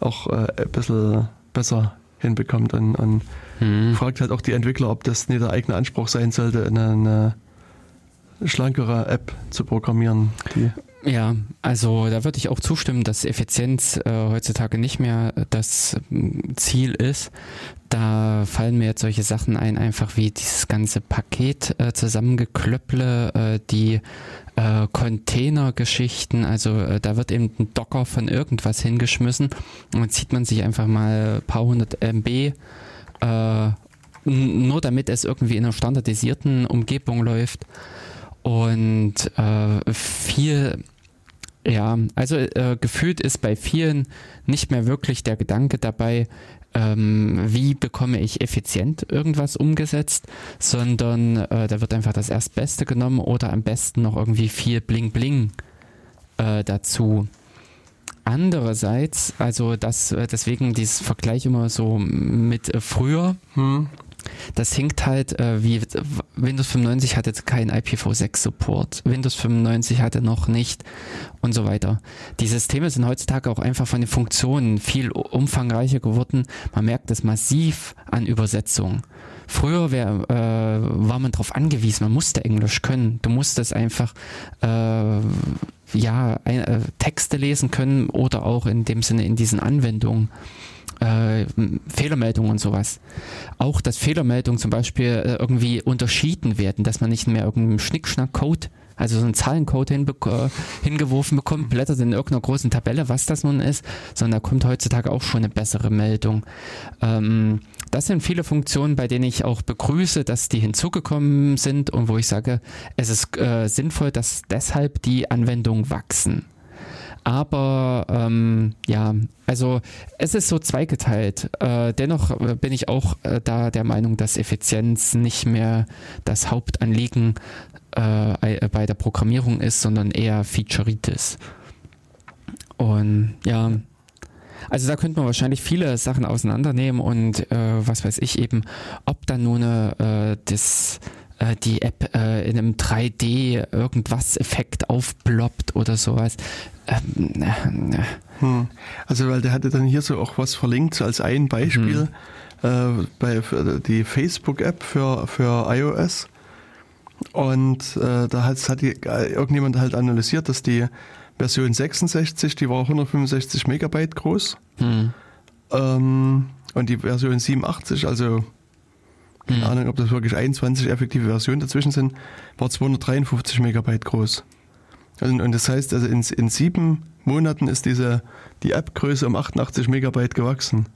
auch äh, ein bisschen besser hinbekommt und, und mhm. fragt halt auch die Entwickler, ob das nicht der eigene Anspruch sein sollte, eine, eine schlankere App zu programmieren. ja, also da würde ich auch zustimmen, dass Effizienz äh, heutzutage nicht mehr das mm, Ziel ist. Da fallen mir jetzt solche Sachen ein, einfach wie dieses ganze Paket äh, zusammengeklöpple, äh, die äh, Containergeschichten, also äh, da wird eben ein Docker von irgendwas hingeschmissen und dann zieht man sich einfach mal ein paar hundert MB äh, nur damit es irgendwie in einer standardisierten Umgebung läuft. Und äh, viel ja, also äh, gefühlt ist bei vielen nicht mehr wirklich der Gedanke dabei, ähm, wie bekomme ich effizient irgendwas umgesetzt, sondern äh, da wird einfach das Erstbeste genommen oder am besten noch irgendwie viel Bling Bling äh, dazu. Andererseits, also das, äh, deswegen dieses Vergleich immer so mit äh, früher, hm. Das hinkt halt, äh, wie Windows 95 hatte keinen IPv6-Support, Windows 95 hatte noch nicht und so weiter. Die Systeme sind heutzutage auch einfach von den Funktionen viel umfangreicher geworden. Man merkt es massiv an Übersetzung. Früher wär, äh, war man darauf angewiesen, man musste Englisch können. Du musstest einfach äh, ja, äh, Texte lesen können oder auch in dem Sinne in diesen Anwendungen äh, Fehlermeldungen und sowas. Auch, dass Fehlermeldungen zum Beispiel äh, irgendwie unterschieden werden, dass man nicht mehr irgendeinen Schnickschnack-Code also so einen Zahlencode äh, hingeworfen bekommt, blättert in irgendeiner großen Tabelle, was das nun ist, sondern da kommt heutzutage auch schon eine bessere Meldung. Ähm, das sind viele Funktionen, bei denen ich auch begrüße, dass die hinzugekommen sind und wo ich sage, es ist äh, sinnvoll, dass deshalb die Anwendungen wachsen. Aber ähm, ja, also es ist so zweigeteilt. Äh, dennoch äh, bin ich auch äh, da der Meinung, dass Effizienz nicht mehr das Hauptanliegen äh, bei der Programmierung ist, sondern eher Featureitis. Und ja, also da könnte man wahrscheinlich viele Sachen auseinandernehmen und äh, was weiß ich eben, ob dann nun äh, das äh, die App äh, in einem 3D irgendwas Effekt aufploppt oder sowas. Ähm, hm. Also weil der hatte dann hier so auch was verlinkt so als ein Beispiel mhm. äh, bei die Facebook-App für, für iOS. Und äh, da hat, hat die, irgendjemand halt analysiert, dass die Version 66, die war 165 Megabyte groß. Mhm. Ähm, und die Version 87, also keine mhm. Ahnung, ob das wirklich 21 effektive Versionen dazwischen sind, war 253 Megabyte groß. Und, und das heißt, also in, in sieben Monaten ist diese, die App-Größe um 88 Megabyte gewachsen.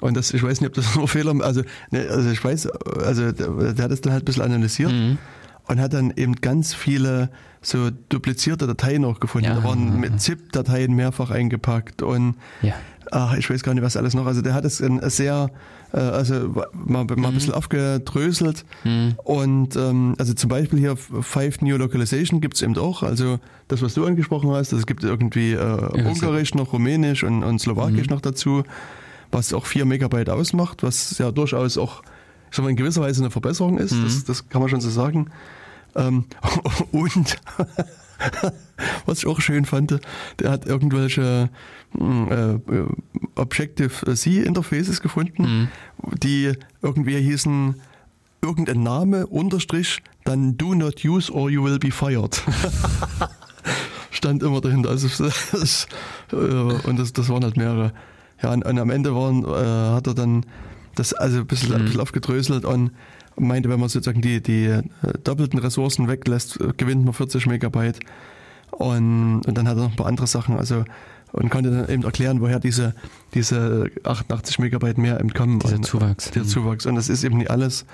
Und das, ich weiß nicht, ob das [LAUGHS] nur Fehler, also, ne, also ich weiß, also der, der, hat das dann halt ein bisschen analysiert mhm. und hat dann eben ganz viele so duplizierte Dateien auch gefunden. Ja, da waren mit ZIP-Dateien mehrfach eingepackt und ja. ach, ich weiß gar nicht, was alles noch. Also der hat es sehr, also mal, mal mhm. ein bisschen aufgedröselt. Mhm. Und ähm, also zum Beispiel hier Five New Localization gibt es eben auch. Also das, was du angesprochen hast, es gibt irgendwie äh, Ungarisch noch, Rumänisch und, und Slowakisch mhm. noch dazu, was auch 4 Megabyte ausmacht, was ja durchaus auch ich sag mal, in gewisser Weise eine Verbesserung ist. Das, mhm. das kann man schon so sagen. Ähm, [LAUGHS] und [LAUGHS] was ich auch schön fand, der hat irgendwelche äh, Objective-C-Interfaces gefunden, mhm. die irgendwie hießen irgendein Name, Unterstrich, dann do not use or you will be fired. [LAUGHS] Stand immer dahinter. Also das, äh, und das, das waren halt mehrere. Ja, und, und am Ende waren, äh, hat er dann das also ein bisschen, mhm. ein bisschen aufgedröselt und meinte, wenn man sozusagen die, die äh, doppelten Ressourcen weglässt, äh, gewinnt man 40 Megabyte. Und, und dann hat er noch ein paar andere Sachen, also und konnte dann eben erklären, woher diese, diese 88 Megabyte mehr eben kommen. Dieser Zuwachs. Der mhm. Zuwachs. Und das ist eben nicht alles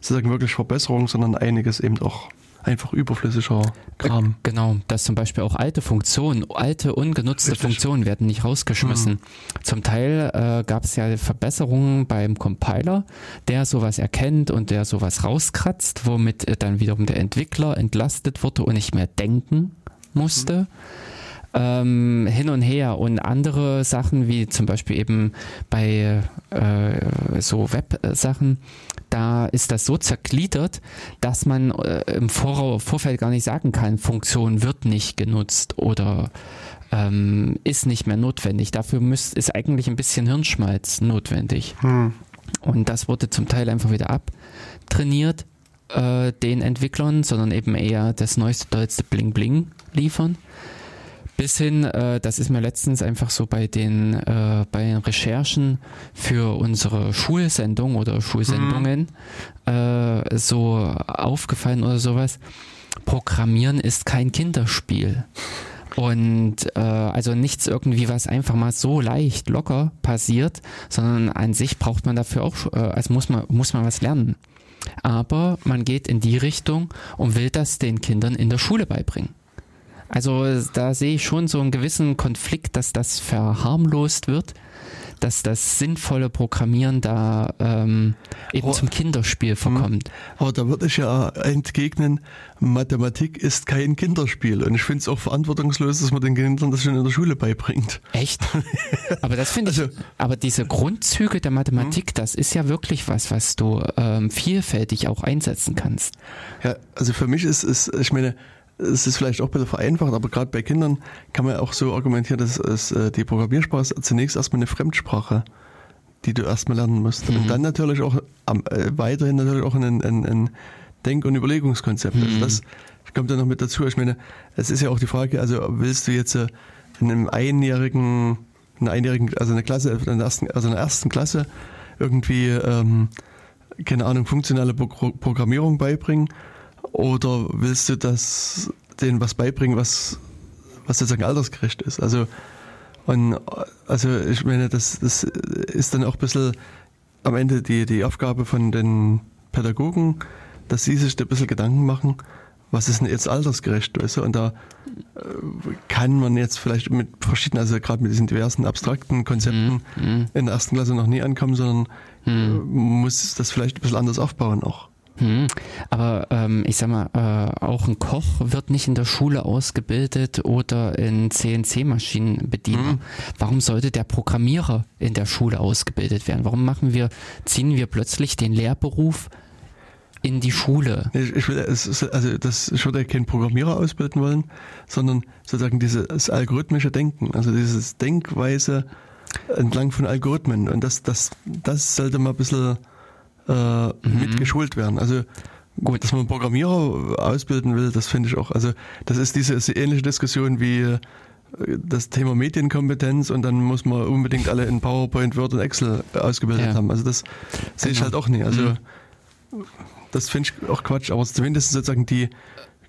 sozusagen wirklich Verbesserung, sondern einiges eben auch einfach überflüssiger Kram. Äh, genau, dass zum Beispiel auch alte Funktionen, alte ungenutzte Richtig. Funktionen werden nicht rausgeschmissen. Mhm. Zum Teil äh, gab es ja Verbesserungen beim Compiler, der sowas erkennt und der sowas rauskratzt, womit äh, dann wiederum der Entwickler entlastet wurde und nicht mehr denken musste. Mhm ähm, hin und her und andere Sachen wie zum Beispiel eben bei äh, so Web-Sachen, da ist das so zergliedert, dass man äh, im Vor Vorfeld gar nicht sagen kann, Funktion wird nicht genutzt oder ähm, ist nicht mehr notwendig. Dafür müsst, ist eigentlich ein bisschen Hirnschmalz notwendig. Hm. Und das wurde zum Teil einfach wieder abtrainiert, äh, den Entwicklern, sondern eben eher das neueste, tollste Bling Bling liefern. Bis hin, äh, das ist mir letztens einfach so bei den, äh, bei den Recherchen für unsere Schulsendung oder Schulsendungen mhm. äh, so aufgefallen oder sowas. Programmieren ist kein Kinderspiel. Und äh, also nichts irgendwie, was einfach mal so leicht, locker passiert, sondern an sich braucht man dafür auch, äh, also muss man, muss man was lernen. Aber man geht in die Richtung und will das den Kindern in der Schule beibringen. Also da sehe ich schon so einen gewissen Konflikt, dass das verharmlost wird, dass das sinnvolle Programmieren da ähm, eben oh, zum Kinderspiel hm. verkommt. Aber da würde ich ja entgegnen, Mathematik ist kein Kinderspiel. Und ich finde es auch verantwortungslos, dass man den Kindern das schon in der Schule beibringt. Echt? [LAUGHS] Aber das finde ich, also, aber diese Grundzüge der Mathematik, hm. das ist ja wirklich was, was du ähm, vielfältig auch einsetzen kannst. Ja, also für mich ist es, ich meine, es ist vielleicht auch ein bisschen vereinfacht, aber gerade bei Kindern kann man auch so argumentieren, dass es, äh, die Programmiersprache ist zunächst erstmal eine Fremdsprache, die du erstmal lernen musst. Mhm. Und dann natürlich auch äh, weiterhin natürlich auch ein, ein, ein Denk- und Überlegungskonzept. Also mhm. Also das kommt dann noch mit dazu. Ich meine, es ist ja auch die Frage, also willst du jetzt äh, in einem einjährigen, in einer einjährigen, also eine Klasse, in der ersten, also in der ersten Klasse irgendwie, ähm, keine Ahnung, funktionale Programmierung beibringen Oder willst du das denen was beibringen, was, was sozusagen altersgerecht ist? Also, und, also ich meine, das, das ist dann auch ein bisschen am Ende die, die Aufgabe von den Pädagogen, dass sie sich da ein bisschen Gedanken machen, was ist denn jetzt altersgerecht, weißt du? Und da äh, kann man jetzt vielleicht mit verschiedenen, also gerade mit diesen diversen abstrakten Konzepten Mhm. in der ersten Klasse noch nie ankommen, sondern Mhm. muss das vielleicht ein bisschen anders aufbauen auch. Hm. Aber ähm, ich sag mal, äh, auch ein Koch wird nicht in der Schule ausgebildet oder in CNC-Maschinenbediener. Mhm. Warum sollte der Programmierer in der Schule ausgebildet werden? Warum machen wir, ziehen wir plötzlich den Lehrberuf in die Schule? Ich, will, also das, ich würde keinen Programmierer ausbilden wollen, sondern sozusagen dieses algorithmische Denken, also dieses Denkweise entlang von Algorithmen. Und das, das, das sollte mal ein bisschen äh, mit geschult werden. Also Gut. dass man Programmierer ausbilden will, das finde ich auch. Also das ist diese ist die ähnliche Diskussion wie äh, das Thema Medienkompetenz und dann muss man unbedingt alle in PowerPoint, Word und Excel ausgebildet Ja. haben. Also das sehe ich Genau. halt auch nie. Also Mhm. das finde ich auch Quatsch, aber zumindest sozusagen die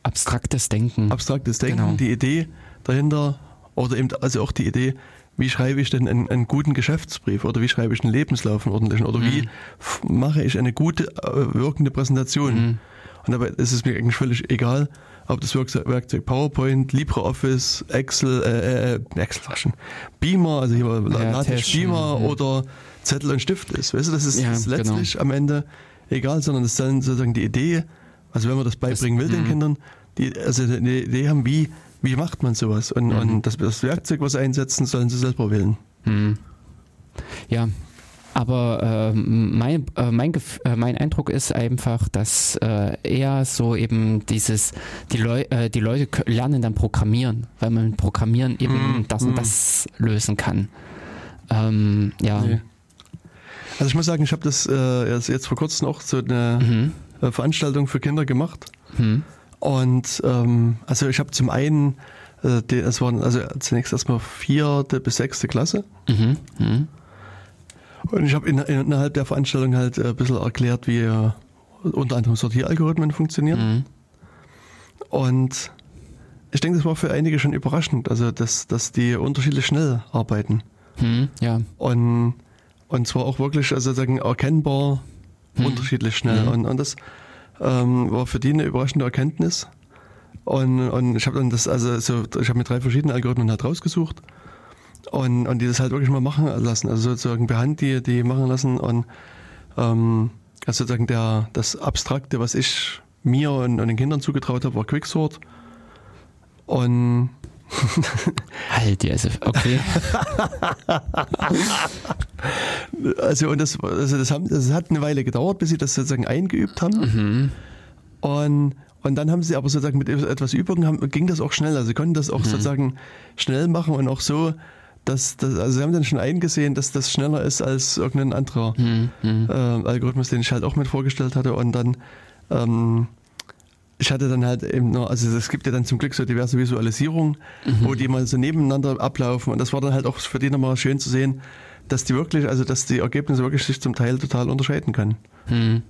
Abstraktes Denken. abstraktes Denken, Genau. die Idee dahinter oder eben also auch die Idee, wie schreibe ich denn einen, einen guten Geschäftsbrief oder wie schreibe ich einen Lebenslauf, einen ordentlichen oder wie Mhm. f- mache ich eine gute äh, wirkende Präsentation. Mhm. Und dabei ist es mir eigentlich völlig egal, ob das Werkzeug, PowerPoint, LibreOffice, Excel, äh, äh, Excel schon, Beamer, also hier Ja, LaTeX Beamer mhm. oder Zettel und Stift ist. Weißt du, das ist, Ja, ist letztlich am Ende egal, sondern das soll sozusagen die Idee, also wenn man das beibringen will den mhm. Kindern, die also eine Idee haben, wie, wie macht man sowas? Und, Mhm. und das, das Werkzeug, was sie einsetzen, sollen sie selber wählen. Hm. Ja, aber ähm, mein, äh, mein, äh, mein Eindruck ist einfach, dass äh, eher so eben dieses, die, Leu äh, die Leute lernen dann Programmieren, weil man mit Programmieren eben Mm, das und mm. das lösen kann. Ähm, ja. Nee. Also ich muss sagen, ich habe das äh, jetzt, jetzt vor kurzem auch so eine Mhm. äh, Veranstaltung für Kinder gemacht. Hm. Und ähm, also ich habe zum einen, äh, die, es waren also zunächst erstmal vierte bis sechste Klasse. Mhm. Mhm. Und ich habe in, innerhalb der Veranstaltung halt äh, ein bisschen erklärt, wie äh, unter anderem Sortieralgorithmen funktionieren. Mhm. Und ich denke, das war für einige schon überraschend, also dass, dass die unterschiedlich schnell arbeiten. Mhm. Ja. Und, und zwar auch wirklich also sozusagen erkennbar Mhm. unterschiedlich schnell. Mhm. Und, und das ähm, war für die eine überraschende Erkenntnis. Und, und ich habe dann das, also so, ich habe mir drei verschiedene Algorithmen halt rausgesucht und, und die das halt wirklich mal machen lassen. Also sozusagen per Hand die, die machen lassen und ähm, also sozusagen der, das Abstrakte, was ich mir und, und den Kindern zugetraut habe, war Quicksort. Und [LAUGHS] Halt, ja, also, okay. [LAUGHS] also und das, also das, haben, das hat eine Weile gedauert, bis sie das sozusagen eingeübt haben. mhm. Und, und dann haben sie aber sozusagen mit etwas Übung haben, ging das auch schnell. Also sie konnten das auch sozusagen schnell machen und auch so, dass, dass also sie haben dann schon eingesehen, dass das schneller ist als irgendein anderer Mhm. Mhm. äh, Algorithmus, den ich halt auch mit vorgestellt hatte. Und dann, ähm, ich hatte dann halt eben noch, also es gibt ja dann zum Glück so diverse Visualisierungen, wo die mal so nebeneinander ablaufen. Und das war dann halt auch für die nochmal schön zu sehen, dass die wirklich, also dass die Ergebnisse wirklich sich zum Teil total unterscheiden können. Mhm.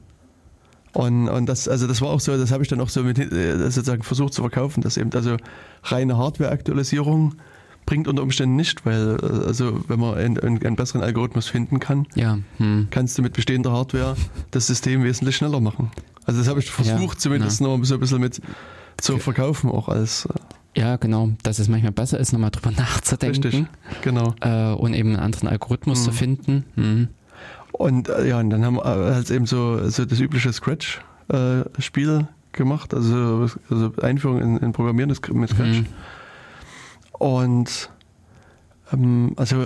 Und, und das, also das war auch so, das habe ich dann auch so mit, äh, sozusagen versucht zu verkaufen, dass eben also reine Hardware-Aktualisierung bringt unter Umständen nicht, weil äh, also wenn man einen, einen, besseren Algorithmus finden kann, Ja. Mhm. kannst du mit bestehender Hardware das System wesentlich schneller machen. Also das habe ich versucht Ja, zumindest ja. noch so ein bisschen mit zu verkaufen auch als äh, Ja, genau. Dass es manchmal besser ist, nochmal drüber [LAUGHS] nachzudenken. richtig, genau. Äh, und eben einen anderen Algorithmus Mhm. zu finden. Mhm. Und äh, ja, und dann haben wir halt eben so, so das übliche Scratch-Spiel gemacht, also, also Einführung in, in Programmieren mit Scratch. Mhm. Und ähm, also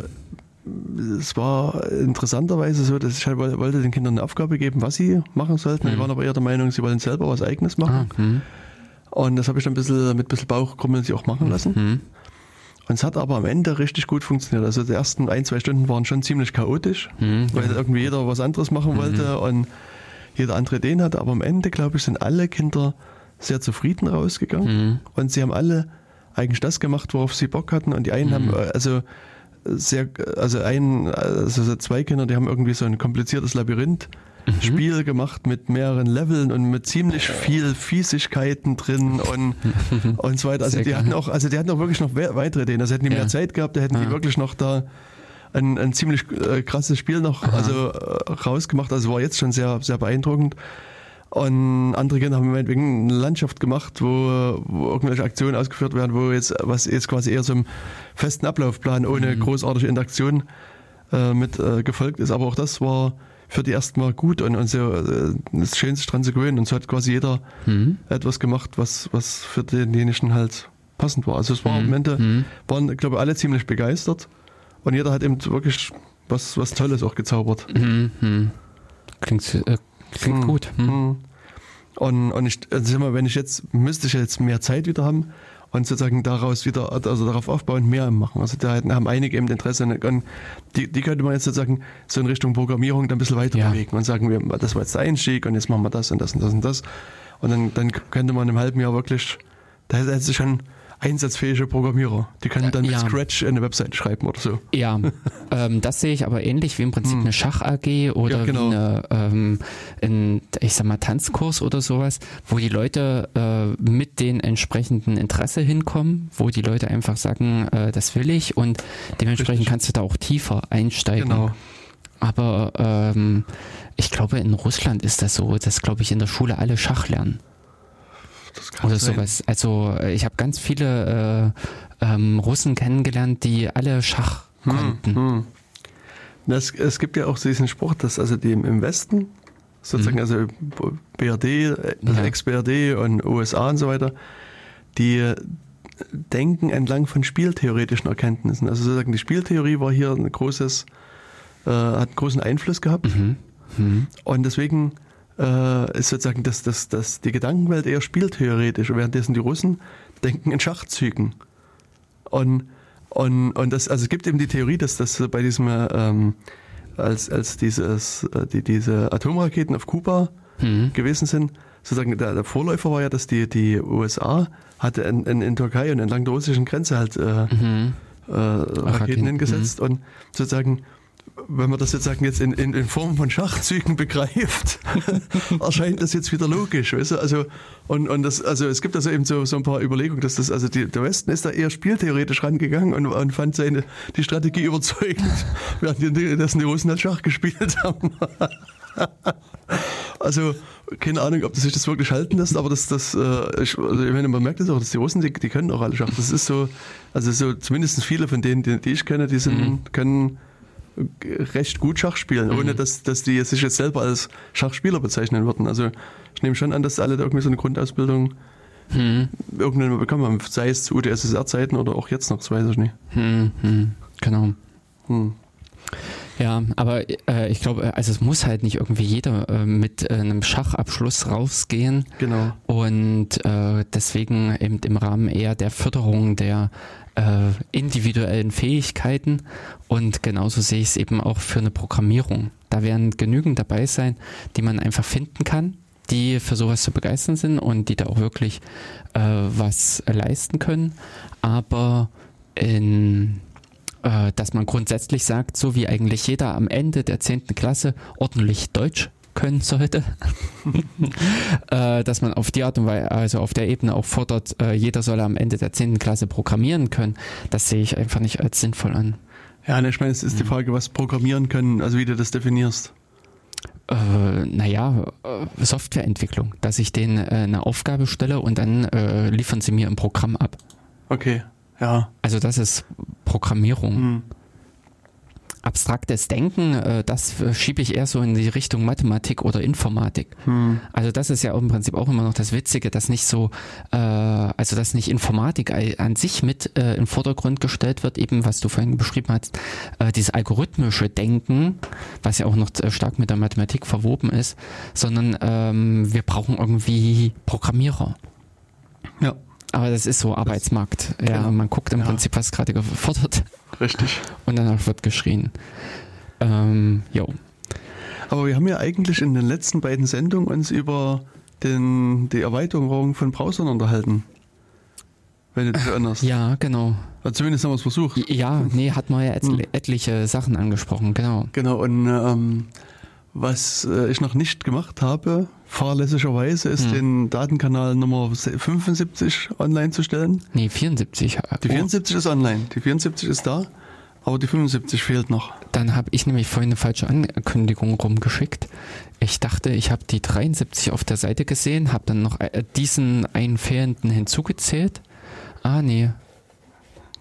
es war interessanterweise so, dass ich halt woll- wollte den Kindern eine Aufgabe geben, was sie machen sollten. Die Mhm. waren aber eher der Meinung, sie wollen selber was Eigenes machen. Ah, mhm. Und das habe ich dann ein bisschen mit ein bisschen Bauchkrummeln sie auch machen lassen. Mhm. Und es hat aber am Ende richtig gut funktioniert. Also die ersten ein, zwei Stunden waren schon ziemlich chaotisch, Mhm. weil irgendwie jeder was anderes machen wollte und jeder andere Ideen hatte. Aber am Ende, glaube ich, sind alle Kinder sehr zufrieden rausgegangen. Mhm. Und sie haben alle eigentlich das gemacht, worauf sie Bock hatten. Und die einen Mhm. haben äh, also sehr, also ein, also so zwei Kinder, die haben irgendwie so ein kompliziertes Labyrinth mhm. Spiel gemacht mit mehreren Leveln und mit ziemlich viel Fiesigkeiten drin und, [LAUGHS] und so weiter. Also Sehr die hatten auch, also die hatten auch wirklich noch weitere Ideen. Also hätten die ja. mehr Zeit gehabt, da hätten ja. die wirklich noch da ein, ein ziemlich äh, krasses Spiel noch also äh, rausgemacht. Also war jetzt schon sehr, sehr beeindruckend. Und andere Kinder haben meinetwegen eine Landschaft gemacht, wo, wo, irgendwelche Aktionen ausgeführt werden, wo jetzt, was jetzt quasi eher so einem festen Ablaufplan ohne mhm. großartige Interaktion äh, mit äh, gefolgt ist. Aber auch das war für die erstmal gut und, und so, äh, das Schönste dran zu gewöhnen. Und so hat quasi jeder mhm. etwas gemacht, was, was für denjenigen halt passend war. Also es war mhm. am Ende, mhm. waren, glaube ich, alle ziemlich begeistert. Und jeder hat eben wirklich was, was Tolles auch gezaubert. Mhm. mhm. Klingt äh, Klingt hm, gut. Hm. hm. Und, und ich, also mal, wenn ich jetzt, müsste ich jetzt mehr Zeit wieder haben und sozusagen daraus wieder, also darauf aufbauen, mehr machen. Also da haben einige eben Interesse und die, die könnte man jetzt sozusagen so in Richtung Programmierung dann ein bisschen weiter ja. bewegen und sagen, wir, das war jetzt der Einstieg und jetzt machen wir das und das und das und das. Und dann, dann könnte man im halben Jahr wirklich, da hätte sich schon einsatzfähige Programmierer. Die können dann mit ja. Scratch eine Website schreiben oder so. Ja, [LAUGHS] ähm, das sehe ich aber ähnlich wie im Prinzip hm. eine Schach-AG oder ja, genau. wie eine, ähm, ein, ich sag mal, Tanzkurs oder sowas, wo die Leute äh, mit den entsprechenden Interesse hinkommen, wo die Leute einfach sagen, äh, das will ich und dementsprechend Richtig. kannst du da auch tiefer einsteigen. Genau. Aber ähm, ich glaube, in Russland ist das so, dass, glaube ich, in der Schule alle Schach lernen oder sein. sowas. Also äh, ich habe ganz viele äh, ähm, Russen kennengelernt, die alle Schach hm, konnten. Hm. Das, es gibt ja auch diesen Spruch, dass also die im Westen, sozusagen, mhm. also BRD, äh, ja. Ex-BRD und USA und so weiter, die denken entlang von spieltheoretischen Erkenntnissen. Also sozusagen die Spieltheorie war hier ein großes, äh, hat einen großen Einfluss gehabt. Mhm. Mhm. Und deswegen äh, ist sozusagen das, das, das, die Gedankenwelt eher spieltheoretisch, währenddessen die Russen denken in Schachzügen. Und, und, und das, also es gibt eben die Theorie, dass das bei diesem, ähm, als, als dieses, äh, die, diese Atomraketen auf Kuba mhm. gewesen sind, sozusagen der, der, Vorläufer war ja, dass die, die USA hatte in, in, in Türkei und entlang der russischen Grenze halt äh, mhm. äh, Raketen hingesetzt mhm. und sozusagen wenn man das jetzt sagen, jetzt in, in, in Form von Schachzügen begreift, [LAUGHS] erscheint das jetzt wieder logisch. Weißt du? Also, und, und das, also es gibt also eben so, so ein paar Überlegungen, dass das, also die, der Westen ist da eher spieltheoretisch rangegangen und, und fand seine, die Strategie [LAUGHS] überzeugend, während die, das die Russen halt Schach gespielt haben. [LAUGHS] also, keine Ahnung, ob das sich das wirklich halten lässt, aber das, das, äh, ich, also ich meine, man merkt das auch, dass die Russen, die, die können auch alle Schach. Das ist so, also so, zumindest viele von denen, die, die ich kenne, die sind, mhm. können, recht gut Schach spielen, mhm. ohne dass, dass die sich jetzt selber als Schachspieler bezeichnen würden. Also ich nehme schon an, dass alle da irgendwie so eine Grundausbildung mhm. irgendwann mal bekommen haben, sei es zu UdSSR-Zeiten oder auch jetzt noch, das weiß ich nicht. Mhm. Genau. Ja, aber äh, ich glaube, also es muss halt nicht irgendwie jeder äh, mit äh, einem Schachabschluss rausgehen. Genau. Und äh, deswegen eben im Rahmen eher der Förderung der äh, individuellen Fähigkeiten und genauso sehe ich es eben auch für eine Programmierung. Da werden genügend dabei sein, die man einfach finden kann, die für sowas zu begeistern sind und die da auch wirklich äh, was leisten können. Aber in äh, dass man grundsätzlich sagt, so wie eigentlich jeder am Ende der 10. Klasse ordentlich Deutsch können sollte, [LAUGHS] äh, dass man auf die Art und Weise, also auf der Ebene auch fordert, äh, jeder soll am Ende der 10. Klasse programmieren können, das sehe ich einfach nicht als sinnvoll an. Ja, ne, ich meine, es ist die mhm. Frage, was programmieren können, also wie du das definierst. Äh, naja, äh, Softwareentwicklung, dass ich denen äh, eine Aufgabe stelle und dann äh, liefern sie mir ein Programm ab. Okay, ja. Also das ist Programmierung. Mhm abstraktes Denken, äh, das schiebe ich eher so in die Richtung Mathematik oder Informatik. Hm. Also das ist ja im Prinzip auch immer noch das Witzige, dass nicht so, äh, also dass nicht Informatik an sich mit äh, im Vordergrund gestellt wird, eben was du vorhin beschrieben hast, äh, dieses algorithmische Denken, was ja auch noch äh, stark mit der Mathematik verwoben ist, sondern ähm, wir brauchen irgendwie Programmierer. Ja. Aber das ist so Arbeitsmarkt. Das, ja, genau. man guckt im ja. Prinzip, was gerade gefordert. Richtig. Und danach wird geschrien. Ähm, jo. Aber wir haben ja eigentlich in den letzten beiden Sendungen uns über den, die Erweiterung von Browsern unterhalten. Wenn du dich erinnerst. Ja, genau. Also zumindest haben wir es versucht. Ja, nee, hat man ja et etliche Sachen angesprochen, genau. Genau, und ähm, Was äh, ich noch nicht gemacht habe, fahrlässigerweise, ist Hm. den Datenkanal Nummer 75 online zu stellen. Nee, 74. Die Oh, 74 ist online, die 74 ist da, aber die 75 fehlt noch. Dann habe ich nämlich vorhin eine falsche Ankündigung rumgeschickt. Ich dachte, ich habe die 73 auf der Seite gesehen, habe dann noch äh, diesen einen fehlenden hinzugezählt. Ah, nee.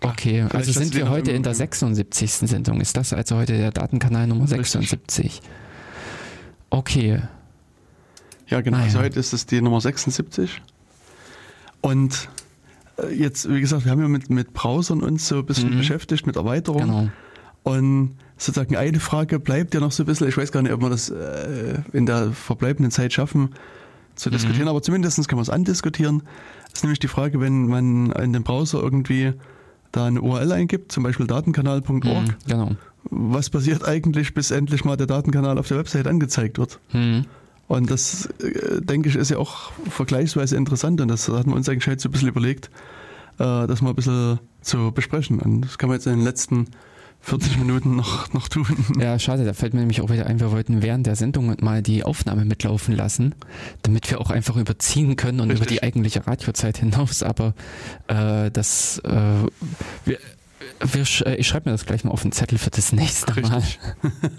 Okay, vielleicht also sind wir heute in der 76. Sendung. Ist das also heute der Datenkanal Nummer Richtig. 76? Okay. Ja, genau. Ah, ja. Also heute ist es die Nummer 76. Und äh, jetzt, wie gesagt, wir haben ja mit, mit Browsern uns so ein bisschen Mhm. beschäftigt, mit Erweiterungen. Genau. Und sozusagen eine Frage bleibt ja noch so ein bisschen, ich weiß gar nicht, ob wir das äh, in der verbleibenden Zeit schaffen zu Mhm. diskutieren, aber zumindest kann man es andiskutieren. Das ist nämlich die Frage, wenn man in dem Browser irgendwie da eine URL eingibt, zum Beispiel datenkanal.org, Mhm, genau. Was passiert eigentlich, bis endlich mal der Datenkanal auf der Website angezeigt wird? Mhm. Und das, äh, denke ich, ist ja auch vergleichsweise interessant und das hatten wir uns eigentlich heute so ein bisschen überlegt, äh, das mal ein bisschen zu besprechen. Und das kann man jetzt in den letzten 40 Minuten noch, noch tun. Ja, schade, da fällt mir nämlich auch wieder ein, wir wollten während der Sendung mal die Aufnahme mitlaufen lassen, damit wir auch einfach überziehen können und Richtig. über die eigentliche Radiozeit hinaus, aber äh, das äh, wir, wir, äh, ich schreibe mir das gleich mal auf den Zettel für das nächste Mal. Richtig. [LAUGHS]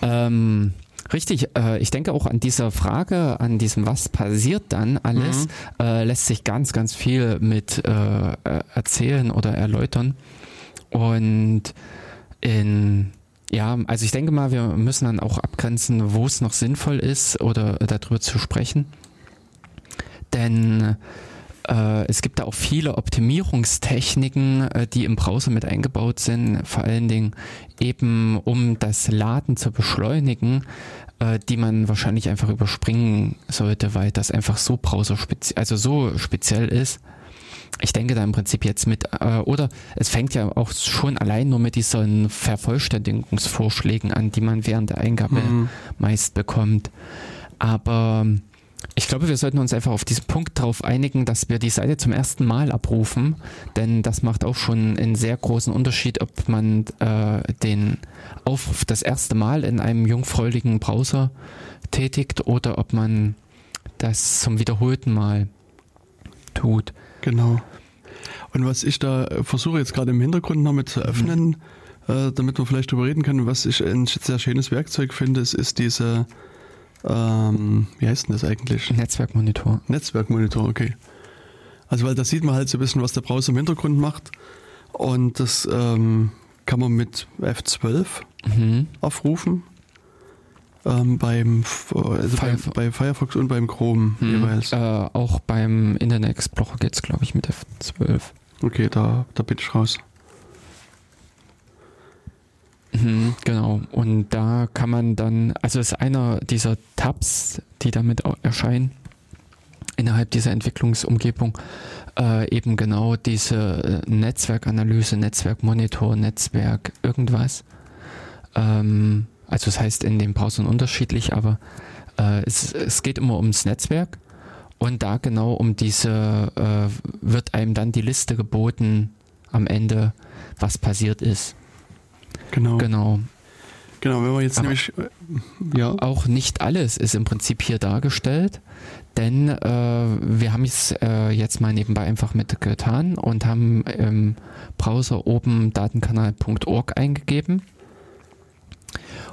Ähm, richtig, äh, ich denke auch an dieser Frage, an diesem Was passiert dann alles, Mhm. äh, lässt sich ganz, ganz viel mit äh, äh, erzählen oder erläutern. Und in ja, also ich denke mal, wir müssen dann auch abgrenzen, wo es noch sinnvoll ist oder darüber zu sprechen. Denn äh, es gibt da auch viele Optimierungstechniken, äh, die im Browser mit eingebaut sind, vor allen Dingen eben um das Laden zu beschleunigen, äh, die man wahrscheinlich einfach überspringen sollte, weil das einfach so browser also so speziell ist. Ich denke da im Prinzip jetzt mit, äh, oder es fängt ja auch schon allein nur mit diesen Vervollständigungsvorschlägen an, die man während der Eingabe Mhm. meist bekommt. Aber ich glaube, wir sollten uns einfach auf diesen Punkt darauf einigen, dass wir die Seite zum ersten Mal abrufen, denn das macht auch schon einen sehr großen Unterschied, ob man äh, den Aufruf das erste Mal in einem jungfräuligen Browser tätigt oder ob man das zum wiederholten Mal tut. Genau. Und was ich da äh, versuche jetzt gerade im Hintergrund noch mit zu öffnen, äh, damit wir vielleicht darüber reden können, was ich ein sehr schönes Werkzeug finde, ist, ist diese, ähm, wie heißt denn das eigentlich? Netzwerkmonitor. Netzwerkmonitor, okay. Also weil da sieht man halt so ein bisschen, was der Browser im Hintergrund macht. Und das ähm, kann man mit F12 Mhm. aufrufen. Ähm, beim, also Firef- bei Firefox und beim Chrome Mhm. jeweils. Äh, auch beim Internet Explorer geht es, glaube ich, mit F12. Okay, da, da bin ich raus. Mhm, genau. Und da kann man dann, also ist einer dieser Tabs, die damit erscheinen, innerhalb dieser Entwicklungsumgebung, äh, eben genau diese äh, Netzwerkanalyse, Netzwerkmonitor, Netzwerk, irgendwas. Ähm, also das heißt in den Browsern unterschiedlich, aber äh, es, es geht immer ums Netzwerk und da genau um diese, äh, wird einem dann die Liste geboten am Ende, was passiert ist. Genau. Genau. Genau, wenn wir jetzt Aber- nämlich, äh, ja, Auch nicht alles ist im Prinzip hier dargestellt, denn äh, wir haben es äh, jetzt mal nebenbei einfach mit getan und haben im Browser oben datenkanal.org eingegeben.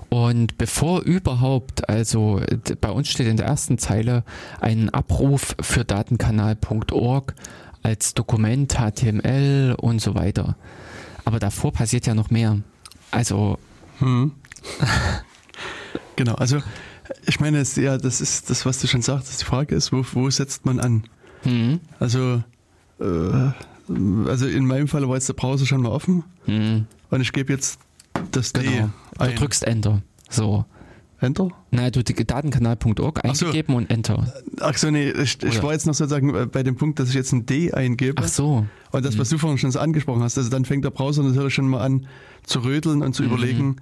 Und bevor überhaupt, also bei uns steht in der ersten Zeile ein Abruf für datenkanal.org als Dokument, HTML und so weiter. Aber davor passiert ja noch mehr. Also, hm. [LAUGHS] genau, also ich meine, es, ja, das ist das, was du schon sagst. Die Frage ist, wo, wo setzt man an? hm, Also, äh, also in meinem Fall war jetzt der Browser schon mal offen hm, und ich gebe jetzt das D genau. Du ein. drückst Enter. So. Enter? Na, du datenkanal.org Ach so. eingegeben und Enter. Ach so, nee, ich, ich war jetzt noch sozusagen bei dem Punkt, dass ich jetzt ein D eingebe. Ach so. Und das, was du vorhin schon so angesprochen hast, also dann fängt der Browser natürlich schon mal an zu rödeln und zu Mhm. überlegen,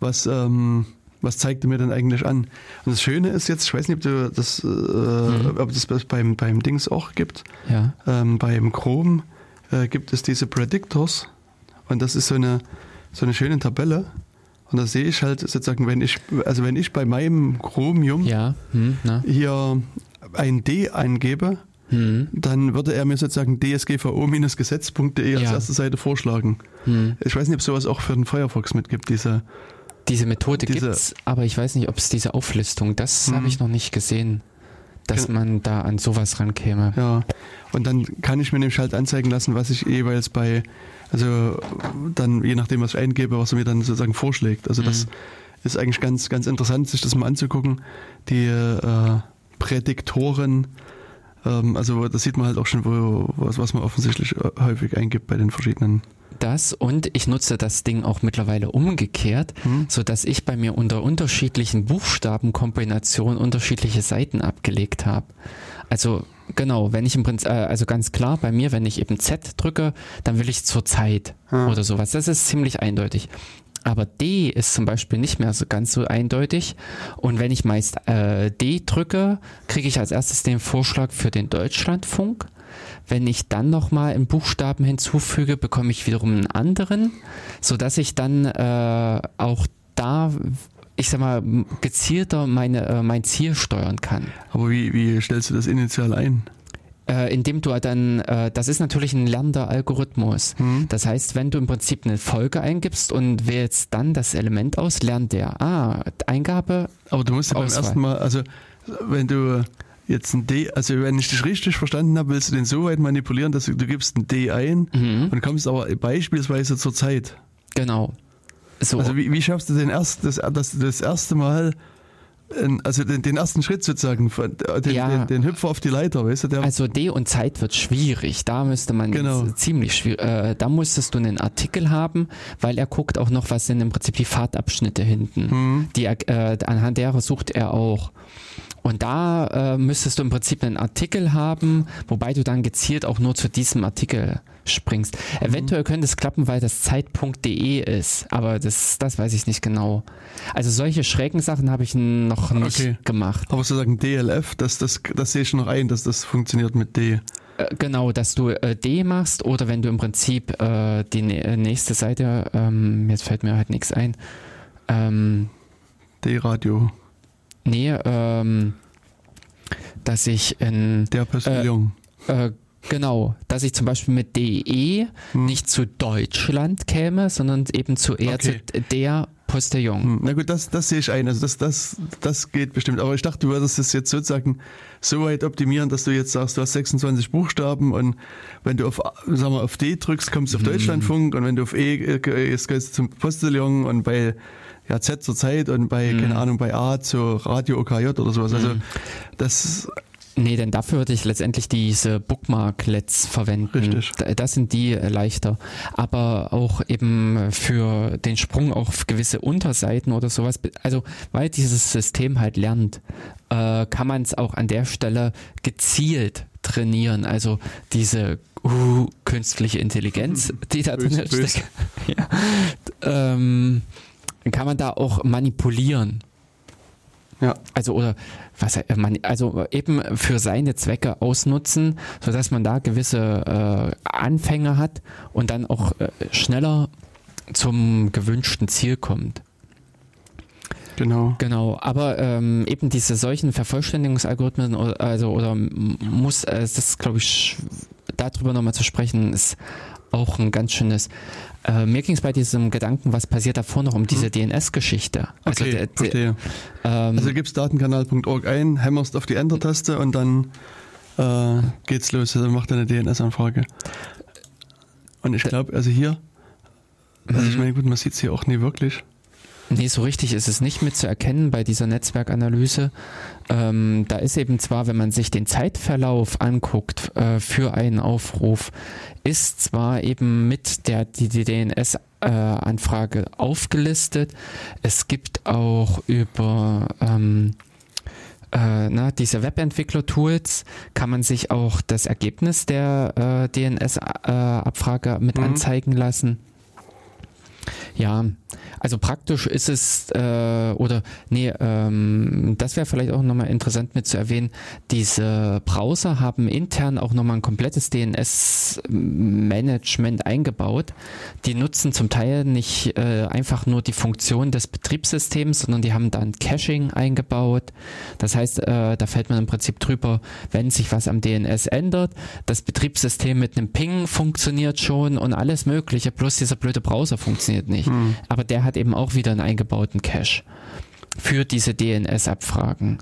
was, ähm, was zeigt er mir denn eigentlich an. Und das Schöne ist jetzt, ich weiß nicht, ob, du das, äh, Mhm. ob das beim, beim Dings auch gibt, Ja. ähm, beim Chrome äh, gibt es diese Predictors und das ist so eine, so eine schöne Tabelle Und da sehe ich halt sozusagen, wenn ich, also wenn ich bei meinem Chromium Ja, hm, hier ein D eingebe, Hm, dann würde er mir sozusagen dsgvo-gesetz.de als Ja. erste Seite vorschlagen. hm. Ich weiß nicht, ob sowas auch für den Firefox mitgibt, diese. Diese Methode Diese- gibt's, aber ich weiß nicht, ob es diese Auflistung, das Hm. habe ich noch nicht gesehen, dass Gen- man da an sowas rankäme. Ja. Und dann kann ich mir nämlich halt anzeigen lassen, was ich jeweils bei, also dann je nachdem, was ich eingebe, was er mir dann sozusagen vorschlägt. Also das Mhm. ist eigentlich ganz, ganz interessant, sich das mal anzugucken. Die äh, Prädiktoren, ähm, also das sieht man halt auch schon, wo, was, was man offensichtlich äh, häufig eingibt bei den verschiedenen. Das und ich nutze das Ding auch mittlerweile umgekehrt, Hm? so dass ich bei mir unter unterschiedlichen Buchstabenkombinationen unterschiedliche Seiten abgelegt habe. Also genau, wenn ich im Prinzip, äh, also ganz klar bei mir, wenn ich eben Z drücke, dann will ich zur Zeit Ja. oder sowas. Das ist ziemlich eindeutig. Aber D ist zum Beispiel nicht mehr so ganz so eindeutig. Und wenn ich meist äh, D drücke, kriege ich als erstes den Vorschlag für den Deutschlandfunk. Wenn ich dann nochmal einen Buchstaben hinzufüge, bekomme ich wiederum einen anderen, sodass ich dann äh, auch da, ich sag mal, gezielter meine, äh, mein Ziel steuern kann. Aber wie, wie stellst du das initial ein? Äh, indem du dann, äh, das ist natürlich ein lernender Algorithmus. Hm? Das heißt, wenn du im Prinzip eine Folge eingibst und wählst dann das Element aus, lernt der, ah, Eingabe, Aber du musst ja beim Auswahl. ersten Mal, also wenn du jetzt ein D, also wenn ich dich richtig verstanden habe, willst du den so weit manipulieren, dass du, du gibst ein D ein mhm, und kommst aber beispielsweise zur Zeit. genau. So, Also wie, wie schaffst du den erst, das, das, das erste Mal, also den, den ersten Schritt sozusagen, den, Ja. den, den Hüpfer auf die Leiter, weißt du? Der, Also D und Zeit wird schwierig. Da müsste man Genau. ziemlich schwierig. Äh, da musstest du einen Artikel haben, weil er guckt auch noch, was sind im Prinzip die Fahrtabschnitte hinten. hm, Die, er- äh, anhand derer sucht er auch. Und da äh, müsstest du im Prinzip einen Artikel haben, wobei du dann gezielt auch nur zu diesem Artikel springst. Mhm. Eventuell könnte es klappen, weil das Zeit.de ist, aber das, das weiß ich nicht genau. Also solche schrägen Sachen habe ich noch nicht Okay. gemacht. aber sozusagen DLF, das, das, das sehe ich noch ein, dass das funktioniert mit D. Äh, Genau, dass du äh, D machst oder wenn du im Prinzip äh, die äh, nächste Seite, ähm, jetzt fällt mir halt nichts ein, ähm, D-Radio, nee, ähm, dass ich in, der Postillon. äh, genau, dass ich zum Beispiel mit DE Hm. nicht zu Deutschland käme, sondern eben zu eher Okay. zu der Postillon. Hm, Na gut, das, das sehe ich ein. Also das, das, das geht bestimmt. Aber ich dachte, du würdest es jetzt sozusagen so weit optimieren, dass du jetzt sagst, du hast 26 Buchstaben und wenn du auf, sag mal, auf D drückst, kommst du auf Deutschlandfunk und wenn du auf E äh, jetzt gehst du zum Postillon und bei ja, Z zur Zeit und bei, keine Ahnung, bei A zur Radio OKJ oder sowas. Also das Nee, denn dafür würde ich letztendlich diese Bookmarklets verwenden. Richtig. Da- Das sind die äh, leichter. Aber auch eben für den Sprung auf gewisse Unterseiten oder sowas, also weil dieses System halt lernt, äh, kann man es auch an der Stelle gezielt trainieren. Also diese uh, künstliche Intelligenz, die da drin steckt, [LAUGHS] ja, ähm, kann man da auch manipulieren. ja. Also oder was äh, man also eben für seine Zwecke ausnutzen, sodass man da gewisse äh, Anfänge hat und dann auch äh, schneller zum gewünschten Ziel kommt. Genau. Genau, aber ähm, eben diese solchen Vervollständigungsalgorithmen oder, also oder muss äh, das ist glaube ich darüber nochmal zu sprechen ist auch ein ganz schönes. Äh, mir ging es bei diesem Gedanken, was passiert davor noch um diese DNS-Geschichte. Also Okay, der, der, verstehe. ähm, Also gibst datenkanal.org ein, hämmerst auf die Enter-Taste und dann äh, geht's los. Dann macht er eine DNS-Anfrage. Und ich glaube, also hier, also ich meine, gut, man sieht es hier auch nie wirklich. Nee, so richtig ist es nicht mit zu erkennen bei dieser Netzwerkanalyse. Ähm, da ist eben zwar, wenn man sich den Zeitverlauf anguckt äh, für einen Aufruf, ist zwar eben mit der die, die DNS-Anfrage aufgelistet. Es gibt auch über ähm, äh, na, diese Webentwickler-Tools kann man sich auch das Ergebnis der äh, DNS-Abfrage mit Mhm. anzeigen lassen. Ja, also praktisch ist es, äh, oder nee, ähm, das wäre vielleicht auch nochmal interessant mit zu erwähnen, diese Browser haben intern auch nochmal ein komplettes DNS-Management eingebaut. Die nutzen zum Teil nicht äh, einfach nur die Funktion des Betriebssystems, sondern die haben dann Caching eingebaut. Das heißt, äh, da fällt man im Prinzip drüber, wenn sich was am DNS ändert, das Betriebssystem mit einem Ping funktioniert schon und alles Mögliche, plus dieser blöde Browser funktioniert nicht. Hm. Aber der hat eben auch wieder einen eingebauten Cache für diese DNS-Abfragen.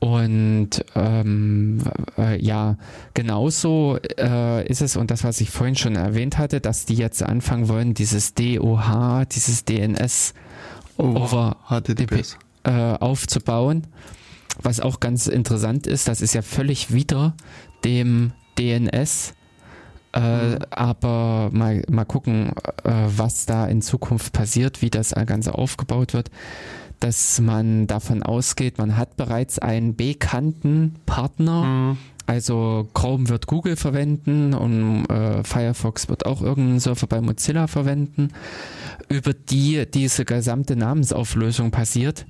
Und ähm, äh, ja, genauso äh, ist es, und das, was ich vorhin schon erwähnt hatte, dass die jetzt anfangen wollen, dieses DOH, dieses DNS over HTTP äh, aufzubauen. Was auch ganz interessant ist, das ist ja völlig wieder dem DNS. Äh, mhm. Aber mal, mal gucken, äh, was da in Zukunft passiert, wie das Ganze aufgebaut wird. Dass man davon ausgeht, man hat bereits einen bekannten Partner. Mhm. Also Chrome wird Google verwenden und äh, Firefox wird auch irgendeinen Server bei Mozilla verwenden, über die diese gesamte Namensauflösung passiert.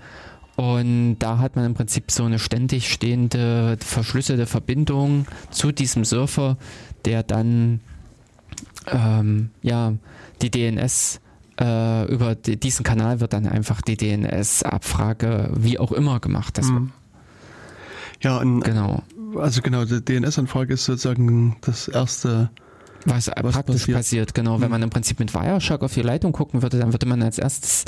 Und da hat man im Prinzip so eine ständig stehende, verschlüsselte Verbindung zu diesem Surfer, der dann ähm, ja die DNS äh, über die, diesen Kanal wird dann einfach die DNS-Abfrage wie auch immer gemacht. Mhm. Ja, und genau. Also genau, die DNS-Anfrage ist sozusagen das erste was, was praktisch passiert. passiert. genau. Wenn hm. man im Prinzip mit Wireshark auf die Leitung gucken würde, dann würde man als erstes,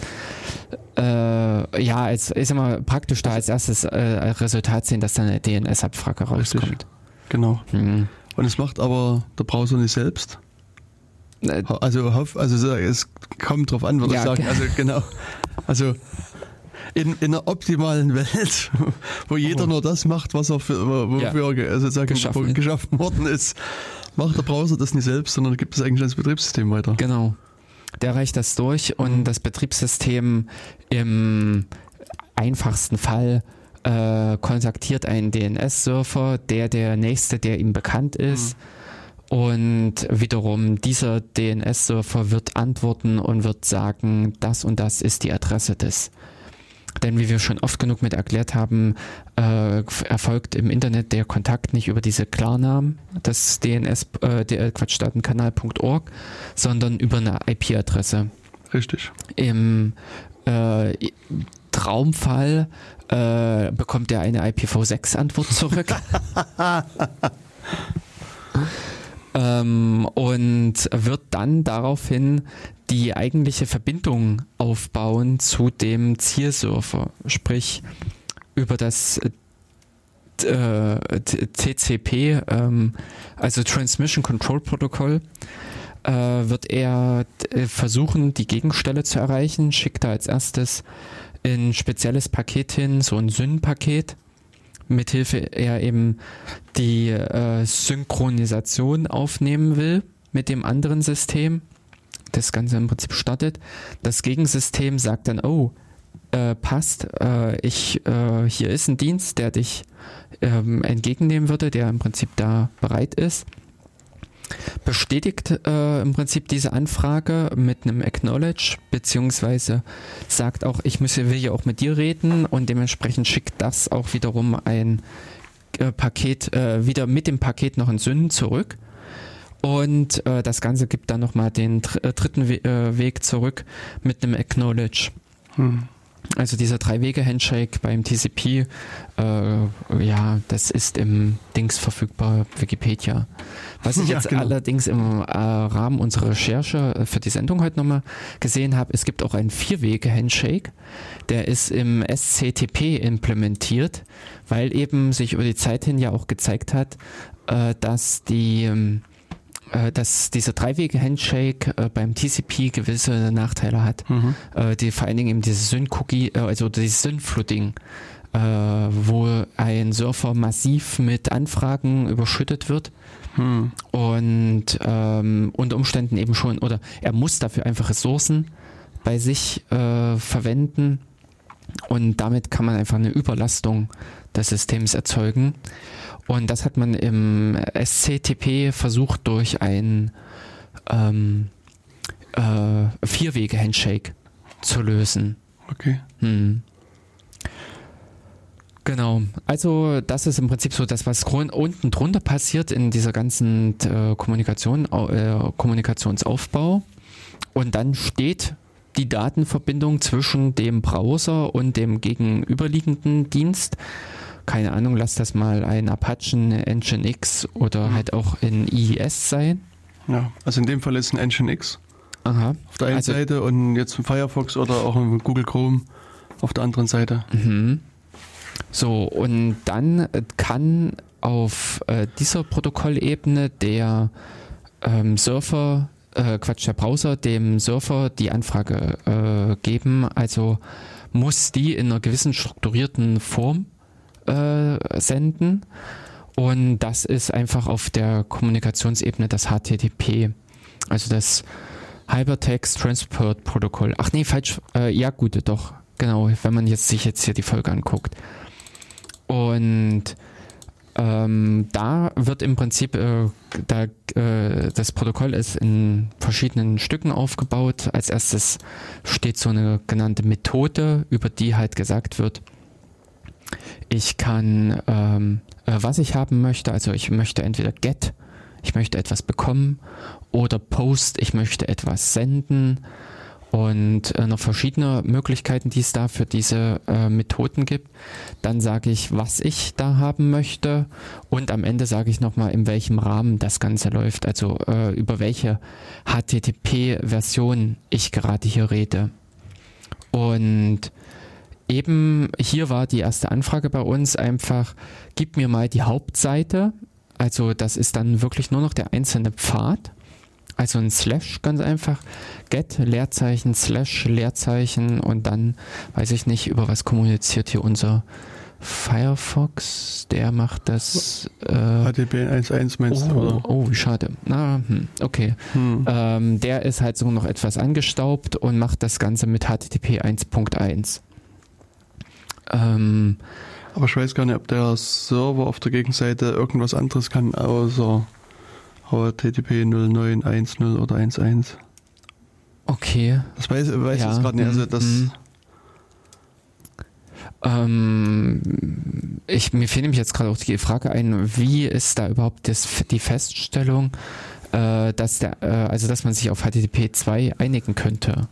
äh, ja, als, ist immer praktisch da als erstes äh, Resultat sehen, dass dann eine DNS-Abfrage rauskommt. Richtig. Genau. Hm. Und es macht aber der Browser nicht selbst. Äh, also, also es kommt drauf an, würde ja, ich sagen. Also genau. Also in, in einer optimalen [LAUGHS] Welt, wo jeder oh. nur das macht, was er für, wofür ja. also sagen, geschaffen. geschaffen worden ist, macht der Browser das nicht selbst, sondern gibt es eigentlich ans Betriebssystem weiter. Genau. Der reicht das durch und mhm. das Betriebssystem im einfachsten Fall äh, kontaktiert einen DNS-Surfer, der der nächste, der ihm bekannt ist. Mhm. Und wiederum dieser DNS-Surfer wird antworten und wird sagen, das und das ist die Adresse des denn wie wir schon oft genug mit erklärt haben, äh, erfolgt im Internet der Kontakt nicht über diese Klarnamen des DNS, äh, der Quatschdatenkanal.org, sondern über eine IP-Adresse. Richtig. Im äh, Traumfall äh, bekommt er eine IPv6-Antwort zurück. [LAUGHS] [LAUGHS] ähm, und wird dann daraufhin die eigentliche Verbindung aufbauen zu dem Zielsurfer, sprich über das äh, TCP, ähm, also Transmission Control Protocol, äh, wird er äh, versuchen, die Gegenstelle zu erreichen, schickt da als erstes ein spezielles Paket hin, so ein SYN-Paket, mithilfe er eben die äh, Synchronisation aufnehmen will mit dem anderen System das Ganze im Prinzip startet. Das Gegensystem sagt dann, oh, äh, passt, äh, ich, äh, hier ist ein Dienst, der dich ähm, entgegennehmen würde, der im Prinzip da bereit ist. Bestätigt äh, im Prinzip diese Anfrage mit einem Acknowledge, beziehungsweise sagt auch, ich müsse, will ja auch mit dir reden und dementsprechend schickt das auch wiederum ein äh, Paket, äh, wieder mit dem Paket noch ein Sünden zurück und äh, das Ganze gibt dann nochmal den dr äh, dritten We äh, Weg zurück mit einem Acknowledge. Hm. Also dieser Drei-Wege-Handshake beim TCP, äh, ja, das ist im Dings verfügbar, Wikipedia. Was ich [LAUGHS] jetzt ja, genau. allerdings im äh, Rahmen unserer Recherche äh, für die Sendung heute nochmal gesehen habe, es gibt auch einen Vier-Wege-Handshake, der ist im SCTP implementiert, weil eben sich über die Zeit hin ja auch gezeigt hat, äh, dass die ähm, äh, dass dieser Dreiwege-Handshake äh, beim TCP gewisse Nachteile hat, mhm. äh, die vor allen Dingen eben dieses Syn-Cookie, äh, also dieses Syn-Flooding, äh, wo ein Surfer massiv mit Anfragen überschüttet wird. Mhm. Und ähm, unter Umständen eben schon, oder er muss dafür einfach Ressourcen bei sich äh, verwenden und damit kann man einfach eine Überlastung des Systems erzeugen. Und das hat man im SCTP versucht durch ein ähm, äh, Vier-Wege-Handshake zu lösen. Okay. Hm. Genau, also das ist im Prinzip so das, was unten drunter passiert in dieser ganzen äh, Kommunikation, äh, Kommunikationsaufbau. Und dann steht die Datenverbindung zwischen dem Browser und dem gegenüberliegenden Dienst. Keine Ahnung, lass das mal ein Apache, Nginx oder mhm. halt auch ein IIS sein. Ja, also in dem Fall ist ein Nginx. Aha. Auf der einen also, Seite und jetzt ein Firefox oder auch ein Google Chrome auf der anderen Seite. Mhm. So, und dann kann auf äh, dieser Protokollebene der ähm, Surfer, äh, Quatsch, der Browser dem Surfer die Anfrage äh, geben. Also muss die in einer gewissen strukturierten Form äh, senden. Und das ist einfach auf der Kommunikationsebene das HTTP. Also das Hypertext Transport Protokoll. Ach nee, falsch. Äh, ja, gut, doch. Genau, wenn man jetzt sich jetzt hier die Folge anguckt. Und ähm, da wird im Prinzip, äh, da, äh, das Protokoll ist in verschiedenen Stücken aufgebaut. Als erstes steht so eine genannte Methode, über die halt gesagt wird, ich kann, ähm, äh, was ich haben möchte, also ich möchte entweder get, ich möchte etwas bekommen, oder post, ich möchte etwas senden und äh, noch verschiedene Möglichkeiten, die es da für diese äh, Methoden gibt. Dann sage ich, was ich da haben möchte und am Ende sage ich nochmal, in welchem Rahmen das Ganze läuft, also äh, über welche HTTP-Version ich gerade hier rede. Und eben hier war die erste Anfrage bei uns einfach, gib mir mal die Hauptseite. Also das ist dann wirklich nur noch der einzelne Pfad also ein Slash ganz einfach. Get, Leerzeichen, Slash, Leerzeichen und dann weiß ich nicht, über was kommuniziert hier unser Firefox. Der macht das. Äh, HTTP 1.1 meinst oh, du, oder? Oh, wie schade. Na, hm, okay. Hm. Ähm, der ist halt so noch etwas angestaubt und macht das Ganze mit HTTP 1.1. Ähm, aber ich weiß gar nicht, ob der Server auf der Gegenseite irgendwas anderes kann, außer HTTP 0910 oder 11. Okay. Das weiß, weiß ja. ich gerade nicht. Also das mhm. ähm, ich, mir fehlt nämlich jetzt gerade auch die Frage ein, wie ist da überhaupt das, die Feststellung, äh, dass der, äh, also dass man sich auf HTTP 2 einigen könnte?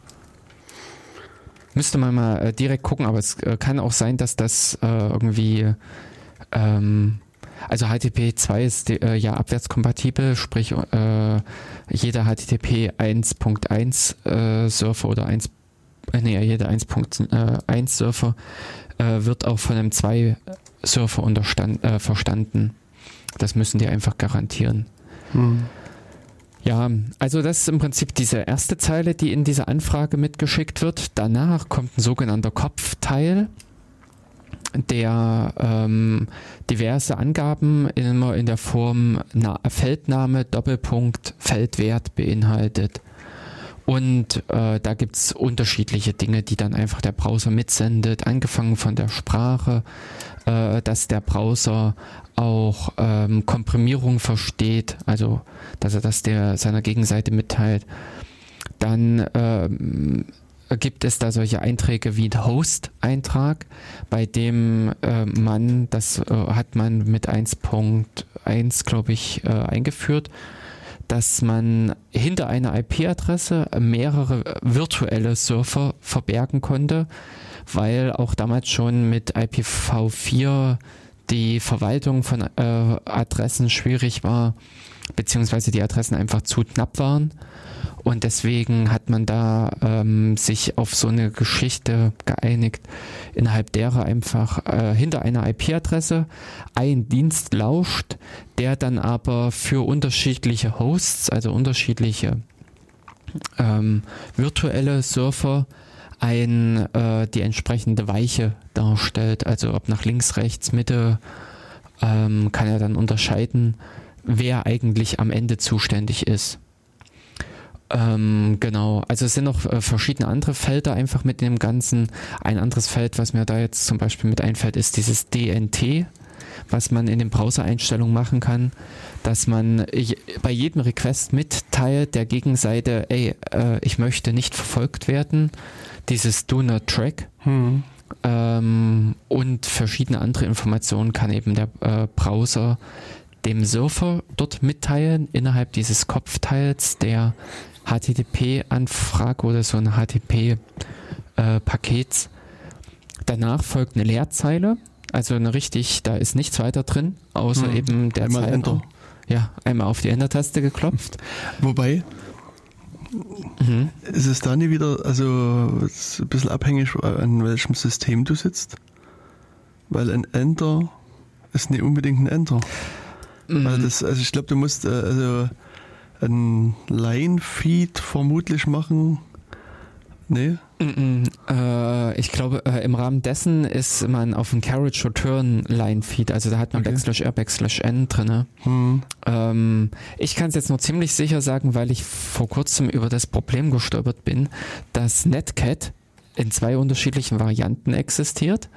Müsste man mal äh, direkt gucken, aber es äh, kann auch sein, dass das äh, irgendwie ähm, also HTTP 2 ist äh, ja abwärtskompatibel, sprich äh, jeder HTTP 1.1 äh, Surfer oder 1 äh, nee, jeder 1.1 Surfer äh, wird auch von einem 2 Surfer verstanden. Das müssen die einfach garantieren. Hm. Ja, also das ist im Prinzip diese erste Zeile, die in dieser Anfrage mitgeschickt wird. Danach kommt ein sogenannter Kopfteil der ähm, diverse Angaben immer in der Form Na Feldname, Doppelpunkt, Feldwert beinhaltet. Und äh, da gibt es unterschiedliche Dinge, die dann einfach der Browser mitsendet, angefangen von der Sprache, äh, dass der Browser auch ähm, Komprimierung versteht, also dass er das der seiner Gegenseite mitteilt. Dann ähm, gibt es da solche Einträge wie ein Host-Eintrag, bei dem äh, man, das äh, hat man mit 1.1, glaube ich, äh, eingeführt, dass man hinter einer IP-Adresse mehrere virtuelle Surfer verbergen konnte, weil auch damals schon mit IPv4 die Verwaltung von äh, Adressen schwierig war, beziehungsweise die Adressen einfach zu knapp waren. Und deswegen hat man da ähm, sich auf so eine Geschichte geeinigt, innerhalb derer einfach äh, hinter einer IP-Adresse ein Dienst lauscht, der dann aber für unterschiedliche Hosts, also unterschiedliche ähm, virtuelle Surfer, ein, äh, die entsprechende Weiche darstellt. Also ob nach links, rechts, Mitte, ähm, kann er dann unterscheiden, wer eigentlich am Ende zuständig ist. Ähm, genau, also es sind noch äh, verschiedene andere Felder einfach mit dem Ganzen. Ein anderes Feld, was mir da jetzt zum Beispiel mit einfällt, ist dieses DNT, was man in den Browser-Einstellungen machen kann, dass man bei jedem Request mitteilt der Gegenseite, ey, äh, ich möchte nicht verfolgt werden, dieses Do Not Track. Hm. Ähm, und verschiedene andere Informationen kann eben der äh, Browser dem Surfer dort mitteilen innerhalb dieses Kopfteils der HTTP-Anfrage oder so ein HTTP-Pakets. Äh, Danach folgt eine Leerzeile, also eine richtig, da ist nichts weiter drin, außer hm. eben der einmal Zeiler. Enter. Ja, einmal auf die Enter-Taste geklopft. Wobei, mhm. ist es da nie wieder, also ein bisschen abhängig, an welchem System du sitzt? Weil ein Enter ist nicht unbedingt ein Enter. Mhm. Weil das, also ich glaube, du musst äh, also ein Line-Feed vermutlich machen. Nee? Mm -mm, äh, ich glaube, äh, im Rahmen dessen ist man auf dem Carriage Return Line Feed, also da hat man okay. Backslash R, Backslash N drin. Hm. Ähm, ich kann es jetzt nur ziemlich sicher sagen, weil ich vor kurzem über das Problem gestolpert bin, dass Netcat in zwei unterschiedlichen Varianten existiert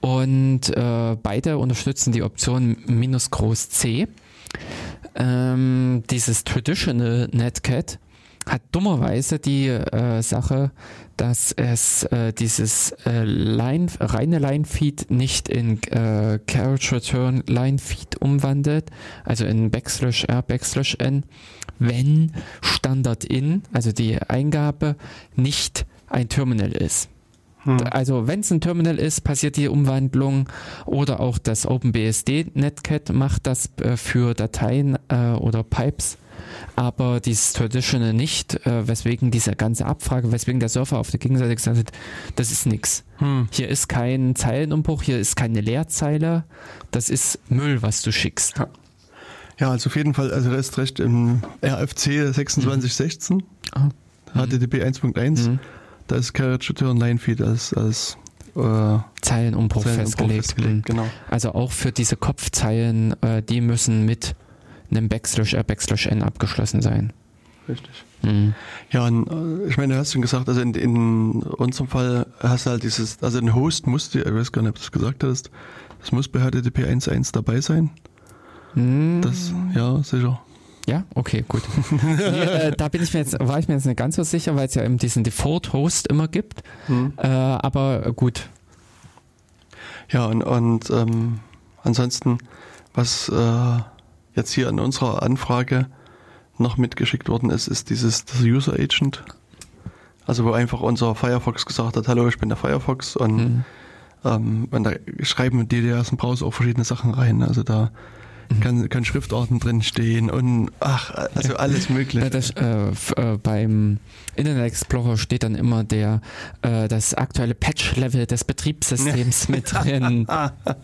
und äh, beide unterstützen die Option minus groß C. Ähm, dieses Traditional Netcat hat dummerweise die äh, Sache, dass es äh, dieses äh, Line, reine Line-Feed nicht in äh, Carriage Return Line-Feed umwandelt, also in Backslash R, Backslash N, wenn Standard in, also die Eingabe, nicht ein Terminal ist. Hm. Also wenn es ein Terminal ist, passiert die Umwandlung oder auch das OpenBSD Netcat macht das äh, für Dateien äh, oder Pipes, aber dieses Traditional nicht, äh, weswegen diese ganze Abfrage, weswegen der Surfer auf der Gegenseite gesagt hat, das ist nichts. Hm. Hier ist kein Zeilenumbruch, hier ist keine Leerzeile, das ist Müll, was du schickst. Ja. Ja, also auf jeden Fall, also du hast recht, im RFC 2616, mhm. HTTP 1.1, mhm da ist Carriage Return Line Feed als, als äh, Zeilenumbruch, festgelegt. festgelegt mhm. genau. Also auch für diese Kopfzeilen, äh, die müssen mit einem Backslash R, Backslash N abgeschlossen sein. Richtig. Mhm. Ja, und, äh, ich meine, du hast schon gesagt, also in, in unserem Fall hast du halt dieses, also ein Host musste, ich weiß gar nicht, ob du es gesagt hast, das muss bei HTTP 1.1 dabei sein. Mhm. Das, ja, sicher. Ja, okay, gut. [LAUGHS] nee, äh, da bin ich mir jetzt, war ich mir jetzt nicht ganz so sicher, weil es ja eben diesen Default-Host immer gibt. Mhm. Äh, aber gut. Ja, und, und ähm, ansonsten, was äh, jetzt hier in unserer Anfrage noch mitgeschickt worden ist, ist dieses User Agent. Also wo einfach unser Firefox gesagt hat, hallo, ich bin der Firefox und, mhm. ähm, und da schreiben die dem Browser auch verschiedene Sachen rein. Also da kann, kann Schriftarten drin stehen und ach, also alles mögliche. Das, äh, äh, beim Internet Explorer steht dann immer der äh, das aktuelle Patch-Level des Betriebssystems mit drin.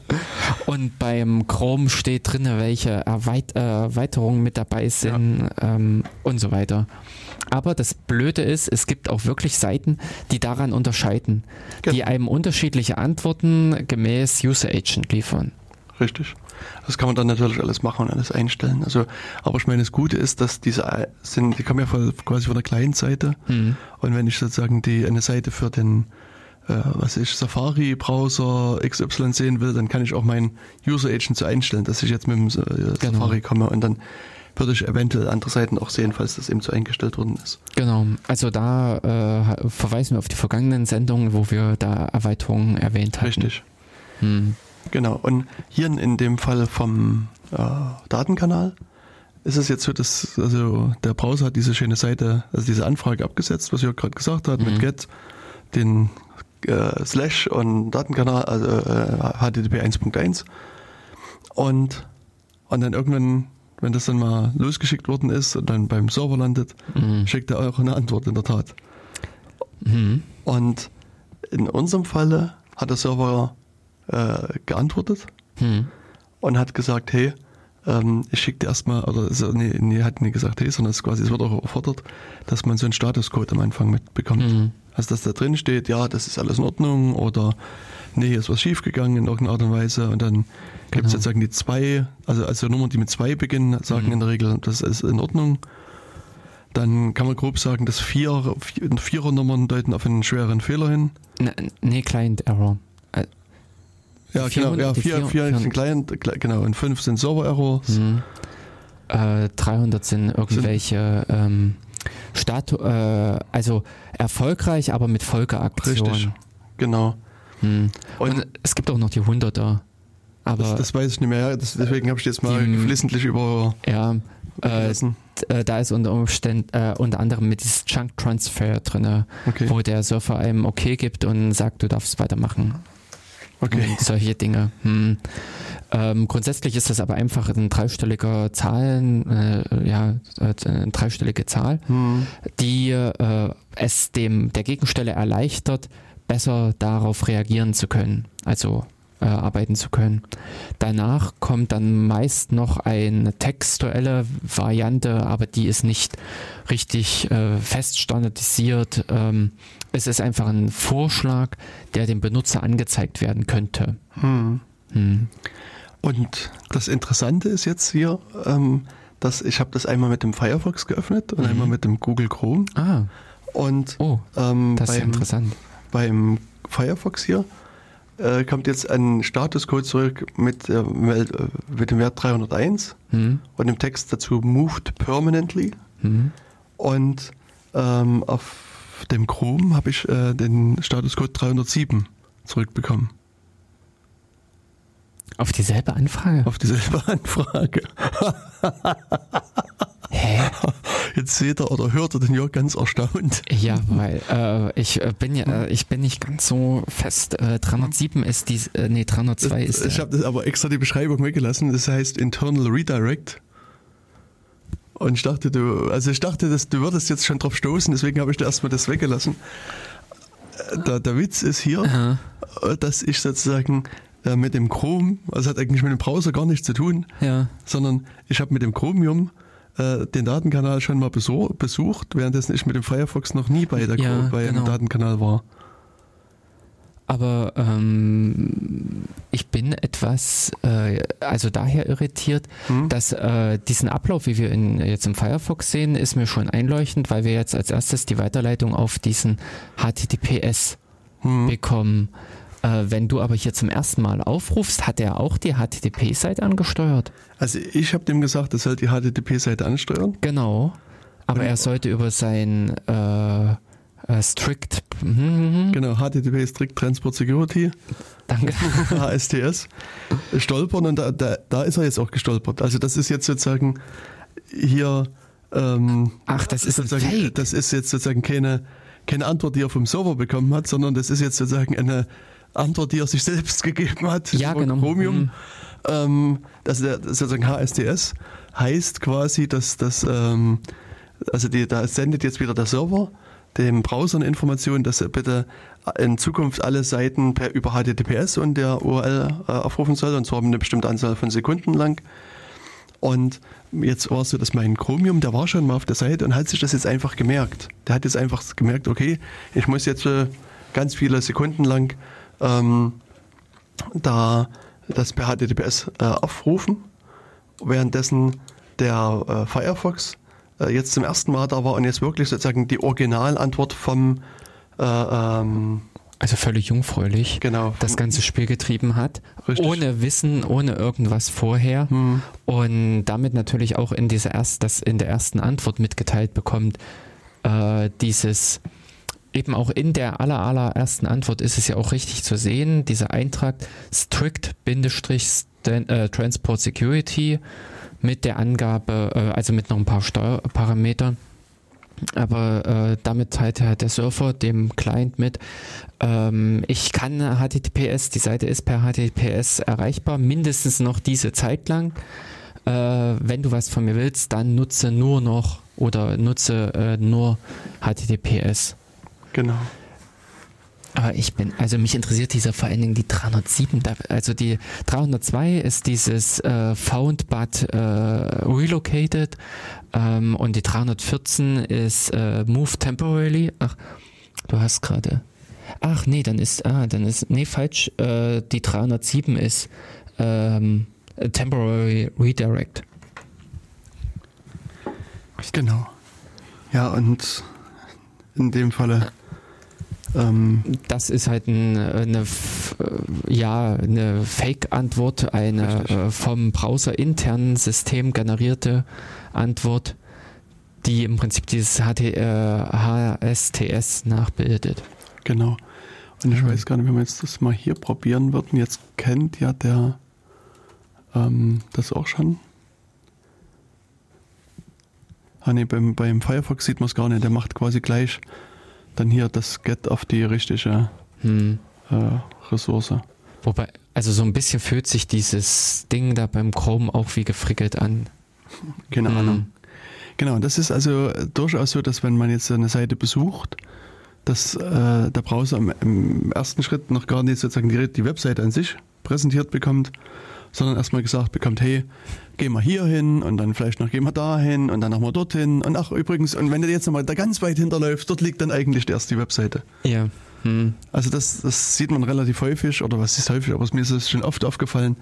[LAUGHS] und beim Chrome steht drin, welche Erweit Erweiterungen mit dabei sind ja. ähm, und so weiter. Aber das Blöde ist, es gibt auch wirklich Seiten, die daran unterscheiden, genau. die einem unterschiedliche Antworten gemäß User Agent liefern. Richtig. Das kann man dann natürlich alles machen und alles einstellen. Also, aber ich meine, das Gute ist, dass diese sind, die kommen ja von, quasi von der Client-Seite. Mhm. Und wenn ich sozusagen die eine Seite für den äh, was ich Safari-Browser XY sehen will, dann kann ich auch meinen User Agent so einstellen, dass ich jetzt mit dem äh, genau. Safari komme und dann würde ich eventuell andere Seiten auch sehen, falls das eben so eingestellt worden ist. Genau, also da äh, verweisen wir auf die vergangenen Sendungen, wo wir da Erweiterungen erwähnt haben. Richtig. Hm. Genau, und hier in dem Fall vom äh, Datenkanal ist es jetzt so, dass also der Browser hat diese schöne Seite, also diese Anfrage abgesetzt, was ihr gerade gesagt habt, mhm. mit get, den äh, Slash und Datenkanal, also äh, HTTP 1.1 und, und dann irgendwann, wenn das dann mal losgeschickt worden ist und dann beim Server landet, mhm. schickt er auch eine Antwort in der Tat. Mhm. Und in unserem Falle hat der Server äh, geantwortet hm. und hat gesagt, hey, ähm, ich schicke dir erstmal, oder so, nee, nee, hat nie gesagt, hey, sondern es, quasi, es wird auch erfordert, dass man so einen Statuscode am Anfang mitbekommt. Mhm. Also dass da drin steht, ja, das ist alles in Ordnung oder nee, hier ist was schiefgegangen in irgendeiner Art und Weise und dann genau. gibt es sozusagen die zwei, also, also Nummern, die mit zwei beginnen, sagen mhm. in der Regel, das ist in Ordnung. Dann kann man grob sagen, dass vier, vier Vierer-Nummern deuten auf einen schweren Fehler hin. Nee, Client Error. Ja, genau, ja, vier, vier, vier sind Client, genau, und fünf sind Server-Errors. Mhm. Äh, 300 sind irgendwelche sind, ähm, Statu äh, also erfolgreich, aber mit Folgeaktionen. Richtig, genau. Hm. Und, und, es gibt auch noch die 100er. Aber das, das weiß ich nicht mehr, das, deswegen habe ich jetzt mal die, geflissentlich über. Ja, äh, äh, da ist unter Umständen äh, unter anderem mit diesem Chunk Transfer drin, okay. wo der Surfer einem okay gibt und sagt, du darfst weitermachen. Okay. Und solche Dinge. Hm. Ähm, grundsätzlich ist das aber einfach ein dreistelliger Zahlen, äh, ja, äh, eine dreistellige Zahl, hm. die äh, es dem der Gegenstelle erleichtert, besser darauf reagieren zu können. Also äh, arbeiten zu können. Danach kommt dann meist noch eine textuelle Variante, aber die ist nicht richtig äh, fest standardisiert. Ähm, es ist einfach ein Vorschlag, der dem Benutzer angezeigt werden könnte. Hm. Hm. Und das Interessante ist jetzt hier, ähm, dass ich habe das einmal mit dem Firefox geöffnet und mhm. einmal mit dem Google Chrome. Ah. Und oh, ähm, das ist beim, interessant. Beim Firefox hier äh, kommt jetzt ein Statuscode zurück mit, äh, mit dem Wert 301 mhm. und dem Text dazu moved permanently. Mhm. Und ähm, auf dem Chrome habe ich äh, den Statuscode 307 zurückbekommen. Auf dieselbe Anfrage? Auf dieselbe [LAUGHS] Anfrage. Hä? Jetzt seht ihr oder hört ihr den Jörg ganz erstaunt. Ja, weil äh, ich äh, bin ja, äh, ich bin nicht ganz so fest. Äh, 307 ist die, äh, nee, 302 ist. Ich habe das aber extra die Beschreibung weggelassen. Das heißt Internal Redirect. Und ich dachte, du, also ich dachte, dass du würdest jetzt schon drauf stoßen, deswegen habe ich da erstmal das weggelassen. Äh, der, der Witz ist hier, Aha. Äh, dass ich sozusagen äh, mit dem Chrome, also hat eigentlich mit dem Browser gar nichts zu tun, ja. sondern ich habe mit dem Chromium äh, den Datenkanal schon mal besucht, währenddessen ich mit dem Firefox noch nie bei, der ja, bei genau. dem Datenkanal war. Aber ähm, ich bin etwas, äh, also daher irritiert, hm? dass äh, diesen Ablauf, wie wir in, jetzt im Firefox sehen, ist mir schon einleuchtend, weil wir jetzt als erstes die Weiterleitung auf diesen HTTPS hm. bekommen. Äh, wenn du aber hier zum ersten Mal aufrufst, hat er auch die HTTP-Seite angesteuert? Also ich habe dem gesagt, er soll die HTTP-Seite ansteuern. Genau. Aber Und er sollte über sein äh, äh, Strict. Mhm. Genau, HTTP Strict Transport Security. Danke. [LAUGHS] HSTS. stolpern und da, da, da ist er jetzt auch gestolpert. Also das ist jetzt sozusagen hier. Ähm, Ach, das ist sozusagen, Fake. Das ist jetzt sozusagen keine, keine Antwort, die er vom Server bekommen hat, sondern das ist jetzt sozusagen eine Antwort, die er sich selbst [LAUGHS] gegeben hat. Ja, genau. Chromium. Mhm. Ähm, das, ist sozusagen HSTS heißt quasi, dass das, ähm, also die, da sendet jetzt wieder der Server dem Browser eine Information, dass er bitte in Zukunft alle Seiten per über HTTPS und der URL äh, aufrufen soll, und zwar eine bestimmte Anzahl von Sekunden lang. Und jetzt war es so, dass mein Chromium, der war schon mal auf der Seite und hat sich das jetzt einfach gemerkt. Der hat jetzt einfach gemerkt, okay, ich muss jetzt äh, ganz viele Sekunden lang ähm, da das per HTTPS äh, aufrufen, währenddessen der äh, Firefox äh, jetzt zum ersten Mal da war und jetzt wirklich sozusagen die Originalantwort vom äh, ähm, also völlig jungfräulich genau. das ganze Spiel getrieben hat, Richtig. ohne Wissen, ohne irgendwas vorher hm. und damit natürlich auch in dieser erst, das in der ersten Antwort mitgeteilt bekommt, äh, dieses eben auch in der aller, allerersten Antwort ist es ja auch richtig zu sehen, dieser Eintrag strict-transport äh, security mit der Angabe, äh, also mit noch ein paar Steuerparametern. Aber äh, damit teilt halt der Surfer dem Client mit, ähm, ich kann HTTPS, die Seite ist per HTTPS erreichbar, mindestens noch diese Zeit lang. Äh, wenn du was von mir willst, dann nutze nur noch oder nutze äh, nur HTTPS. Genau. Aber ich bin, also mich interessiert dieser vor allen Dingen die 307. Also die 302 ist dieses äh, Found but äh, Relocated ähm, und die 314 ist äh, Move Temporarily. Ach, du hast gerade. Ach nee, dann ist, ah, dann ist, nee, falsch. Äh, die 307 ist ähm, Temporary Redirect. Genau. Ja, und in dem Falle Ähm, das ist halt ein, eine, äh, ja, eine Fake-Antwort, eine äh, vom Browser internen System generierte Antwort, die im Prinzip dieses HT, äh, HSTS nachbildet. Genau. Und ich mhm. weiß gar nicht, wenn wir jetzt das mal hier probieren würden, jetzt kennt ja der ähm, das auch schon. Ah ne, beim, beim Firefox sieht man es gar nicht, der macht quasi gleich dann hier das Get auf die richtige hm. äh, Ressource. Wobei, also so ein bisschen fühlt sich dieses Ding da beim Chrome auch wie gefrickelt an. Keine hm. Ahnung. Genau, das ist also durchaus so, dass wenn man jetzt eine Seite besucht, dass äh, der Browser im, im, ersten Schritt noch gar nicht sozusagen die, die Webseite an sich präsentiert bekommt, sondern erstmal gesagt bekommt, hey, geh mal hier hin und dann vielleicht noch geh mal da hin und dann nochmal dorthin und ach übrigens, und wenn du jetzt nochmal da ganz weit hinterläufst, dort liegt dann eigentlich erst die Webseite. Ja. Hm. Also das, das sieht man relativ häufig, oder was ist häufig, aber mir ist es schon oft aufgefallen,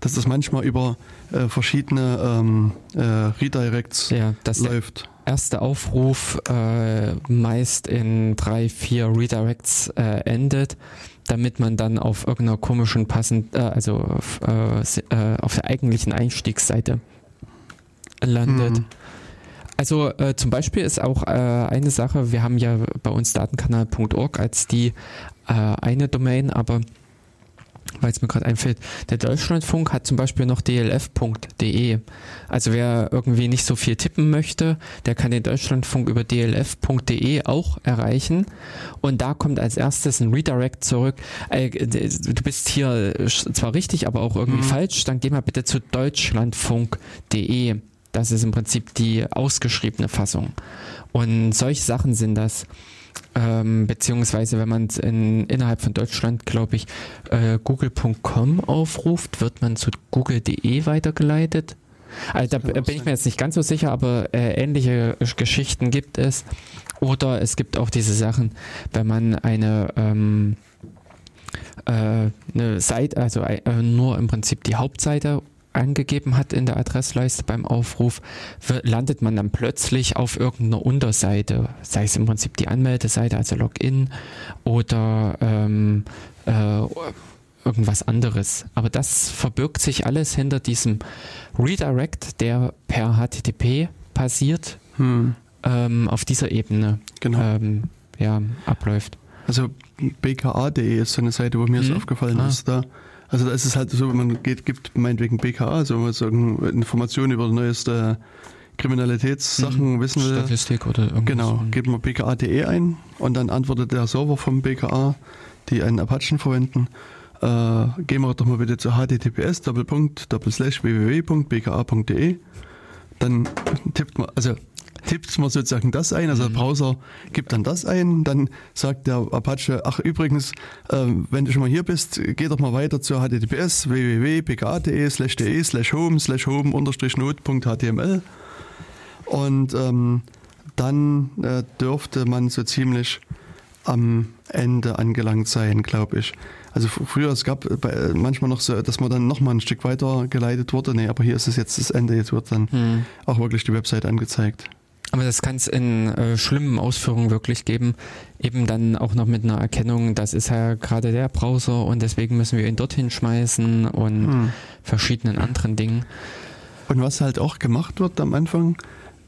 dass das manchmal über äh, verschiedene ähm, äh, Redirects ja, läuft. Erster Aufruf äh, meist in drei, vier Redirects äh, endet damit man dann auf irgendeiner komischen passend, äh, also auf, äh, äh, auf der eigentlichen Einstiegsseite landet. Hm. Also äh, zum Beispiel ist auch äh, eine Sache, wir haben ja bei uns datenkanal.org als die äh, eine Domain, aber weil es mir gerade einfällt, der Deutschlandfunk hat zum Beispiel noch dlf.de. Also wer irgendwie nicht so viel tippen möchte, der kann den Deutschlandfunk über dlf.de auch erreichen. Und da kommt als erstes ein Redirect zurück. Äh, du bist hier zwar richtig, aber auch irgendwie mhm. falsch. Dann geh mal bitte zu deutschlandfunk.de. Das ist im Prinzip die ausgeschriebene Fassung. Und solche Sachen sind das. Ähm, beziehungsweise wenn man in, innerhalb von Deutschland, glaube ich, äh, google.com aufruft, wird man zu google.de weitergeleitet. Also da bin ich mir jetzt nicht ganz so sicher, aber äh, ähnliche Geschichten gibt es. Oder es gibt auch diese Sachen, wenn man eine, ähm, äh, eine Seite, also äh, nur im Prinzip die Hauptseite angegeben hat in der Adressleiste beim Aufruf, landet man dann plötzlich auf irgendeiner Unterseite, sei es im Prinzip die Anmeldeseite, also Login oder ähm, äh, irgendwas anderes. Aber das verbirgt sich alles hinter diesem Redirect, der per HTTP passiert, hm. ähm, auf dieser Ebene genau. ähm, ja, abläuft. Also bka.de ist so eine Seite, wo mir hm. aufgefallen ah. ist. Da also da ist es halt so, man geht, gibt meinetwegen BKA, also man sagen, Informationen über neueste Kriminalitätssachen mhm. wissen will. Statistik oder irgendwas. Genau, gibt man bka.de ein und dann antwortet der Server vom BKA, die einen Apachen verwenden, äh, gehen wir doch mal bitte zu https www.bka.de dann tippt man, also tippt man sozusagen das ein, also der mhm. Browser gibt dann das ein, dann sagt der Apache, ach übrigens, äh, wenn du schon mal hier bist, geh doch mal weiter zu https www.pka.de slash de slash home slash home unterstrich not.html und ähm, dann äh, dürfte man so ziemlich am Ende angelangt sein, glaube ich. Also früher, es gab bei, manchmal noch so, dass man dann nochmal ein Stück weiter geleitet wurde. Nee, aber hier ist es jetzt das Ende. Jetzt wird dann hm. auch wirklich die Website angezeigt. Aber das kann es in äh, schlimmen Ausführungen wirklich geben. Eben dann auch noch mit einer Erkennung, das ist ja gerade der Browser und deswegen müssen wir ihn dorthin schmeißen und hm. verschiedenen anderen Dingen. Und was halt auch gemacht wird am Anfang,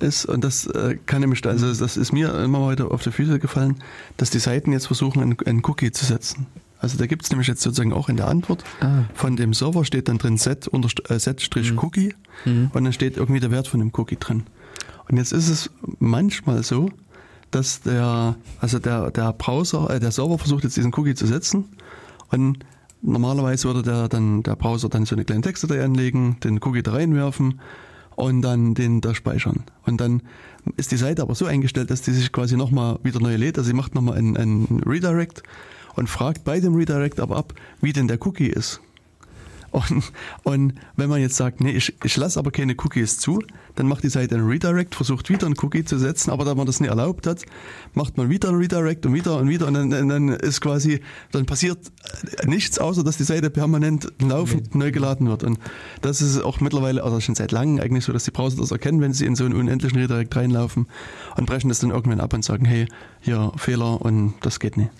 ist, und das äh, kann nämlich, also das ist mir immer weiter auf die Füße gefallen, dass die Seiten jetzt versuchen, einen, einen Cookie zu setzen. Also da gibt es nämlich jetzt sozusagen auch in der Antwort ah. von dem Server steht dann drin set, äh, set mhm. Cookie mhm. und dann steht irgendwie der Wert von dem Cookie drin. Und jetzt ist es manchmal so, dass der, also der, der Browser, äh, der Server versucht jetzt diesen Cookie zu setzen und normalerweise würde der dann, der Browser dann so eine kleine Textdatei anlegen, den Cookie da reinwerfen und dann den da speichern. Und dann ist die Seite aber so eingestellt, dass die sich quasi nochmal wieder neu lädt. Also sie macht nochmal einen, einen Redirect und fragt bei dem Redirect aber ab, wie denn der Cookie ist. Und, und wenn man jetzt sagt, nee, ich, ich lasse aber keine Cookies zu, dann macht die Seite einen Redirect, versucht wieder einen Cookie zu setzen, aber da man das nicht erlaubt hat, macht man wieder einen Redirect und wieder und wieder und dann, dann ist quasi, dann passiert nichts, außer dass die Seite permanent laufend neu geladen wird. Und das ist auch mittlerweile, also schon seit langem eigentlich so, dass die Browser das erkennen, wenn sie in so einen unendlichen Redirect reinlaufen und brechen das dann irgendwann ab und sagen, hey, hier Fehler und das geht nicht.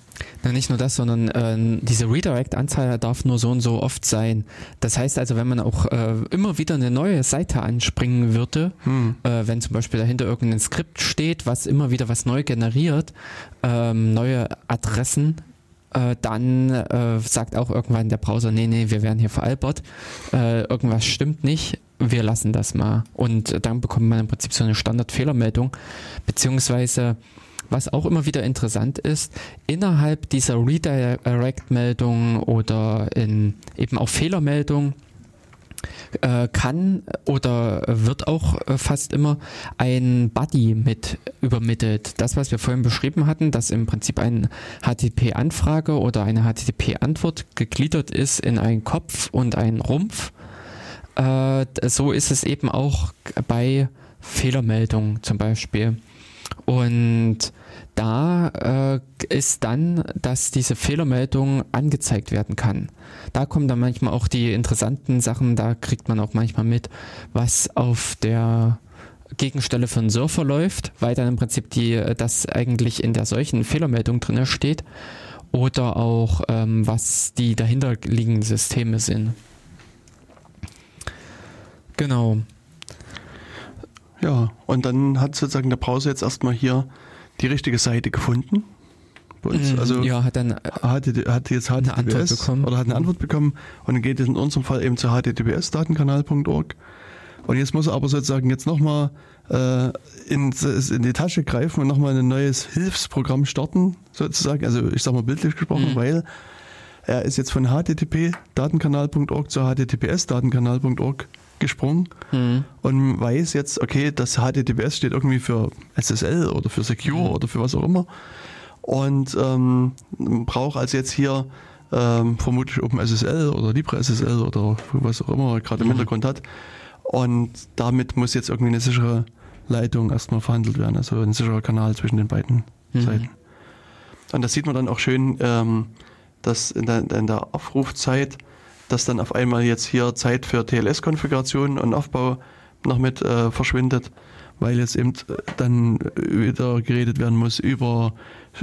Na, nicht nur das, sondern äh, diese Redirect-Anzahl darf nur so und so oft sein. Das heißt also, wenn man auch äh, immer wieder eine neue Seite anspringen würde, hm. äh, wenn zum Beispiel dahinter irgendein Skript steht, was immer wieder was neu generiert, ähm, neue Adressen, äh, dann äh, sagt auch irgendwann der Browser, nee, nee, wir werden hier veralbert, äh, irgendwas stimmt nicht, wir lassen das mal. Und dann bekommt man im Prinzip so eine Standardfehlermeldung, beziehungsweise was auch immer wieder interessant ist, innerhalb dieser Redirect-Meldung oder in eben auch Fehlermeldung äh, kann oder wird auch äh, fast immer ein Buddy mit übermittelt. Das, was wir vorhin beschrieben hatten, dass im Prinzip eine HTTP-Anfrage oder eine HTTP-Antwort gegliedert ist in einen Kopf und einen Rumpf. Äh, so ist es eben auch bei Fehlermeldungen zum Beispiel. Und da äh, ist dann, dass diese Fehlermeldung angezeigt werden kann. Da kommen dann manchmal auch die interessanten Sachen, da kriegt man auch manchmal mit, was auf der Gegenstelle einen Surfer läuft, weil dann im Prinzip die, das eigentlich in der solchen Fehlermeldung drin steht. Oder auch, ähm, was die dahinterliegenden Systeme sind. Genau. Ja, und dann hat sozusagen der Browser jetzt erstmal hier die richtige Seite gefunden. Bei uns. Mhm. Also ja, hat dann hat, hat jetzt HTTPS bekommen. oder hat eine Antwort bekommen und dann geht es in unserem Fall eben zu https-datenkanal.org. Und jetzt muss er aber sozusagen jetzt nochmal äh, in, in die Tasche greifen und nochmal ein neues Hilfsprogramm starten, sozusagen. Also ich sag mal bildlich gesprochen, mhm. weil er ist jetzt von http-datenkanal.org zu https-datenkanal.org gesprungen mhm. und weiß jetzt, okay, das HTTPS steht irgendwie für SSL oder für Secure mhm. oder für was auch immer und ähm, braucht also jetzt hier ähm, vermutlich OpenSSL oder LibreSSL oder was auch immer er gerade im mhm. Hintergrund hat und damit muss jetzt irgendwie eine sichere Leitung erstmal verhandelt werden, also ein sicherer Kanal zwischen den beiden mhm. Seiten. Und das sieht man dann auch schön, ähm, dass in der, in der Aufrufzeit dass dann auf einmal jetzt hier Zeit für TLS-Konfiguration und Aufbau noch mit äh, verschwindet, weil jetzt eben äh, dann wieder geredet werden muss über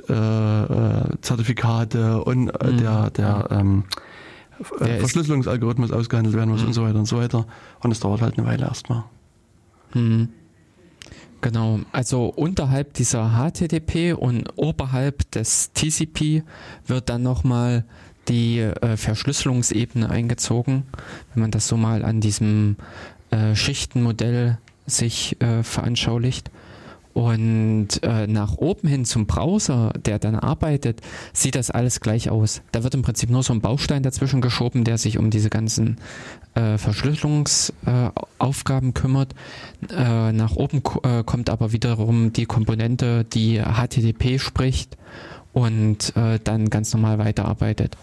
äh, äh Zertifikate und äh, mhm. der, der, ähm, der Verschlüsselungsalgorithmus ausgehandelt werden muss mhm. und so weiter und so weiter. Und es dauert halt eine Weile erstmal. Mhm. Genau, also unterhalb dieser HTTP und oberhalb des TCP wird dann nochmal die äh, Verschlüsselungsebene eingezogen, wenn man das so mal an diesem äh, Schichtenmodell sich äh, veranschaulicht. Und äh, nach oben hin zum Browser, der dann arbeitet, sieht das alles gleich aus. Da wird im Prinzip nur so ein Baustein dazwischen geschoben, der sich um diese ganzen äh, Verschlüsselungsaufgaben kümmert. Äh, nach oben äh, kommt aber wiederum die Komponente, die HTTP spricht und äh, dann ganz normal weiterarbeitet.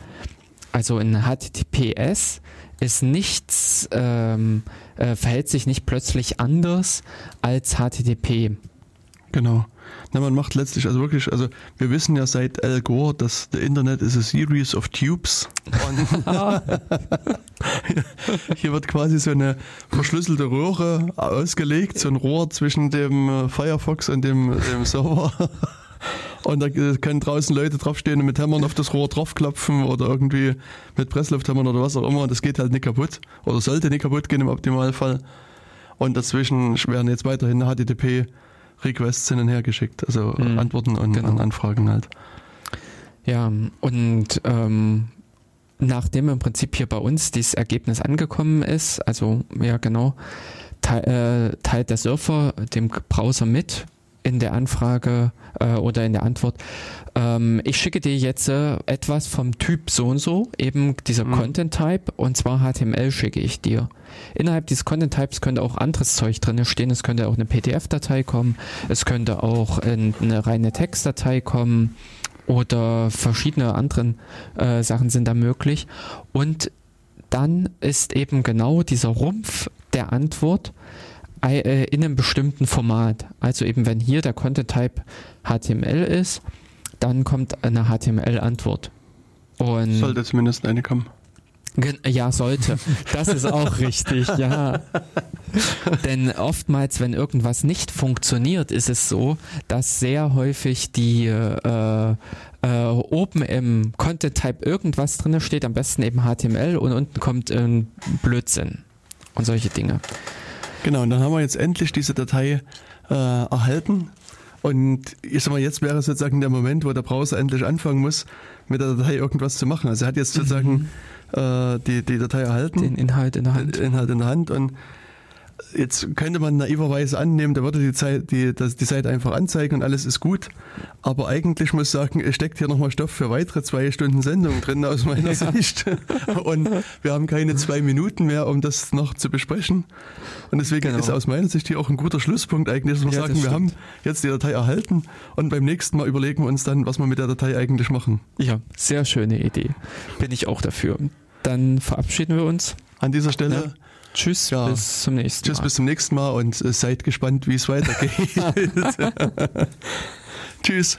Also in HTTPS ist nichts, ähm, äh, verhält sich nicht plötzlich anders als HTTP. Genau. Na, man macht letztlich, also wirklich, also wir wissen ja seit Al Gore, dass the Internet is a series of tubes. Und [LAUGHS] hier wird quasi so eine verschlüsselte Röhre ausgelegt, so ein Rohr zwischen dem äh, Firefox und dem, dem Server. Und da können draußen Leute draufstehen und mit Hämmern auf das Rohr draufklopfen oder irgendwie mit Presslufthämmern oder was auch immer. Und das geht halt nicht kaputt oder sollte nicht kaputt gehen im Optimalfall. Und dazwischen werden jetzt weiterhin HTTP-Requests hin und her geschickt, also mhm, Antworten und genau. an Anfragen halt. Ja, und ähm, nachdem im Prinzip hier bei uns dieses Ergebnis angekommen ist, also ja genau, äh, teilt der Surfer dem Browser mit, in der Anfrage äh, oder in der Antwort, ähm, ich schicke dir jetzt äh, etwas vom Typ so und so, eben dieser mhm. Content Type, und zwar HTML schicke ich dir. Innerhalb dieses Content Types könnte auch anderes Zeug drin stehen. Es könnte auch eine PDF-Datei kommen, es könnte auch eine reine Textdatei kommen oder verschiedene andere äh, Sachen sind da möglich. Und dann ist eben genau dieser Rumpf der Antwort in einem bestimmten Format. Also eben wenn hier der Content Type HTML ist, dann kommt eine HTML-Antwort. Sollte zumindest eine kommen. Ja, sollte. Das ist auch richtig, ja. [LAUGHS] Denn oftmals, wenn irgendwas nicht funktioniert, ist es so, dass sehr häufig die äh, äh, oben im Content Type irgendwas drin steht, am besten eben HTML und unten kommt ein Blödsinn und solche Dinge. Genau, und dann haben wir jetzt endlich diese Datei äh, erhalten. Und ich sag mal, jetzt wäre sozusagen der Moment, wo der Browser endlich anfangen muss, mit der Datei irgendwas zu machen. Also er hat jetzt sozusagen mhm. äh, die, die Datei erhalten. Den Inhalt in der Hand. Den Inhalt in der Hand und Jetzt könnte man naiverweise annehmen, da würde die, Zeit, die, das, die Seite einfach anzeigen und alles ist gut. Aber eigentlich muss ich sagen, es steckt hier nochmal Stoff für weitere zwei Stunden Sendung drin aus meiner [LAUGHS] ja. Sicht. Und wir haben keine zwei Minuten mehr, um das noch zu besprechen. Und deswegen genau. ist aus meiner Sicht hier auch ein guter Schlusspunkt eigentlich, dass wir ja, sagen, das wir haben jetzt die Datei erhalten und beim nächsten Mal überlegen wir uns dann, was wir mit der Datei eigentlich machen. Ja, sehr schöne Idee. Bin ich auch dafür. Dann verabschieden wir uns. An dieser Stelle. Ja. Tschüss, ja. bis zum nächsten Mal. Tschüss, bis zum nächsten Mal und äh, seid gespannt, wie es weitergeht. [LAUGHS] [LAUGHS] Tschüss.